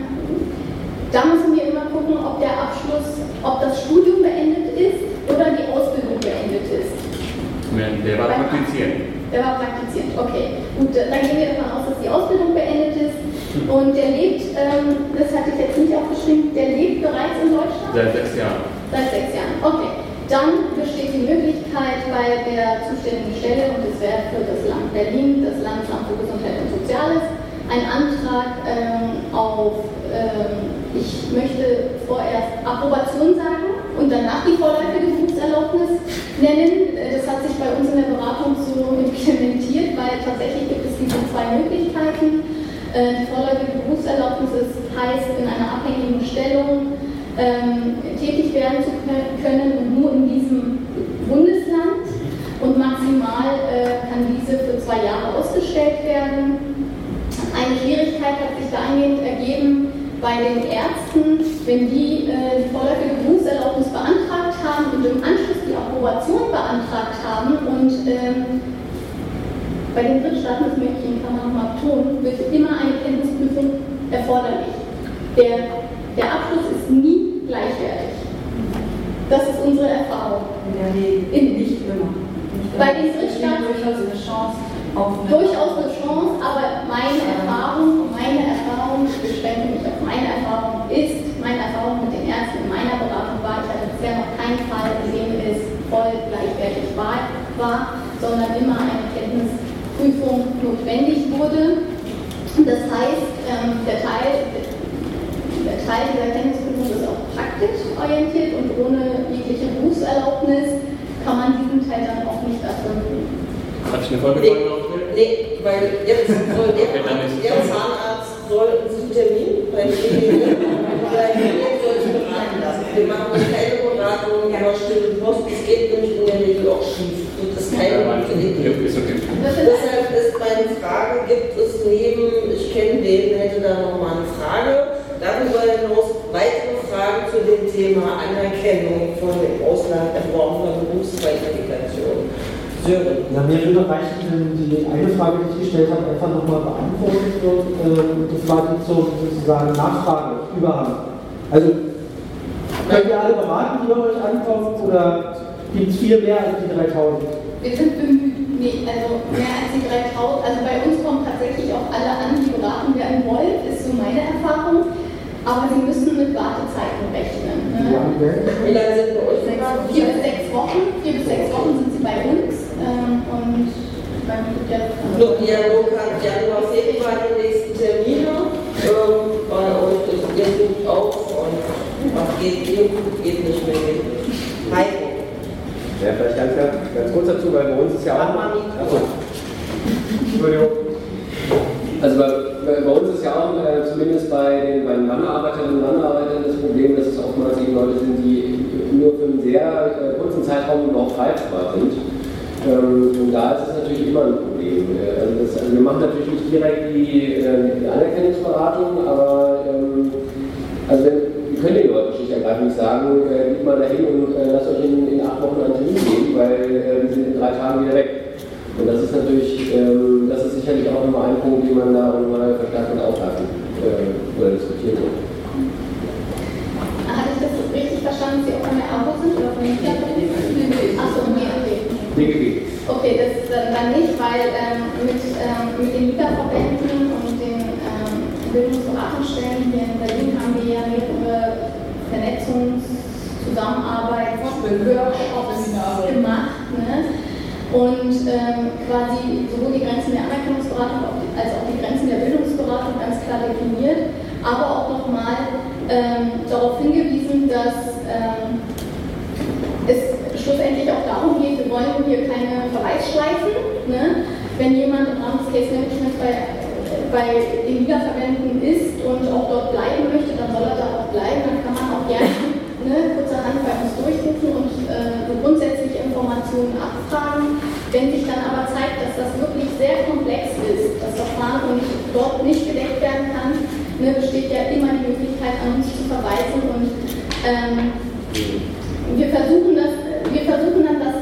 da müssen wir immer gucken, ob der Abschluss, ob das Studium beendet ist oder die Ausbildung beendet ist. Der war praktizierend. Der war praktizierend, okay. Gut, dann gehen wir davon aus, dass die Ausbildung beendet ist. Und der lebt, ähm, das hatte ich jetzt nicht aufgeschrieben, der lebt bereits in Deutschland? Seit sechs Jahren. Seit sechs Jahren, okay. Dann besteht die Möglichkeit bei der zuständigen Stelle, und es wäre für das Land Landesamt für Gesundheit und Soziales, ein Antrag ähm, auf, ähm, ich möchte vorerst Approbation sagen und danach die vorläufige Berufserlaubnis nennen. Das hat sich bei uns in der Beratung so implementiert, weil tatsächlich gibt es diese zwei Möglichkeiten. Äh, die vorläufige Berufserlaubnis ist, heißt in einer abhängigen Stellung ähm, tätig werden zu können und nur in diesem Bundesland. Und maximal äh, kann diese für zwei Jahre ausgestellt werden. Eine Schwierigkeit hat sich dahingehend ergeben bei den Ärzten, wenn die äh, die vorläufige Berufserlaubnis beantragt haben und im Anschluss die Approbation beantragt haben und ähm, bei den Drittstaaten, das möchte ich in Klammern nochmal betonen, wird immer eine Kenntnisprüfung erforderlich. Der, der Abschluss ist nie gleichwertig. Das ist unsere Erfahrung. Ja, nee, In, nicht immer. Nicht Bei den Drittstaaten durchaus eine Chance. Auf eine durchaus eine Chance, aber meine Erfahrung, meine Erfahrung, ich beschränke mich auf meine Erfahrung, ist, meine Erfahrung mit den Ärzten in meiner Beratung war, ich hatte bisher noch keinen Fall, in dem es voll gleichwertig war, war sondern immer eine Kenntnisprüfung notwendig wurde. Das heißt, ähm, der Teil, der Teil dieser Kenntnisprüfung ist auch praktisch orientiert und ohne jegliche Berufserlaubnis kann man diesen Teil dann auch nicht erfüllen. Hat ich eine Folgefrage noch? Nee, weil jetzt soll der, der Zahnarzt soll einen Termin bei mir soll sich beraten lassen. Wir machen keine Beratung über stille Post, das geht nämlich in der Regel auch schief. Und das ist keine gute Idee. Deshalb ist meine Frage, gibt es neben, ich kenne den, hätte da nochmal eine Frage, darüber hinaus weitere Fragen zu dem Thema Anerkennung von im Ausland erworbener Berufsqualifikation. Sören. Ja, mir würde reichen, wenn die eine Frage, die ich gestellt habe, einfach nochmal beantwortet wird. Ähm, das war die zur sozusagen Nachfrage, Überhang. Also, könnt ihr alle beraten, die bei euch ankommen, oder gibt es viel mehr als die 3000? Wir sind bemüht, nee, also mehr als die 3000. Also bei uns kommen tatsächlich auch alle an, die beraten werden wollen, ist so meine Erfahrung. Aber sie müssen mit Wartezeiten rechnen. Ne? Wie lange sind bei uns? Vier bis sechs Wochen. Vier bis sechs Wochen sind sie bei uns. Ähm, und nur Dialog hat Januar, Februar die nächsten Termine. Ähm, das geht sucht auf und was geht, gut, geht nicht mehr hin. Heiko. Ja, vielleicht ganz, ganz kurz dazu, weil bei uns ist ja auch. Entschuldigung. Also bei, bei, bei, uns ist ja auch, äh, zumindest bei den, bei Wanderarbeiterinnen und Wanderarbeitern, das Problem, dass es oftmals eben Leute sind, die nur für einen sehr äh, kurzen Zeitraum überhaupt reizbar sind. Ähm, und da ist es natürlich immer ein Problem. Äh, also, das, also, wir machen natürlich nicht direkt die, äh, die Anerkennungsberatung, aber ähm, also wenn, wir können den Leuten schlicht und ergreifend nicht sagen, äh, geht mal dahin und äh, lasst euch in, in acht Wochen einen Termin geben, weil äh, wir sind in drei Tagen wieder weg. Und das ist natürlich, ähm, das ist sicherlich auch nochmal ein Punkt, den man da nochmal verstärkt mit aufgreifen äh, oder diskutieren muss. Hatte ich das richtig verstanden, dass Sie auch von der ABO sind oder von den Achso, nee, okay. Okay, das äh, dann nicht, weil ähm, mit, ähm, mit den Mieterverbänden und den ähm, Bildungsberatungsstellen hier in Berlin haben wir ja mehrere Vernetzungszusammenarbeit, Workshops gemacht. Ne? und ähm, quasi sowohl die Grenzen der Anerkennungsberatung als auch die Grenzen der Bildungsberatung ganz klar definiert, aber auch nochmal ähm, darauf hingewiesen, dass ähm, es schlussendlich auch darum geht, wir wollen hier keine Verweisschleifen. Ne? Wenn jemand im Rahmen des Case Managements bei, bei den Wiederverwenden ist und auch dort bleiben möchte, dann soll er da auch bleiben, dann kann man auch gerne ne, kurzerhand bei uns durchrufen und äh, grundsätzliche Informationen abfragen. Wenn sich dann aber zeigt, dass das wirklich sehr komplex ist, das Verfahren und dort nicht gedeckt werden kann, ne, besteht ja immer die Möglichkeit, an uns zu verweisen. Und ähm, wir, versuchen das, wir versuchen dann das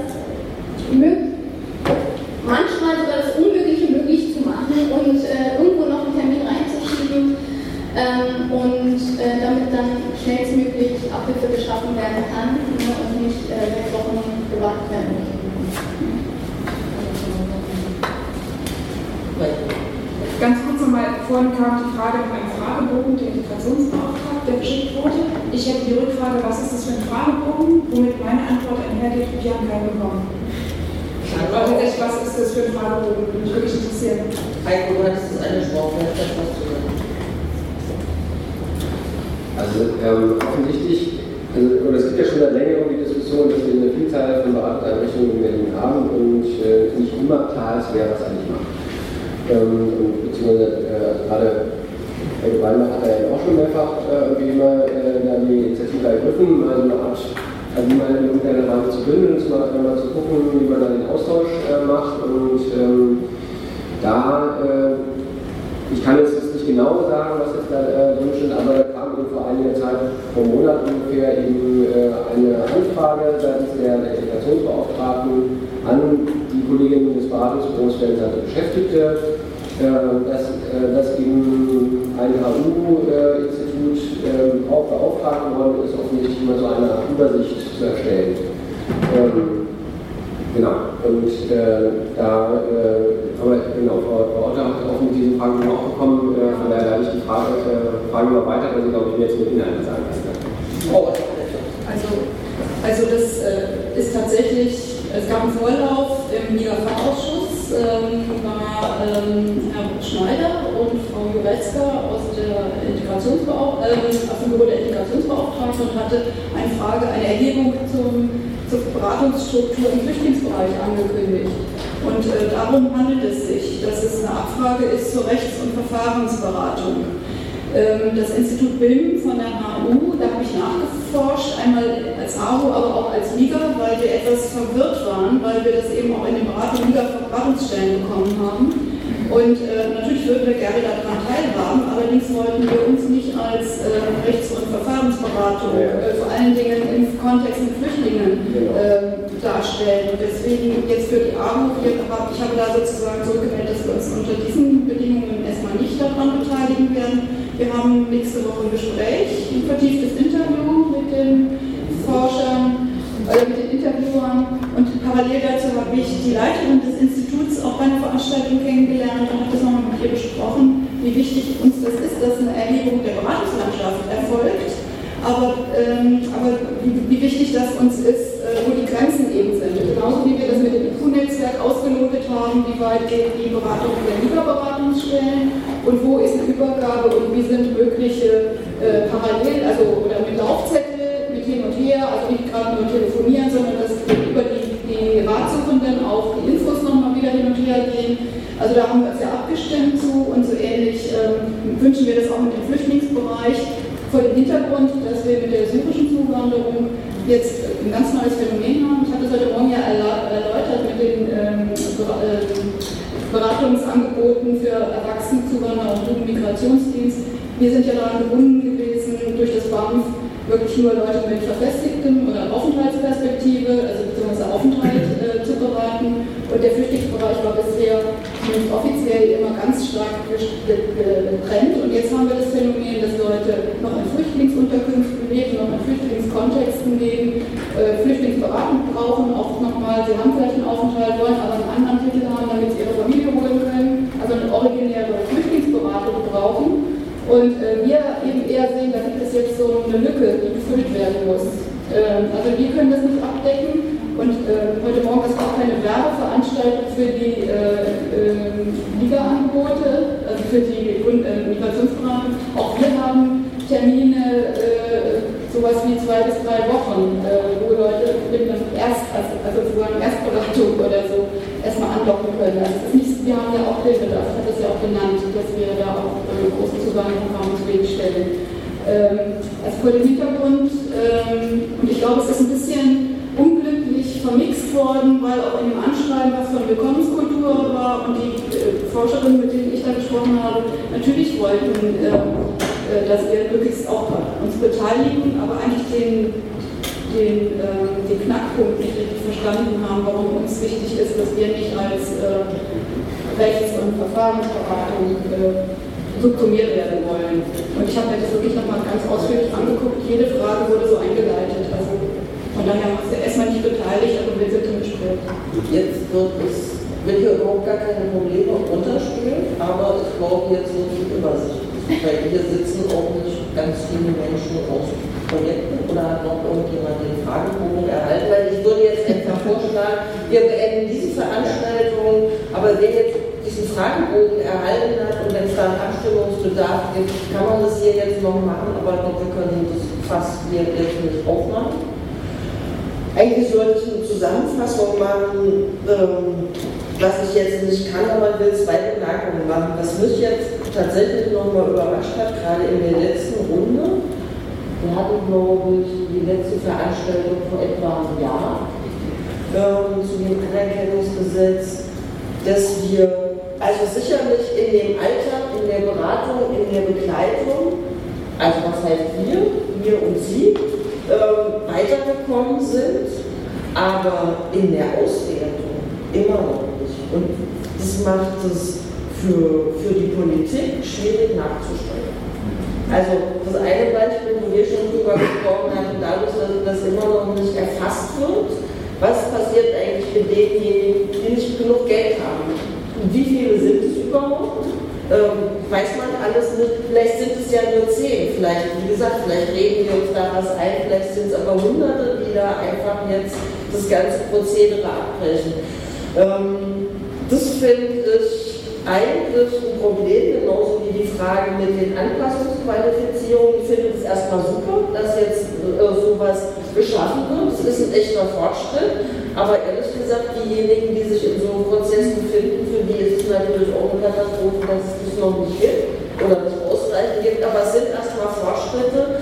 manchmal sogar das Unmögliche möglich zu machen und äh, irgendwo noch einen Termin reinzuschieben ähm, und äh, damit dann schnellstmöglich Abhilfe geschaffen werden kann ne, und nicht äh, sechs Wochen gewartet werden muss. Ganz kurz nochmal, vorhin kam die Frage nach einem Fragebogen der Integrationsbeauftragten, der geschickt wurde. Ich hätte die Rückfrage, was ist das für ein Fragebogen, womit meine Antwort einhergeht, wir haben keinen bekommen. Tatsächlich, was ist das für ein Fragebogen? Würde mich wirklich interessieren. Heiko, du hattest es angesprochen, vielleicht was zu sagen. Also ähm, offensichtlich, also, es gibt ja schon seit längerem die Diskussion, dass wir eine Vielzahl von Beratungseinrichtungen in Berlin haben und äh, nicht immer klar ist, wer was eigentlich macht. Ähm, beziehungsweise äh, gerade Herr Weinbach hat ja auch schon mehrfach äh, irgendwie immer äh, die Initiative ergriffen, also eine Art, also mal in irgendeiner Weise zu bündeln, zu, mal, mal zu gucken, wie man da den Austausch äh, macht. Und ähm, da, äh, ich kann jetzt nicht genau sagen, was jetzt da äh, drin steht, aber da kam eben vor einiger Zeit, vor Monat ungefähr, eben äh, eine Anfrage seitens der, Integrationsbeauftragten an Kolleginnen des Beratungsbüros für Beschäftigte, äh, dass, äh, dass eben ein HU-Institut äh, auch beauftragt worden ist, offensichtlich mal so eine Übersicht zu erstellen. Ähm, genau, und äh, da, aber genau, Frau Otter hat auch mit diesen Fragen auch bekommen, von daher leite ich die Frage, äh, Frage mal weiter, weil sie, glaube ich, mir jetzt mit Inhalten sagen kann. Oh, also, also das ist tatsächlich, es gab einen Vorlauf im MIGA-Fachausschuss ähm, war ähm, Herr Schneider und Frau Juretzka aus, Integrationsbeauf äh, aus dem Büro der Integrationsbeauftragten und hatte eine Frage, eine Erhebung zum, zur Beratungsstruktur im Flüchtlingsbereich angekündigt. Und äh, darum handelt es sich, dass es eine Abfrage ist zur Rechts- und Verfahrensberatung. Ähm, das Institut BIM von der HU, nachgeforscht, einmal als AHU, aber auch als Liga, weil wir etwas verwirrt waren, weil wir das eben auch in den Beratung, Liga-Beratungsstellen bekommen haben. Und äh, natürlich würden wir gerne daran teilhaben, allerdings wollten wir uns nicht als äh, Rechts- und Verfahrensberatung, äh, vor allen Dingen im Kontext mit Flüchtlingen, genau. ähm, darstellen. deswegen jetzt für die AHU, ich habe da sozusagen zurückgemeldet, dass wir uns unter diesen Bedingungen erstmal nicht daran beteiligen werden. Wir haben nächste Woche ein Gespräch, ein vertieftes Interview mit den Forschern, äh, mit den Interviewern und parallel dazu habe ich die Leiterin des Instituts auch bei einer Veranstaltung kennengelernt und habe das nochmal mit ihr besprochen, wie wichtig uns das ist, dass eine Erhebung der Beratungslandschaft erfolgt, aber, ähm, aber wie, wie, wichtig das uns ist, äh, wo die Grenzen eben sind. IQ-Netzwerk ausgelotet haben, wie weit gehen die Beratungen der Lieferberatungsstellen und wo ist eine Übergabe und wie sind mögliche äh, parallel, also oder mit Laufzettel, mit hin und her, also nicht gerade nur telefonieren, sondern dass über die, die Ratsuchenden auch die Infos nochmal wieder hin und her gehen. Also da haben wir uns ja abgestimmt zu und so ähnlich ähm, wünschen wir das auch mit dem Flüchtlingsbereich vor dem Hintergrund, dass wir mit der syrischen Zuwanderung jetzt ein ganz neues Phänomen haben. Beratungsangeboten für Erwachsenenzuwanderer und Jugendmigrationsdienst. Wir sind ja daran gebunden gewesen durch das BAMF, wirklich nur Leute mit verfestigtem oder Aufenthaltsperspektive, also beziehungsweise Aufenthalt. Und der Flüchtlingsbereich war bisher zumindest offiziell immer ganz stark getrennt. Und jetzt haben wir das Phänomen, dass Leute noch in Flüchtlingsunterkünften leben, noch in Flüchtlingskontexten leben, äh, Flüchtlingsberatung brauchen, auch nochmal, sie haben vielleicht einen Aufenthalt, wollen aber einen anderen Titel haben, damit sie ihre Familie holen können, also eine originäre Flüchtlingsberatung brauchen. Und äh, wir eben eher sehen, da gibt es jetzt so eine Lücke, die gefüllt werden muss. Ähm, also wir können das nicht abdecken. Und äh, heute Morgen ist auch keine Werbeveranstaltung für die äh, ähm, Liga-Angebote, also für die äh, Migrationsberatung. Auch wir haben Termine, äh, sowas wie zwei bis drei Wochen, äh, wo Leute mit einem Erst, also, also sozusagen Erstberatung oder so erstmal andocken können. Also es ist nicht, wir haben ja auch Hilfebedarf, ich habe das ja auch genannt, dass wir da auch äh, große Zuwanderung haben zu stellen. Ähm, also vor dem Hintergrund, ähm, und ich glaube, es ist ein bisschen vermixt worden, weil auch in dem Anschreiben was von Willkommenskultur war und die äh, Forscherinnen, mit denen ich da gesprochen habe, natürlich wollten äh, äh, dass wir möglichst auch uns beteiligen, aber eigentlich den, den, äh, den Knackpunkt nicht richtig verstanden haben, warum uns wichtig ist, dass wir nicht als äh, Rechts- und Verfahrensberatung äh, subsumiert werden wollen. Und ich habe mir das wirklich nochmal ganz ausführlich angeguckt. Jede Frage wurde so eingeleitet. Also von daher haben wir erstmal nicht beteiligt, aber wir sind im Gespräch. Jetzt wird es, will hier überhaupt gar keine Probleme runterspielen, aber ich glaube, jetzt wird es Übersicht weil hier sitzen auch nicht ganz viele Menschen aus Projekten oder hat noch irgendjemand den Fragebogen erhalten, weil ich würde jetzt einfach vorschlagen, wir beenden diese Veranstaltung, aber wer jetzt diesen Fragebogen erhalten hat und wenn es da einen Abstimmungsbedarf gibt, kann man das hier jetzt noch machen, aber ich glaube, wir können das fast hier jetzt nicht aufmachen. Eigentlich sollte eine Zusammenfassung machen, ähm, was ich jetzt nicht kann, aber ich will zwei Bemerkungen machen. Was mich jetzt tatsächlich nochmal überrascht hat, gerade in der letzten Runde. Wir hatten, glaube ich, die letzte Veranstaltung vor etwa einem Jahr ähm, zu dem Anerkennungsgesetz, dass wir also sicherlich in dem Alltag, in der Beratung, in der Begleitung, also was heißt wir, wir und Sie, ähm, weitergekommen sind, aber in der Auswertung immer noch nicht. Und das macht es für, für die Politik schwierig nachzusteuern. Also das eine Beispiel, wo wir schon drüber gesprochen haben, dadurch, dass das immer noch nicht erfasst wird, was passiert eigentlich mit denjenigen, die nicht genug Geld haben? Wie viele sind es überhaupt? Ähm, weiß man alles nicht, vielleicht sind es ja nur zehn, vielleicht, wie gesagt, vielleicht reden wir uns da was ein, vielleicht sind es aber hunderte, die da einfach jetzt das ganze Prozedere abbrechen. Ähm, das finde ich eigentlich ein Problem, genauso wie die Frage mit den Anpassungsqualifizierungen. Ich finde es erstmal super, dass jetzt äh, sowas geschaffen wird. Es ist ein echter Fortschritt. Aber ehrlich gesagt, diejenigen, die sich in so einem Prozess befinden, für die ist es natürlich auch eine Katastrophe, dass es das noch nicht gibt oder nicht ausreichend gibt. Aber es sind erstmal Fortschritte.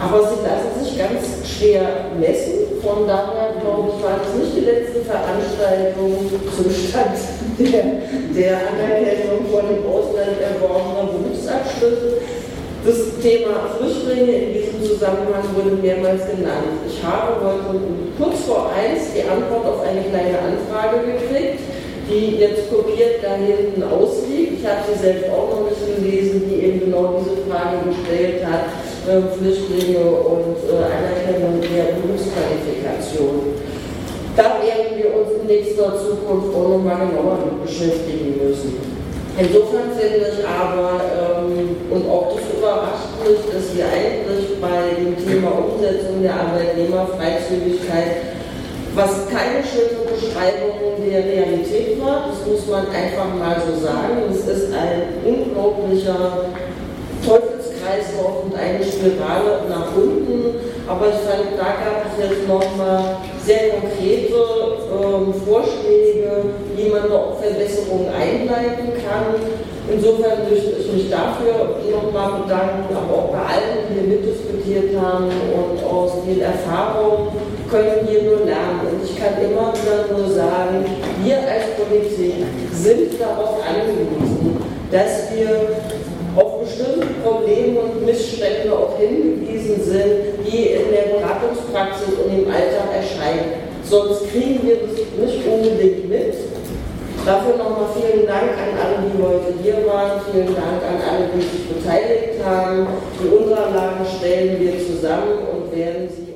Aber sie lassen sich ganz schwer messen. Von daher, glaube ich, war das nicht die letzte Veranstaltung zum Stand der, der Anerkennung von dem Ausland erworbener Berufsabschlüsse. Das Thema Flüchtlinge in diesem Zusammenhang wurde mehrmals genannt. Ich habe heute kurz vor eins die Antwort auf eine kleine Anfrage gekriegt, die jetzt kopiert da hinten ausliegt. Ich habe sie selbst auch noch nicht gelesen, die eben genau diese Frage gestellt hat Flüchtlinge und äh, Anerkennung der Berufsqualifikation. Da werden wir uns in nächster Zukunft auch nochmal genauer mit beschäftigen müssen. Insofern finde ich aber, ähm, und auch das überrascht mich, dass wir eigentlich bei dem Thema Umsetzung der Arbeitnehmerfreizügigkeit was keine schöne Beschreibung der Realität war, das muss man einfach mal so sagen. Es ist ein unglaublicher Teufel Kreislauf und eine Spirale nach unten, aber ich fand, da gab es jetzt nochmal sehr konkrete ähm, Vorschläge, wie man noch Verbesserungen einleiten kann. Insofern möchte ich mich dafür nochmal bedanken, aber auch bei allen, die hier mitdiskutiert haben und aus den Erfahrungen können wir nur lernen. Und ich kann immer wieder nur sagen, wir als Politik sind darauf angewiesen, dass wir auf bestimmte Probleme und Missstände auch hingewiesen sind, die in der Beratungspraxis und im Alltag erscheinen. Sonst kriegen wir das nicht unbedingt mit. Dafür nochmal vielen Dank an alle, die heute hier waren. Vielen Dank an alle, die sich beteiligt haben. Die Unterlagen stellen wir zusammen und werden sie